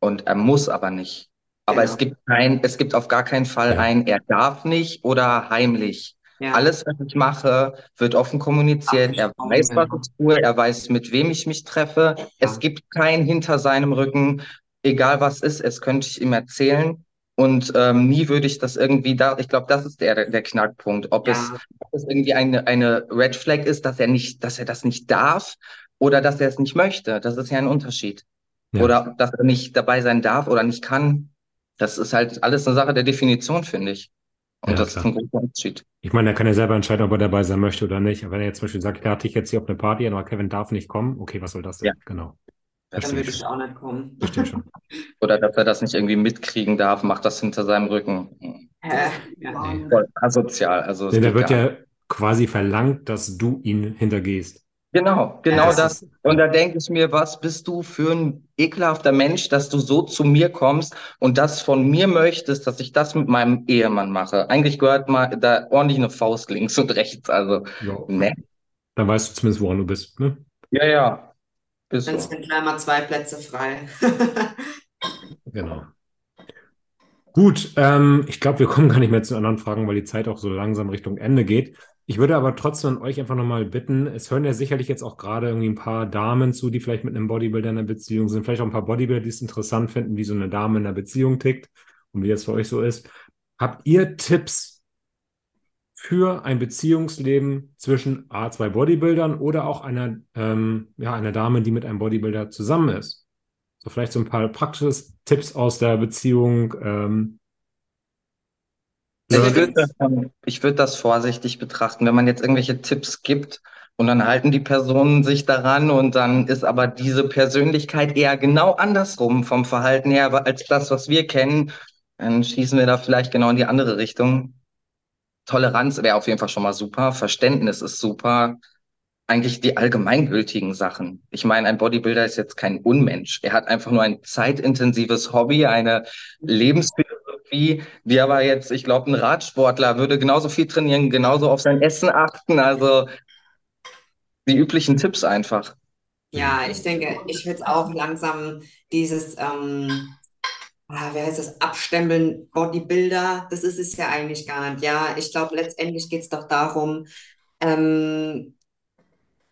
und er muss aber nicht. Aber Genau. es gibt kein, es gibt auf gar keinen Fall Ja. ein, er darf nicht oder heimlich. Ja. Alles, was ich mache, wird offen kommuniziert. Er Abgesprochen, weiß, was ich tue. Er weiß, mit wem ich mich treffe. Es Ja. gibt kein hinter seinem Rücken, egal was ist, es könnte ich ihm erzählen. Und ähm, nie würde ich das irgendwie da, ich glaube, das ist der, der Knackpunkt. Ob es, Ja. ob es irgendwie eine, eine Red Flag ist, dass er nicht, dass er das nicht darf oder dass er es nicht möchte. Das ist ja ein Unterschied. Ja. Oder dass er nicht dabei sein darf oder nicht kann. Das ist halt alles eine Sache der Definition, finde ich. Und Ja, das klar. ist ein großer Unterschied. Ich meine, er kann ja selber entscheiden, ob er dabei sein möchte oder nicht. Aber wenn er jetzt zum Beispiel sagt, da hatte ich jetzt hier auf eine Party, aber Kevin darf nicht kommen, okay, was soll das denn? Ja. Genau. Dann Verstehe würde ich auch nicht kommen. Verstehe schon. Oder dass er das nicht irgendwie mitkriegen darf, macht das hinter seinem Rücken. Äh, ja. Wahnsinn. Voll asozial. Also Denn da wird ja quasi verlangt, dass du ihn hintergehst. Genau, genau Ja, das. ist- Und da denke ich mir, was bist du für ein ekelhafter Mensch, dass du so zu mir kommst und das von mir möchtest, dass ich das mit meinem Ehemann mache. Eigentlich gehört mal da ordentlich eine Faust links und rechts. Also, Ja. ne. Dann weißt du zumindest, woran du bist. Ne? Ja, ja. Ist Dann so. sind gleich mal zwei Plätze frei. Genau. Gut, ähm, ich glaube, wir kommen gar nicht mehr zu anderen Fragen, weil die Zeit auch so langsam Richtung Ende geht. Ich würde aber trotzdem an euch einfach nochmal bitten, es hören ja sicherlich jetzt auch gerade irgendwie ein paar Damen zu, die vielleicht mit einem Bodybuilder in einer Beziehung sind, vielleicht auch ein paar Bodybuilder, die es interessant finden, wie so eine Dame in einer Beziehung tickt und wie das für euch so ist. Habt ihr Tipps für ein Beziehungsleben zwischen A, zwei Bodybuildern oder auch einer, ähm, ja, einer Dame, die mit einem Bodybuilder zusammen ist? So vielleicht so ein paar praktische Tipps aus der Beziehung. Ähm, Also ich würde würde das vorsichtig betrachten, wenn man jetzt irgendwelche Tipps gibt und dann halten die Personen sich daran und dann ist aber diese Persönlichkeit eher genau andersrum vom Verhalten her als das, was wir kennen, dann schießen wir da vielleicht genau in die andere Richtung. Toleranz wäre auf jeden Fall schon mal super, Verständnis ist super, eigentlich die allgemeingültigen Sachen. Ich meine, ein Bodybuilder ist jetzt kein Unmensch. Er hat einfach nur ein zeitintensives Hobby, eine Lebensphilosophie, die aber jetzt, ich glaube, ein Radsportler würde genauso viel trainieren, genauso auf sein Essen achten. Also die üblichen Tipps einfach. Ja, ich denke, ich würde auch langsam dieses, ähm, ah, wie heißt das, Abstempeln, Bodybuilder, das ist es ja eigentlich gar nicht. Ja, ich glaube, letztendlich geht es doch darum, ähm,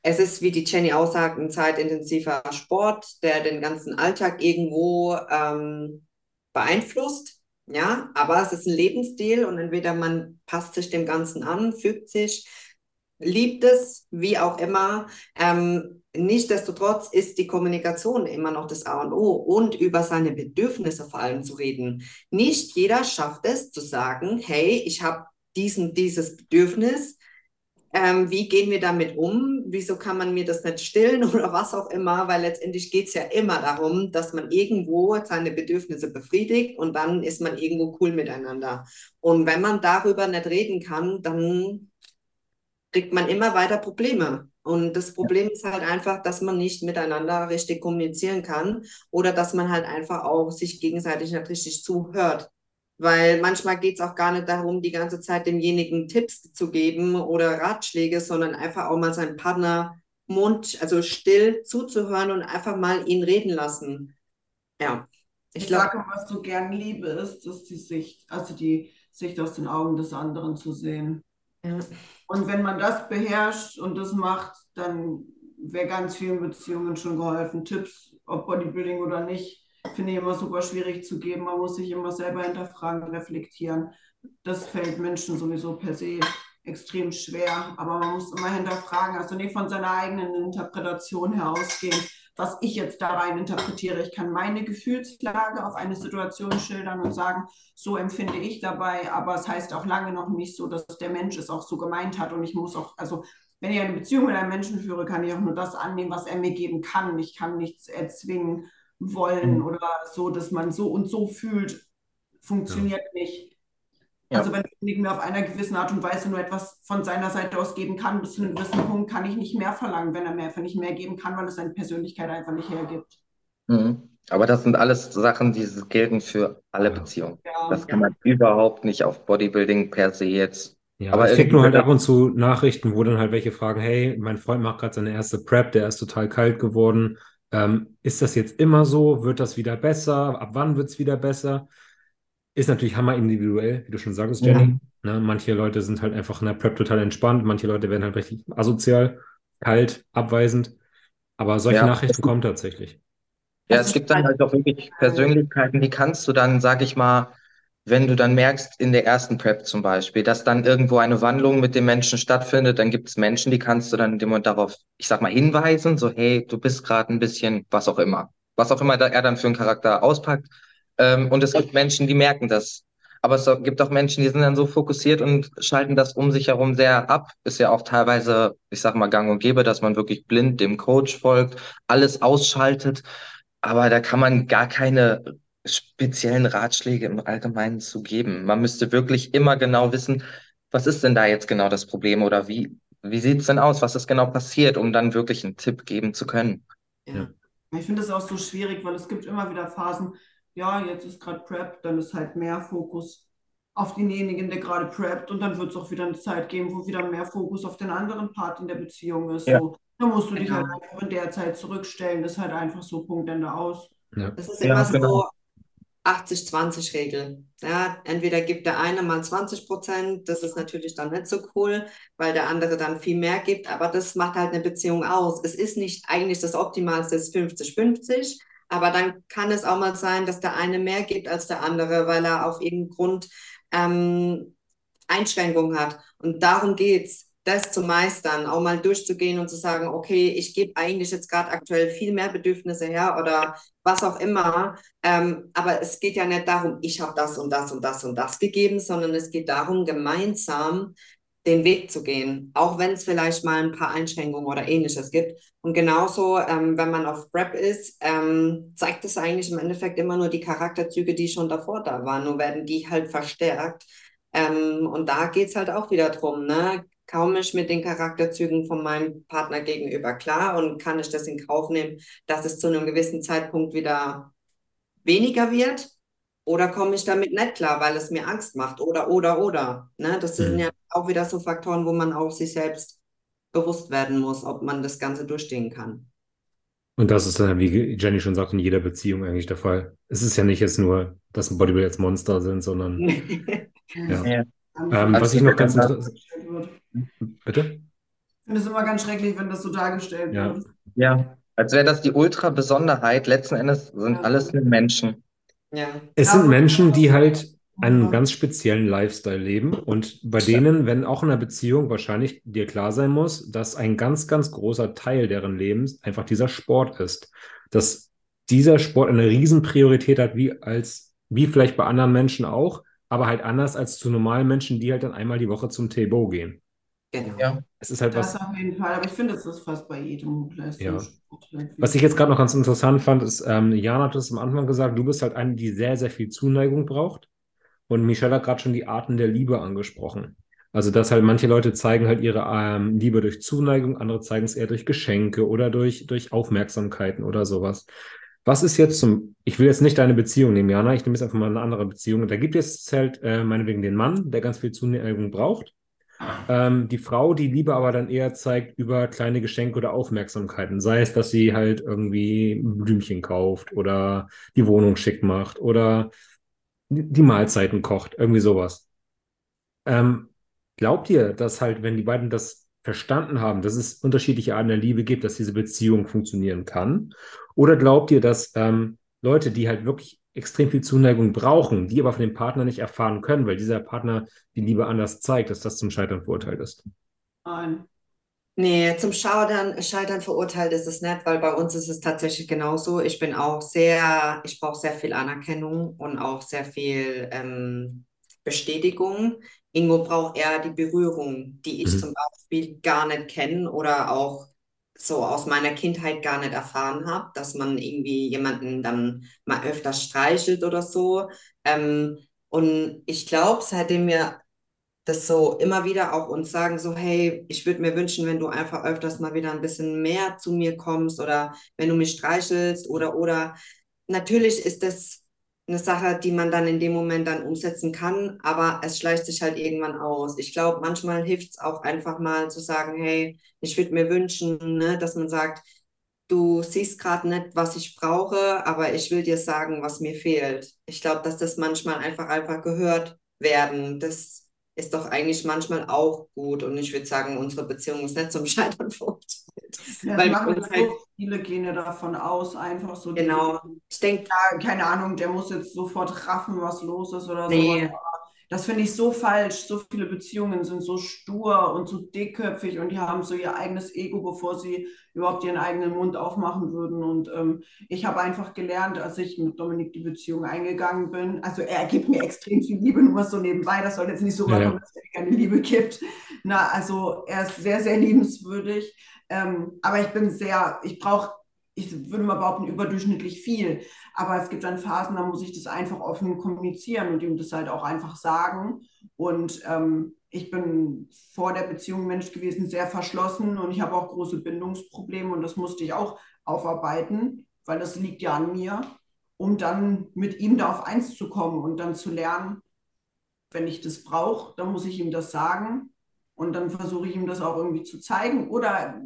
es ist, wie die Jenny auch sagt, ein zeitintensiver Sport, der den ganzen Alltag irgendwo ähm, beeinflusst. Ja, aber es ist ein Lebensstil und entweder man passt sich dem Ganzen an, fügt sich, liebt es, wie auch immer. Ähm, nichtsdestotrotz ist die Kommunikation immer noch das A und O und über seine Bedürfnisse vor allem zu reden. Nicht jeder schafft es zu sagen, hey, ich habe diesen, dieses Bedürfnis. Ähm, wie gehen wir damit um? Wieso kann man mir das nicht stillen oder was auch immer? Weil letztendlich geht es ja immer darum, dass man irgendwo seine Bedürfnisse befriedigt und dann ist man irgendwo cool miteinander. Und wenn man darüber nicht reden kann, dann kriegt man immer weiter Probleme. Und das Problem ist halt einfach, dass man nicht miteinander richtig kommunizieren kann oder dass man halt einfach auch sich gegenseitig nicht richtig zuhört. Weil manchmal geht es auch gar nicht darum, die ganze Zeit demjenigen Tipps zu geben oder Ratschläge, sondern einfach auch mal seinen Partner Mund, also still zuzuhören und einfach mal ihn reden lassen. Ja, ich Ich sage, was so gern liebe, ist, dass die Sicht, also die Sicht aus den Augen des anderen zu sehen. ja. Und wenn man das beherrscht und das macht, dann wäre ganz vielen Beziehungen schon geholfen. Tipps, ob Bodybuilding oder nicht, finde ich immer super schwierig zu geben. Man muss sich immer selber hinterfragen, reflektieren. Das fällt Menschen sowieso per se extrem schwer, aber man muss immer hinterfragen, also nicht von seiner eigenen Interpretation her ausgehen, was ich jetzt da rein interpretiere. Ich kann meine Gefühlslage auf eine Situation schildern und sagen, so empfinde ich dabei, aber es heißt auch lange noch nicht so, dass der Mensch es auch so gemeint hat und ich muss auch, also wenn ich eine Beziehung mit einem Menschen führe, kann ich auch nur das annehmen, was er mir geben kann. Ich kann nichts erzwingen wollen mhm. oder so, dass man so und so fühlt, funktioniert ja. nicht. Ja. Also wenn ich mir auf einer gewissen Art und Weise nur etwas von seiner Seite aus geben kann, bis zu einem gewissen Punkt kann ich nicht mehr verlangen, wenn er mir einfach nicht mehr geben kann, weil es seine Persönlichkeit einfach nicht hergibt. Mhm. Aber das sind alles Sachen, die gelten für alle Beziehungen. Ja. Das kann man überhaupt nicht auf Bodybuilding per se jetzt. Ja, aber ich krieg nur halt ab und zu Nachrichten, wo dann halt welche fragen, hey, mein Freund macht gerade seine erste Prep, der ist total kalt geworden. Ähm, ist das jetzt immer so? Wird das wieder besser? Ab wann wird es wieder besser? Ist natürlich hammer individuell, wie du schon sagst, Jenny. Ja. Ne, manche Leute sind halt einfach in der Prep total entspannt, manche Leute werden halt richtig asozial, kalt, abweisend. Aber solche ja, Nachrichten kommen tatsächlich. Ja, es gibt dann halt auch wirklich Persönlichkeiten, die kannst du dann, sag ich mal, wenn du dann merkst, in der ersten Prep zum Beispiel, dass dann irgendwo eine Wandlung mit dem Menschen stattfindet, dann gibt es Menschen, die kannst du dann dem Moment darauf, ich sag mal, hinweisen, so, hey, du bist gerade ein bisschen, was auch immer. Was auch immer er dann für einen Charakter auspackt, ähm, und es gibt Menschen, die merken das. Aber es gibt auch Menschen, die sind dann so fokussiert und schalten das um sich herum sehr ab. Ist ja auch teilweise, ich sag mal, gang und gäbe, dass man wirklich blind dem Coach folgt, alles ausschaltet. Aber da kann man gar keine speziellen Ratschläge im Allgemeinen zu geben. Man müsste wirklich immer genau wissen, was ist denn da jetzt genau das Problem oder wie, wie sieht es denn aus? Was ist genau passiert, um dann wirklich einen Tipp geben zu können? Ja. Ich finde es auch so schwierig, weil es gibt immer wieder Phasen, ja, jetzt ist gerade Prep, dann ist halt mehr Fokus auf denjenigen, der gerade preppt und dann wird es auch wieder eine Zeit geben, wo wieder mehr Fokus auf den anderen Part in der Beziehung ist. Ja. So, da musst du dich halt genau. einfach in der Zeit zurückstellen. Das ist halt einfach so Punkt Ende aus. Ja. Das ist immer ja, genau. So 80-20-Regel. Ja, entweder gibt der eine mal 20 Prozent, das ist natürlich dann nicht so cool, weil der andere dann viel mehr gibt, aber das macht halt eine Beziehung aus. Es ist nicht eigentlich das Optimalste, ist 50-50, aber dann kann es auch mal sein, dass der eine mehr gibt als der andere, weil er auf irgendeinen Grund ähm, Einschränkungen hat. Und darum geht es, das zu meistern, auch mal durchzugehen und zu sagen, okay, ich gebe eigentlich jetzt gerade aktuell viel mehr Bedürfnisse her oder was auch immer. Ähm, aber es geht ja nicht darum, ich habe das und das und das und das gegeben, sondern es geht darum, gemeinsam den Weg zu gehen, auch wenn es vielleicht mal ein paar Einschränkungen oder ähnliches gibt. Und genauso, ähm, wenn man auf Prep ist, ähm, zeigt es eigentlich im Endeffekt immer nur die Charakterzüge, die schon davor da waren, nur werden die halt verstärkt. Ähm, und da geht es halt auch wieder drum, ne? Kaum ich mit den Charakterzügen von meinem Partner gegenüber klar und kann ich das in Kauf nehmen, dass es zu einem gewissen Zeitpunkt wieder weniger wird, oder komme ich damit nicht klar, weil es mir Angst macht? Oder, oder, oder. Ne? Das sind mhm. ja auch wieder so Faktoren, wo man auch sich selbst bewusst werden muss, ob man das Ganze durchstehen kann. Und das ist dann, wie Jenny schon sagt, in jeder Beziehung eigentlich der Fall. Es ist ja nicht jetzt nur, dass ein Bodybuilder jetzt Monster sind, sondern. ja. ja. Ähm, was ich noch ganz interessant. Bitte? Ich finde es immer ganz schrecklich, wenn das so dargestellt ja. wird. Ja, als wäre das die Ultra-Besonderheit. Letzten Endes sind ja. alles nur Menschen. Ja. Es sind Menschen, die halt einen ganz speziellen Lifestyle leben und bei denen, wenn auch in einer Beziehung wahrscheinlich dir klar sein muss, dass ein ganz, ganz großer Teil deren Lebens einfach dieser Sport ist. Dass dieser Sport eine Riesenpriorität hat, wie als, wie vielleicht bei anderen Menschen auch, aber halt anders als zu normalen Menschen, die halt dann einmal die Woche zum Table gehen. Genau. Ja. Es ist halt das was. auf jeden Fall, aber ich finde, das ist fast bei jedem ja. Was ich jetzt gerade noch ganz interessant fand, ist, ähm, Jan hat es am Anfang gesagt, du bist halt eine, die sehr, sehr viel Zuneigung braucht. Und Michelle hat gerade schon die Arten der Liebe angesprochen. Also, dass halt manche Leute zeigen halt ihre ähm, Liebe durch Zuneigung, andere zeigen es eher durch Geschenke oder durch, durch Aufmerksamkeiten oder sowas. Was ist jetzt zum, ich will jetzt nicht deine Beziehung nehmen, Jana, ich nehme jetzt einfach mal eine andere Beziehung. Da gibt es halt äh, meinetwegen den Mann, der ganz viel Zuneigung braucht. Ähm, die Frau, die Liebe aber dann eher zeigt über kleine Geschenke oder Aufmerksamkeiten. Sei es, dass sie halt irgendwie Blümchen kauft oder die Wohnung schick macht oder die Mahlzeiten kocht, irgendwie sowas. Ähm, glaubt ihr, dass halt, wenn die beiden das verstanden haben, dass es unterschiedliche Arten der Liebe gibt, dass diese Beziehung funktionieren kann? Oder glaubt ihr, dass ähm, Leute, die halt wirklich extrem viel Zuneigung brauchen, die aber von dem Partner nicht erfahren können, weil dieser Partner die Liebe anders zeigt, dass das zum Scheitern verurteilt ist. Nein. Nee, zum Scheitern, Scheitern verurteilt ist es nicht, weil bei uns ist es tatsächlich genauso. Ich bin auch sehr, ich brauche sehr viel Anerkennung und auch sehr viel ähm, Bestätigung. Ingo braucht eher die Berührung, die ich Mhm. zum Beispiel gar nicht kenne oder auch so aus meiner Kindheit gar nicht erfahren habe, dass man irgendwie jemanden dann mal öfter streichelt oder so. Ähm, und ich glaube, seitdem wir das so immer wieder auch uns sagen, so, hey, ich würde mir wünschen, wenn du einfach öfters mal wieder ein bisschen mehr zu mir kommst oder wenn du mich streichelst oder, oder. Natürlich ist das eine Sache, die man dann in dem Moment dann umsetzen kann, aber es schleicht sich halt irgendwann aus. Ich glaube, manchmal hilft es auch einfach mal zu sagen, hey, ich würde mir wünschen, ne, dass man sagt, du siehst gerade nicht, was ich brauche, aber ich will dir sagen, was mir fehlt. Ich glaube, dass das manchmal einfach einfach gehört werden. Das ist doch eigentlich manchmal auch gut. Und ich würde sagen, unsere Beziehung ist nicht zum Scheitern verurteilt. Ja, Weil machen uns so halt, viele gehen ja davon aus, einfach so genau, dieses, ich denke, ja, keine Ahnung, der muss jetzt sofort raffen, was los ist oder sowas. nee, Das finde ich so falsch. So viele Beziehungen sind so stur und so dickköpfig und die haben so ihr eigenes Ego, bevor sie überhaupt ihren eigenen Mund aufmachen würden. Und ähm, ich habe einfach gelernt, als ich mit Dominik die Beziehung eingegangen bin, also er gibt mir extrem viel Liebe, nur so nebenbei. Das soll jetzt nicht so Ja, rüberkommen, ja. dass er mir keine Liebe gibt. Na, also er ist sehr, sehr liebenswürdig. Ähm, aber ich bin sehr, ich brauche, ich würde mal behaupten, überdurchschnittlich viel. Aber es gibt dann Phasen, da muss ich das einfach offen kommunizieren und ihm das halt auch einfach sagen. Und ähm, ich bin vor der Beziehung Mensch gewesen, sehr verschlossen und ich habe auch große Bindungsprobleme und das musste ich auch aufarbeiten, weil das liegt ja an mir, um dann mit ihm da auf eins zu kommen und dann zu lernen, wenn ich das brauche, dann muss ich ihm das sagen und dann versuche ich ihm das auch irgendwie zu zeigen oder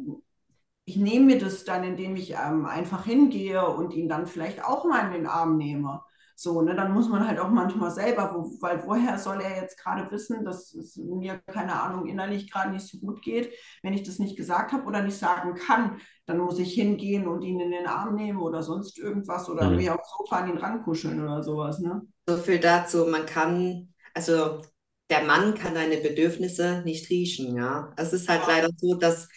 ich nehme mir das dann, indem ich ähm, einfach hingehe und ihn dann vielleicht auch mal in den Arm nehme. So, ne, dann muss man halt auch manchmal selber, wo, weil woher soll er jetzt gerade wissen, dass es mir, keine Ahnung, innerlich gerade nicht so gut geht, wenn ich das nicht gesagt habe oder nicht sagen kann, dann muss ich hingehen und ihn in den Arm nehmen oder sonst irgendwas oder Mhm. mir aufs Sofa an ihn rankuscheln oder sowas, ne? so viel dazu. Man kann, also der Mann kann deine Bedürfnisse nicht riechen, ja. Es ist halt Ja. leider so, dass,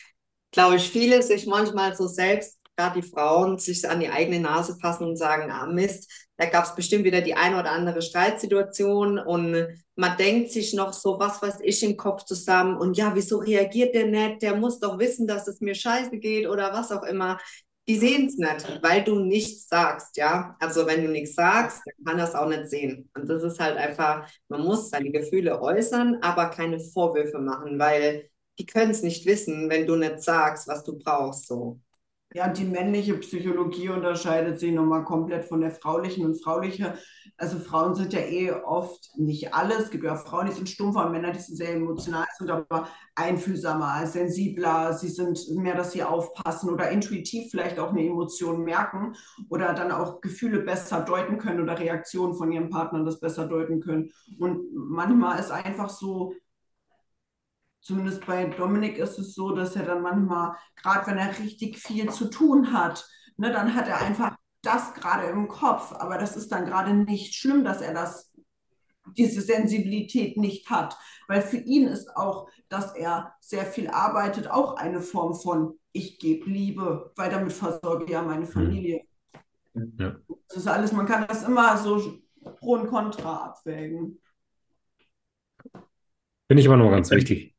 glaube ich, viele sich manchmal so selbst, gerade die Frauen, sich an die eigene Nase fassen und sagen, ah Mist, da gab es bestimmt wieder die eine oder andere Streitsituation und man denkt sich noch so, was weiß ich, im Kopf zusammen und ja, wieso reagiert der nicht? Der muss doch wissen, dass es mir scheiße geht oder was auch immer. Die sehen es nicht, weil du nichts sagst, ja. Also wenn du nichts sagst, dann kann es auch nicht sehen. Und das ist halt einfach, man muss seine Gefühle äußern, aber keine Vorwürfe machen, weil die können es nicht wissen, wenn du nicht sagst, was du brauchst, so. Ja, die männliche Psychologie unterscheidet sich nochmal komplett von der fraulichen. Und frauliche, also Frauen sind ja eh oft, nicht alle, es gibt ja Frauen, die sind stumpfer und Männer, die sind sehr emotional, sind aber einfühlsamer, sensibler, sie sind mehr, dass sie aufpassen oder intuitiv vielleicht auch eine Emotion merken oder dann auch Gefühle besser deuten können oder Reaktionen von ihrem Partner das besser deuten können. Und manchmal ist einfach so, zumindest bei Dominik ist es so, dass er dann manchmal, gerade wenn er richtig viel zu tun hat, ne, dann hat er einfach das gerade im Kopf. Aber das ist dann gerade nicht schlimm, dass er das, diese Sensibilität nicht hat. Weil für ihn ist auch, dass er sehr viel arbeitet, auch eine Form von ich gebe Liebe, weil damit versorge ich ja meine Familie. Ja. Das ist alles, man kann das immer so pro und contra abwägen. Finde ich aber noch ganz wichtig.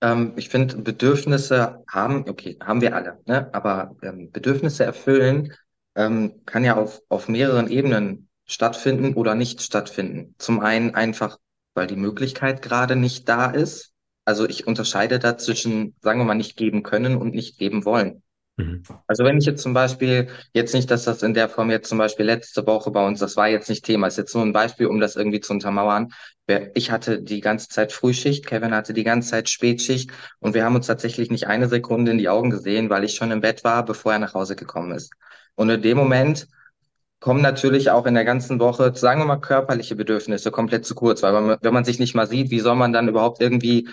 Ähm, ich finde, Bedürfnisse haben, okay, haben wir alle, ne? Aber ähm, Bedürfnisse erfüllen ähm, kann ja auf, auf mehreren Ebenen stattfinden oder nicht stattfinden. Zum einen einfach, weil die Möglichkeit gerade nicht da ist. Also ich unterscheide da zwischen, sagen wir mal, nicht geben können und nicht geben wollen. Mhm. Also wenn ich jetzt zum Beispiel, jetzt nicht, dass das in der Form jetzt zum Beispiel letzte Woche bei uns, das war jetzt nicht Thema, ist jetzt nur ein Beispiel, um das irgendwie zu untermauern. Ich hatte die ganze Zeit Frühschicht, Kevin hatte die ganze Zeit Spätschicht und wir haben uns tatsächlich nicht eine Sekunde in die Augen gesehen, weil ich schon im Bett war, bevor er nach Hause gekommen ist. Und in dem Moment kommen natürlich auch in der ganzen Woche, sagen wir mal, körperliche Bedürfnisse komplett zu kurz, weil wenn man sich nicht mal sieht, wie soll man dann überhaupt irgendwie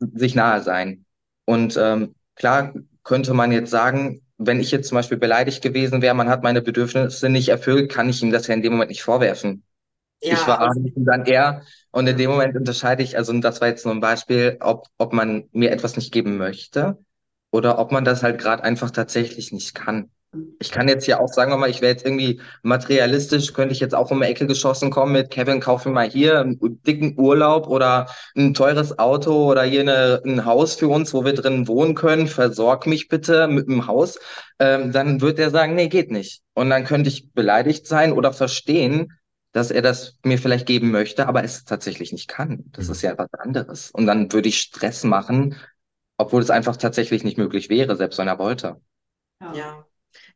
sich nahe sein? Und ähm, klar könnte man jetzt sagen, wenn ich jetzt zum Beispiel beleidigt gewesen wäre, man hat meine Bedürfnisse nicht erfüllt, kann ich ihm das ja in dem Moment nicht vorwerfen. Ich Ja, war also, dann er und in dem Moment unterscheide ich, also das war jetzt nur ein Beispiel, ob, ob man mir etwas nicht geben möchte oder ob man das halt gerade einfach tatsächlich nicht kann. Ich kann jetzt ja auch, sagen wir mal, ich wäre jetzt irgendwie materialistisch, könnte ich jetzt auch um die Ecke geschossen kommen mit Kevin, kauf mir mal hier einen dicken Urlaub oder ein teures Auto oder hier eine, ein Haus für uns, wo wir drin wohnen können, versorg mich bitte mit einem Haus. Ähm, dann wird er sagen, nee, geht nicht. Und dann könnte ich beleidigt sein oder verstehen, dass er das mir vielleicht geben möchte, aber es tatsächlich nicht kann. Das Mhm. ist ja was anderes. Und dann würde ich Stress machen, obwohl es einfach tatsächlich nicht möglich wäre, selbst wenn er wollte. Ja.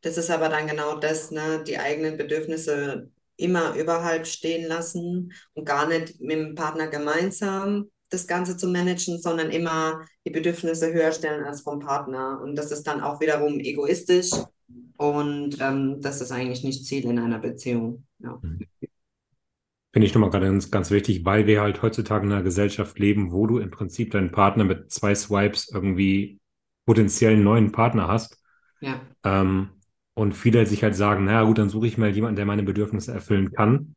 Das ist aber dann genau das, ne? Die eigenen Bedürfnisse immer überhalb stehen lassen und gar nicht mit dem Partner gemeinsam das Ganze zu managen, sondern immer die Bedürfnisse höher stellen als vom Partner. Und das ist dann auch wiederum egoistisch und ähm, das ist eigentlich nicht Ziel in einer Beziehung. Ja. Finde ich nochmal gerade ganz, ganz wichtig, weil wir halt heutzutage in einer Gesellschaft leben, wo du im Prinzip deinen Partner mit zwei Swipes irgendwie potenziell einen neuen Partner hast. Ja. Ähm, und viele sich halt sagen, naja gut, dann suche ich mal jemanden, der meine Bedürfnisse erfüllen kann.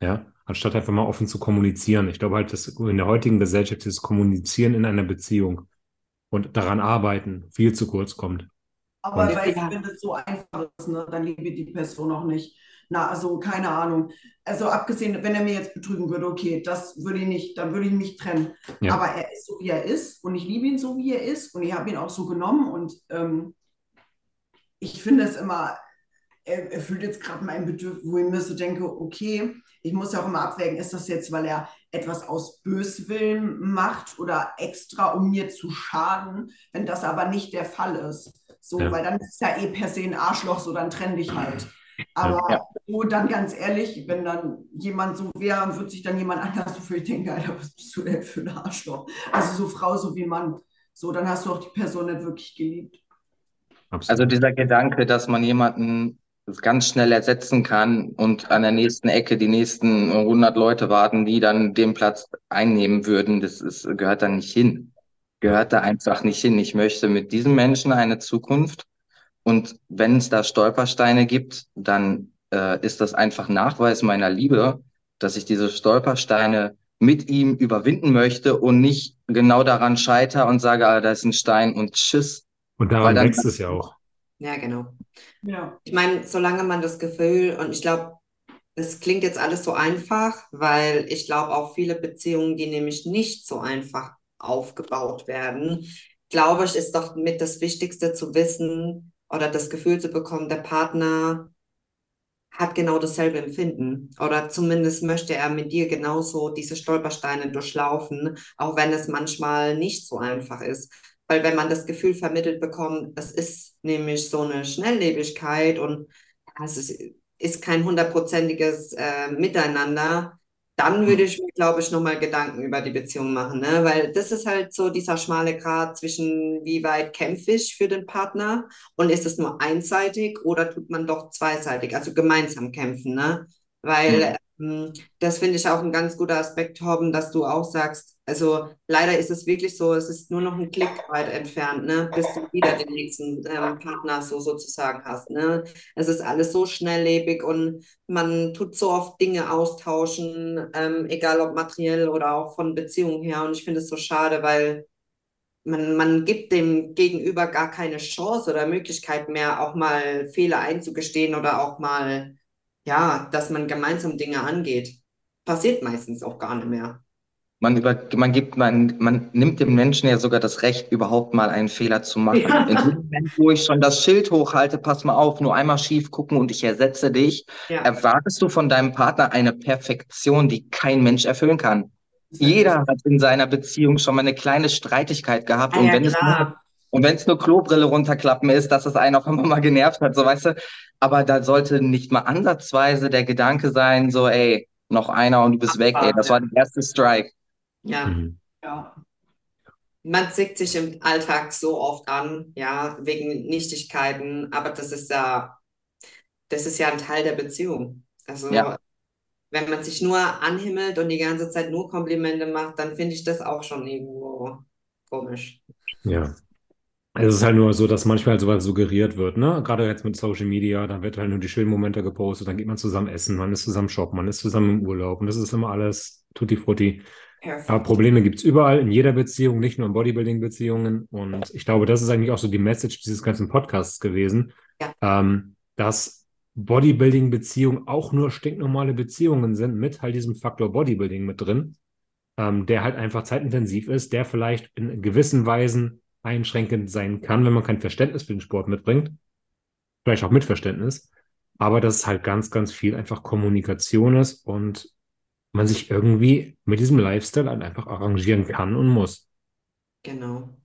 Ja, anstatt einfach mal offen zu kommunizieren. Ich glaube halt, dass in der heutigen Gesellschaft dieses Kommunizieren in einer Beziehung und daran arbeiten viel zu kurz kommt. Aber Und- Ja. du, wenn das so einfach ist, ne, dann liebe die Person auch nicht. Na, also keine Ahnung. Also abgesehen, wenn er mir jetzt betrügen würde, okay, das würde ich nicht, dann würde ich mich trennen. Ja. Aber er ist so, wie er ist und ich liebe ihn so, wie er ist und ich habe ihn auch so genommen und ähm, ich finde es immer, er erfüllt jetzt gerade mein Bedürfnis, wo ich mir so denke, okay, ich muss ja auch immer abwägen, ist das jetzt, weil er etwas aus Böswillen macht oder extra, um mir zu schaden, wenn das aber nicht der Fall ist. So, Ja. weil dann ist es ja eh per se ein Arschloch, so dann trenn dich halt. Aber Ja. so dann ganz ehrlich, wenn dann jemand so wäre, wird sich dann jemand anders so für dich denken, Alter, was bist du denn für ein Arschloch? Also so Frau so wie Mann. So, dann hast du auch die Person nicht wirklich geliebt. Absolut. Also dieser Gedanke, dass man jemanden ganz schnell ersetzen kann und an der nächsten Ecke die nächsten 100 Leute warten, die dann den Platz einnehmen würden, das ist, gehört da nicht hin. Gehört da einfach nicht hin. Ich möchte mit diesem Menschen eine Zukunft und wenn es da Stolpersteine gibt, dann äh, ist das einfach Nachweis meiner Liebe, dass ich diese Stolpersteine mit ihm überwinden möchte und nicht genau daran scheitere und sage, ah, da ist ein Stein und tschüss. Und daran dann- wächst es ja auch. Ja, genau. Ja. Ich meine, solange man das Gefühl, und ich glaube, das klingt jetzt alles so einfach, weil ich glaube auch viele Beziehungen, die nämlich nicht so einfach aufgebaut werden, glaube ich, ist doch mit das Wichtigste zu wissen oder das Gefühl zu bekommen, der Partner hat genau dasselbe Empfinden oder zumindest möchte er mit dir genauso diese Stolpersteine durchlaufen, auch wenn es manchmal nicht so einfach ist. Weil wenn man das Gefühl vermittelt bekommt, es ist nämlich so eine Schnelllebigkeit und es ist, ist kein hundertprozentiges äh, Miteinander, dann würde ich mir, glaube ich, nochmal Gedanken über die Beziehung machen, ne? Weil das ist halt so dieser schmale Grat zwischen, wie weit kämpfe ich für den Partner und ist es nur einseitig oder tut man doch zweiseitig, also gemeinsam kämpfen, ne? Weil ähm, das finde ich auch ein ganz guter Aspekt, Torben, dass du auch sagst, also leider ist es wirklich so, es ist nur noch ein Klick weit entfernt, ne, bis du wieder den nächsten ähm, Partner so sozusagen hast, ne. Es ist alles so schnelllebig und man tut so oft Dinge austauschen, ähm, egal ob materiell oder auch von Beziehungen her. Und ich finde es so schade, weil man, man gibt dem Gegenüber gar keine Chance oder Möglichkeit mehr, auch mal Fehler einzugestehen oder auch mal, ja, dass man gemeinsam Dinge angeht. Passiert meistens auch gar nicht mehr. Man über, man gibt, man, man nimmt dem Menschen ja sogar das Recht, überhaupt mal einen Fehler zu machen. Ja. In dem Moment, wo ich schon das Schild hochhalte, pass mal auf, nur einmal schief gucken und ich ersetze dich, Ja. erwartest du von deinem Partner eine Perfektion, die kein Mensch erfüllen kann. Jeder hat in seiner Beziehung schon mal eine kleine Streitigkeit gehabt Ah, und ja, wenn es klar. Und wenn es nur Klobrille runterklappen ist, dass es einen auch immer mal genervt hat, so weißt du. Aber da sollte nicht mal ansatzweise der Gedanke sein, so, ey, noch einer und du bist weg, ey. Das war der erste Strike. Ja. Mhm. Ja. Man zickt sich im Alltag so oft an, ja, wegen Nichtigkeiten, aber das ist ja, das ist ja ein Teil der Beziehung. Also, Ja. wenn man sich nur anhimmelt und die ganze Zeit nur Komplimente macht, dann finde ich das auch schon irgendwo komisch. Ja. Es ist halt nur so, dass manchmal sowas suggeriert wird, ne? Gerade jetzt mit Social Media, dann wird halt nur die schönen Momente gepostet, dann geht man zusammen essen, man ist zusammen shoppen, man ist zusammen im Urlaub und das ist immer alles tutti frutti. Aber Perfekt. Probleme gibt es überall, in jeder Beziehung, nicht nur in Bodybuilding-Beziehungen. Und ich glaube, das ist eigentlich auch so die Message dieses ganzen Podcasts gewesen, Ja. ähm, dass Bodybuilding-Beziehungen auch nur stinknormale Beziehungen sind mit halt diesem Faktor Bodybuilding mit drin, ähm, der halt einfach zeitintensiv ist, der vielleicht in gewissen Weisen einschränkend sein kann, wenn man kein Verständnis für den Sport mitbringt. Vielleicht auch mit Verständnis. Aber dass es halt ganz, ganz viel einfach Kommunikation ist und man sich irgendwie mit diesem Lifestyle halt einfach arrangieren kann und muss. Genau.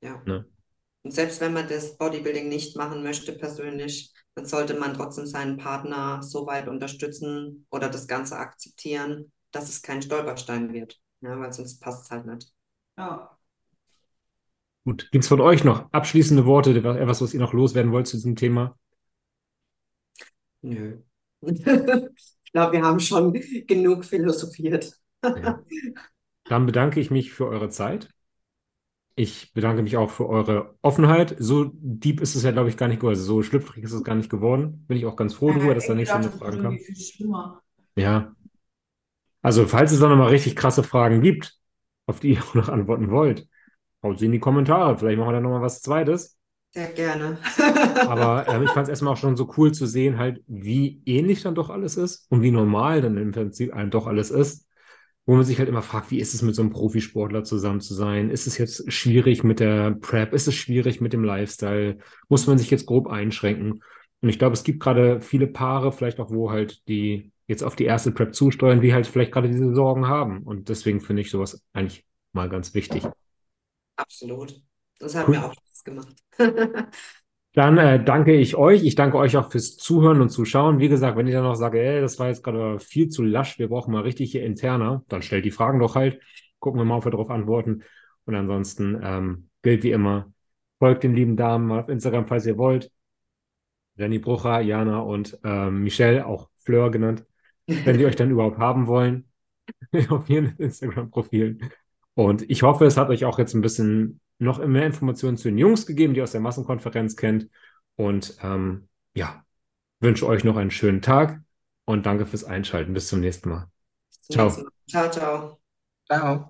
Ja. Ne? Und selbst wenn man das Bodybuilding nicht machen möchte persönlich, dann sollte man trotzdem seinen Partner so weit unterstützen oder das Ganze akzeptieren, dass es kein Stolperstein wird. Ja, weil sonst passt es halt nicht. Ja. Gut, gibt es von euch noch abschließende Worte, etwas, was ihr noch loswerden wollt zu diesem Thema? Nö. Ich glaube, wir haben schon genug philosophiert. Ja. Dann bedanke ich mich für eure Zeit. Ich bedanke mich auch für eure Offenheit. So deep ist es ja, glaube ich, gar nicht geworden. Also so schlüpfrig ist es gar nicht geworden. Bin ich auch ganz froh drüber, dass da ich nicht so eine wird kam. Ja. Also, falls es da nochmal richtig krasse Fragen gibt, auf die ihr noch antworten wollt, haut sie in die Kommentare. Vielleicht machen wir da nochmal was Zweites. Sehr gerne. Aber ähm, ich fand es erstmal auch schon so cool zu sehen, halt, wie ähnlich dann doch alles ist und wie normal dann im Prinzip einem doch alles ist. Wo man sich halt immer fragt, wie ist es mit so einem Profisportler zusammen zu sein? Ist es jetzt schwierig mit der Prep? Ist es schwierig mit dem Lifestyle? Muss man sich jetzt grob einschränken? Und ich glaube, es gibt gerade viele Paare, vielleicht auch, wo halt die jetzt auf die erste Prep zusteuern, die halt vielleicht gerade diese Sorgen haben. Und deswegen finde ich sowas eigentlich mal ganz wichtig. Absolut. Das hat Cool. mir auch Spaß gemacht. Dann äh, danke ich euch. Ich danke euch auch fürs Zuhören und Zuschauen. Wie gesagt, wenn ihr dann noch sagt, ey, das war jetzt gerade viel zu lasch, wir brauchen mal richtig hier interner, dann stellt die Fragen doch halt. Gucken wir mal, ob wir darauf antworten. Und ansonsten ähm, gilt wie immer, folgt den lieben Damen mal auf Instagram, falls ihr wollt. Jenny Brucher, Jana und ähm, Michelle, auch Fleur genannt, wenn die euch dann überhaupt haben wollen, auf ihren Instagram-Profilen. Und ich hoffe, es hat euch auch jetzt ein bisschen noch mehr Informationen zu den Jungs gegeben, die ihr aus der Massenkonferenz kennt. Und ähm, ja, wünsche euch noch einen schönen Tag und danke fürs Einschalten. Bis zum nächsten Mal. Bis zum Ciao. nächsten Mal. Ciao, ciao. Ciao.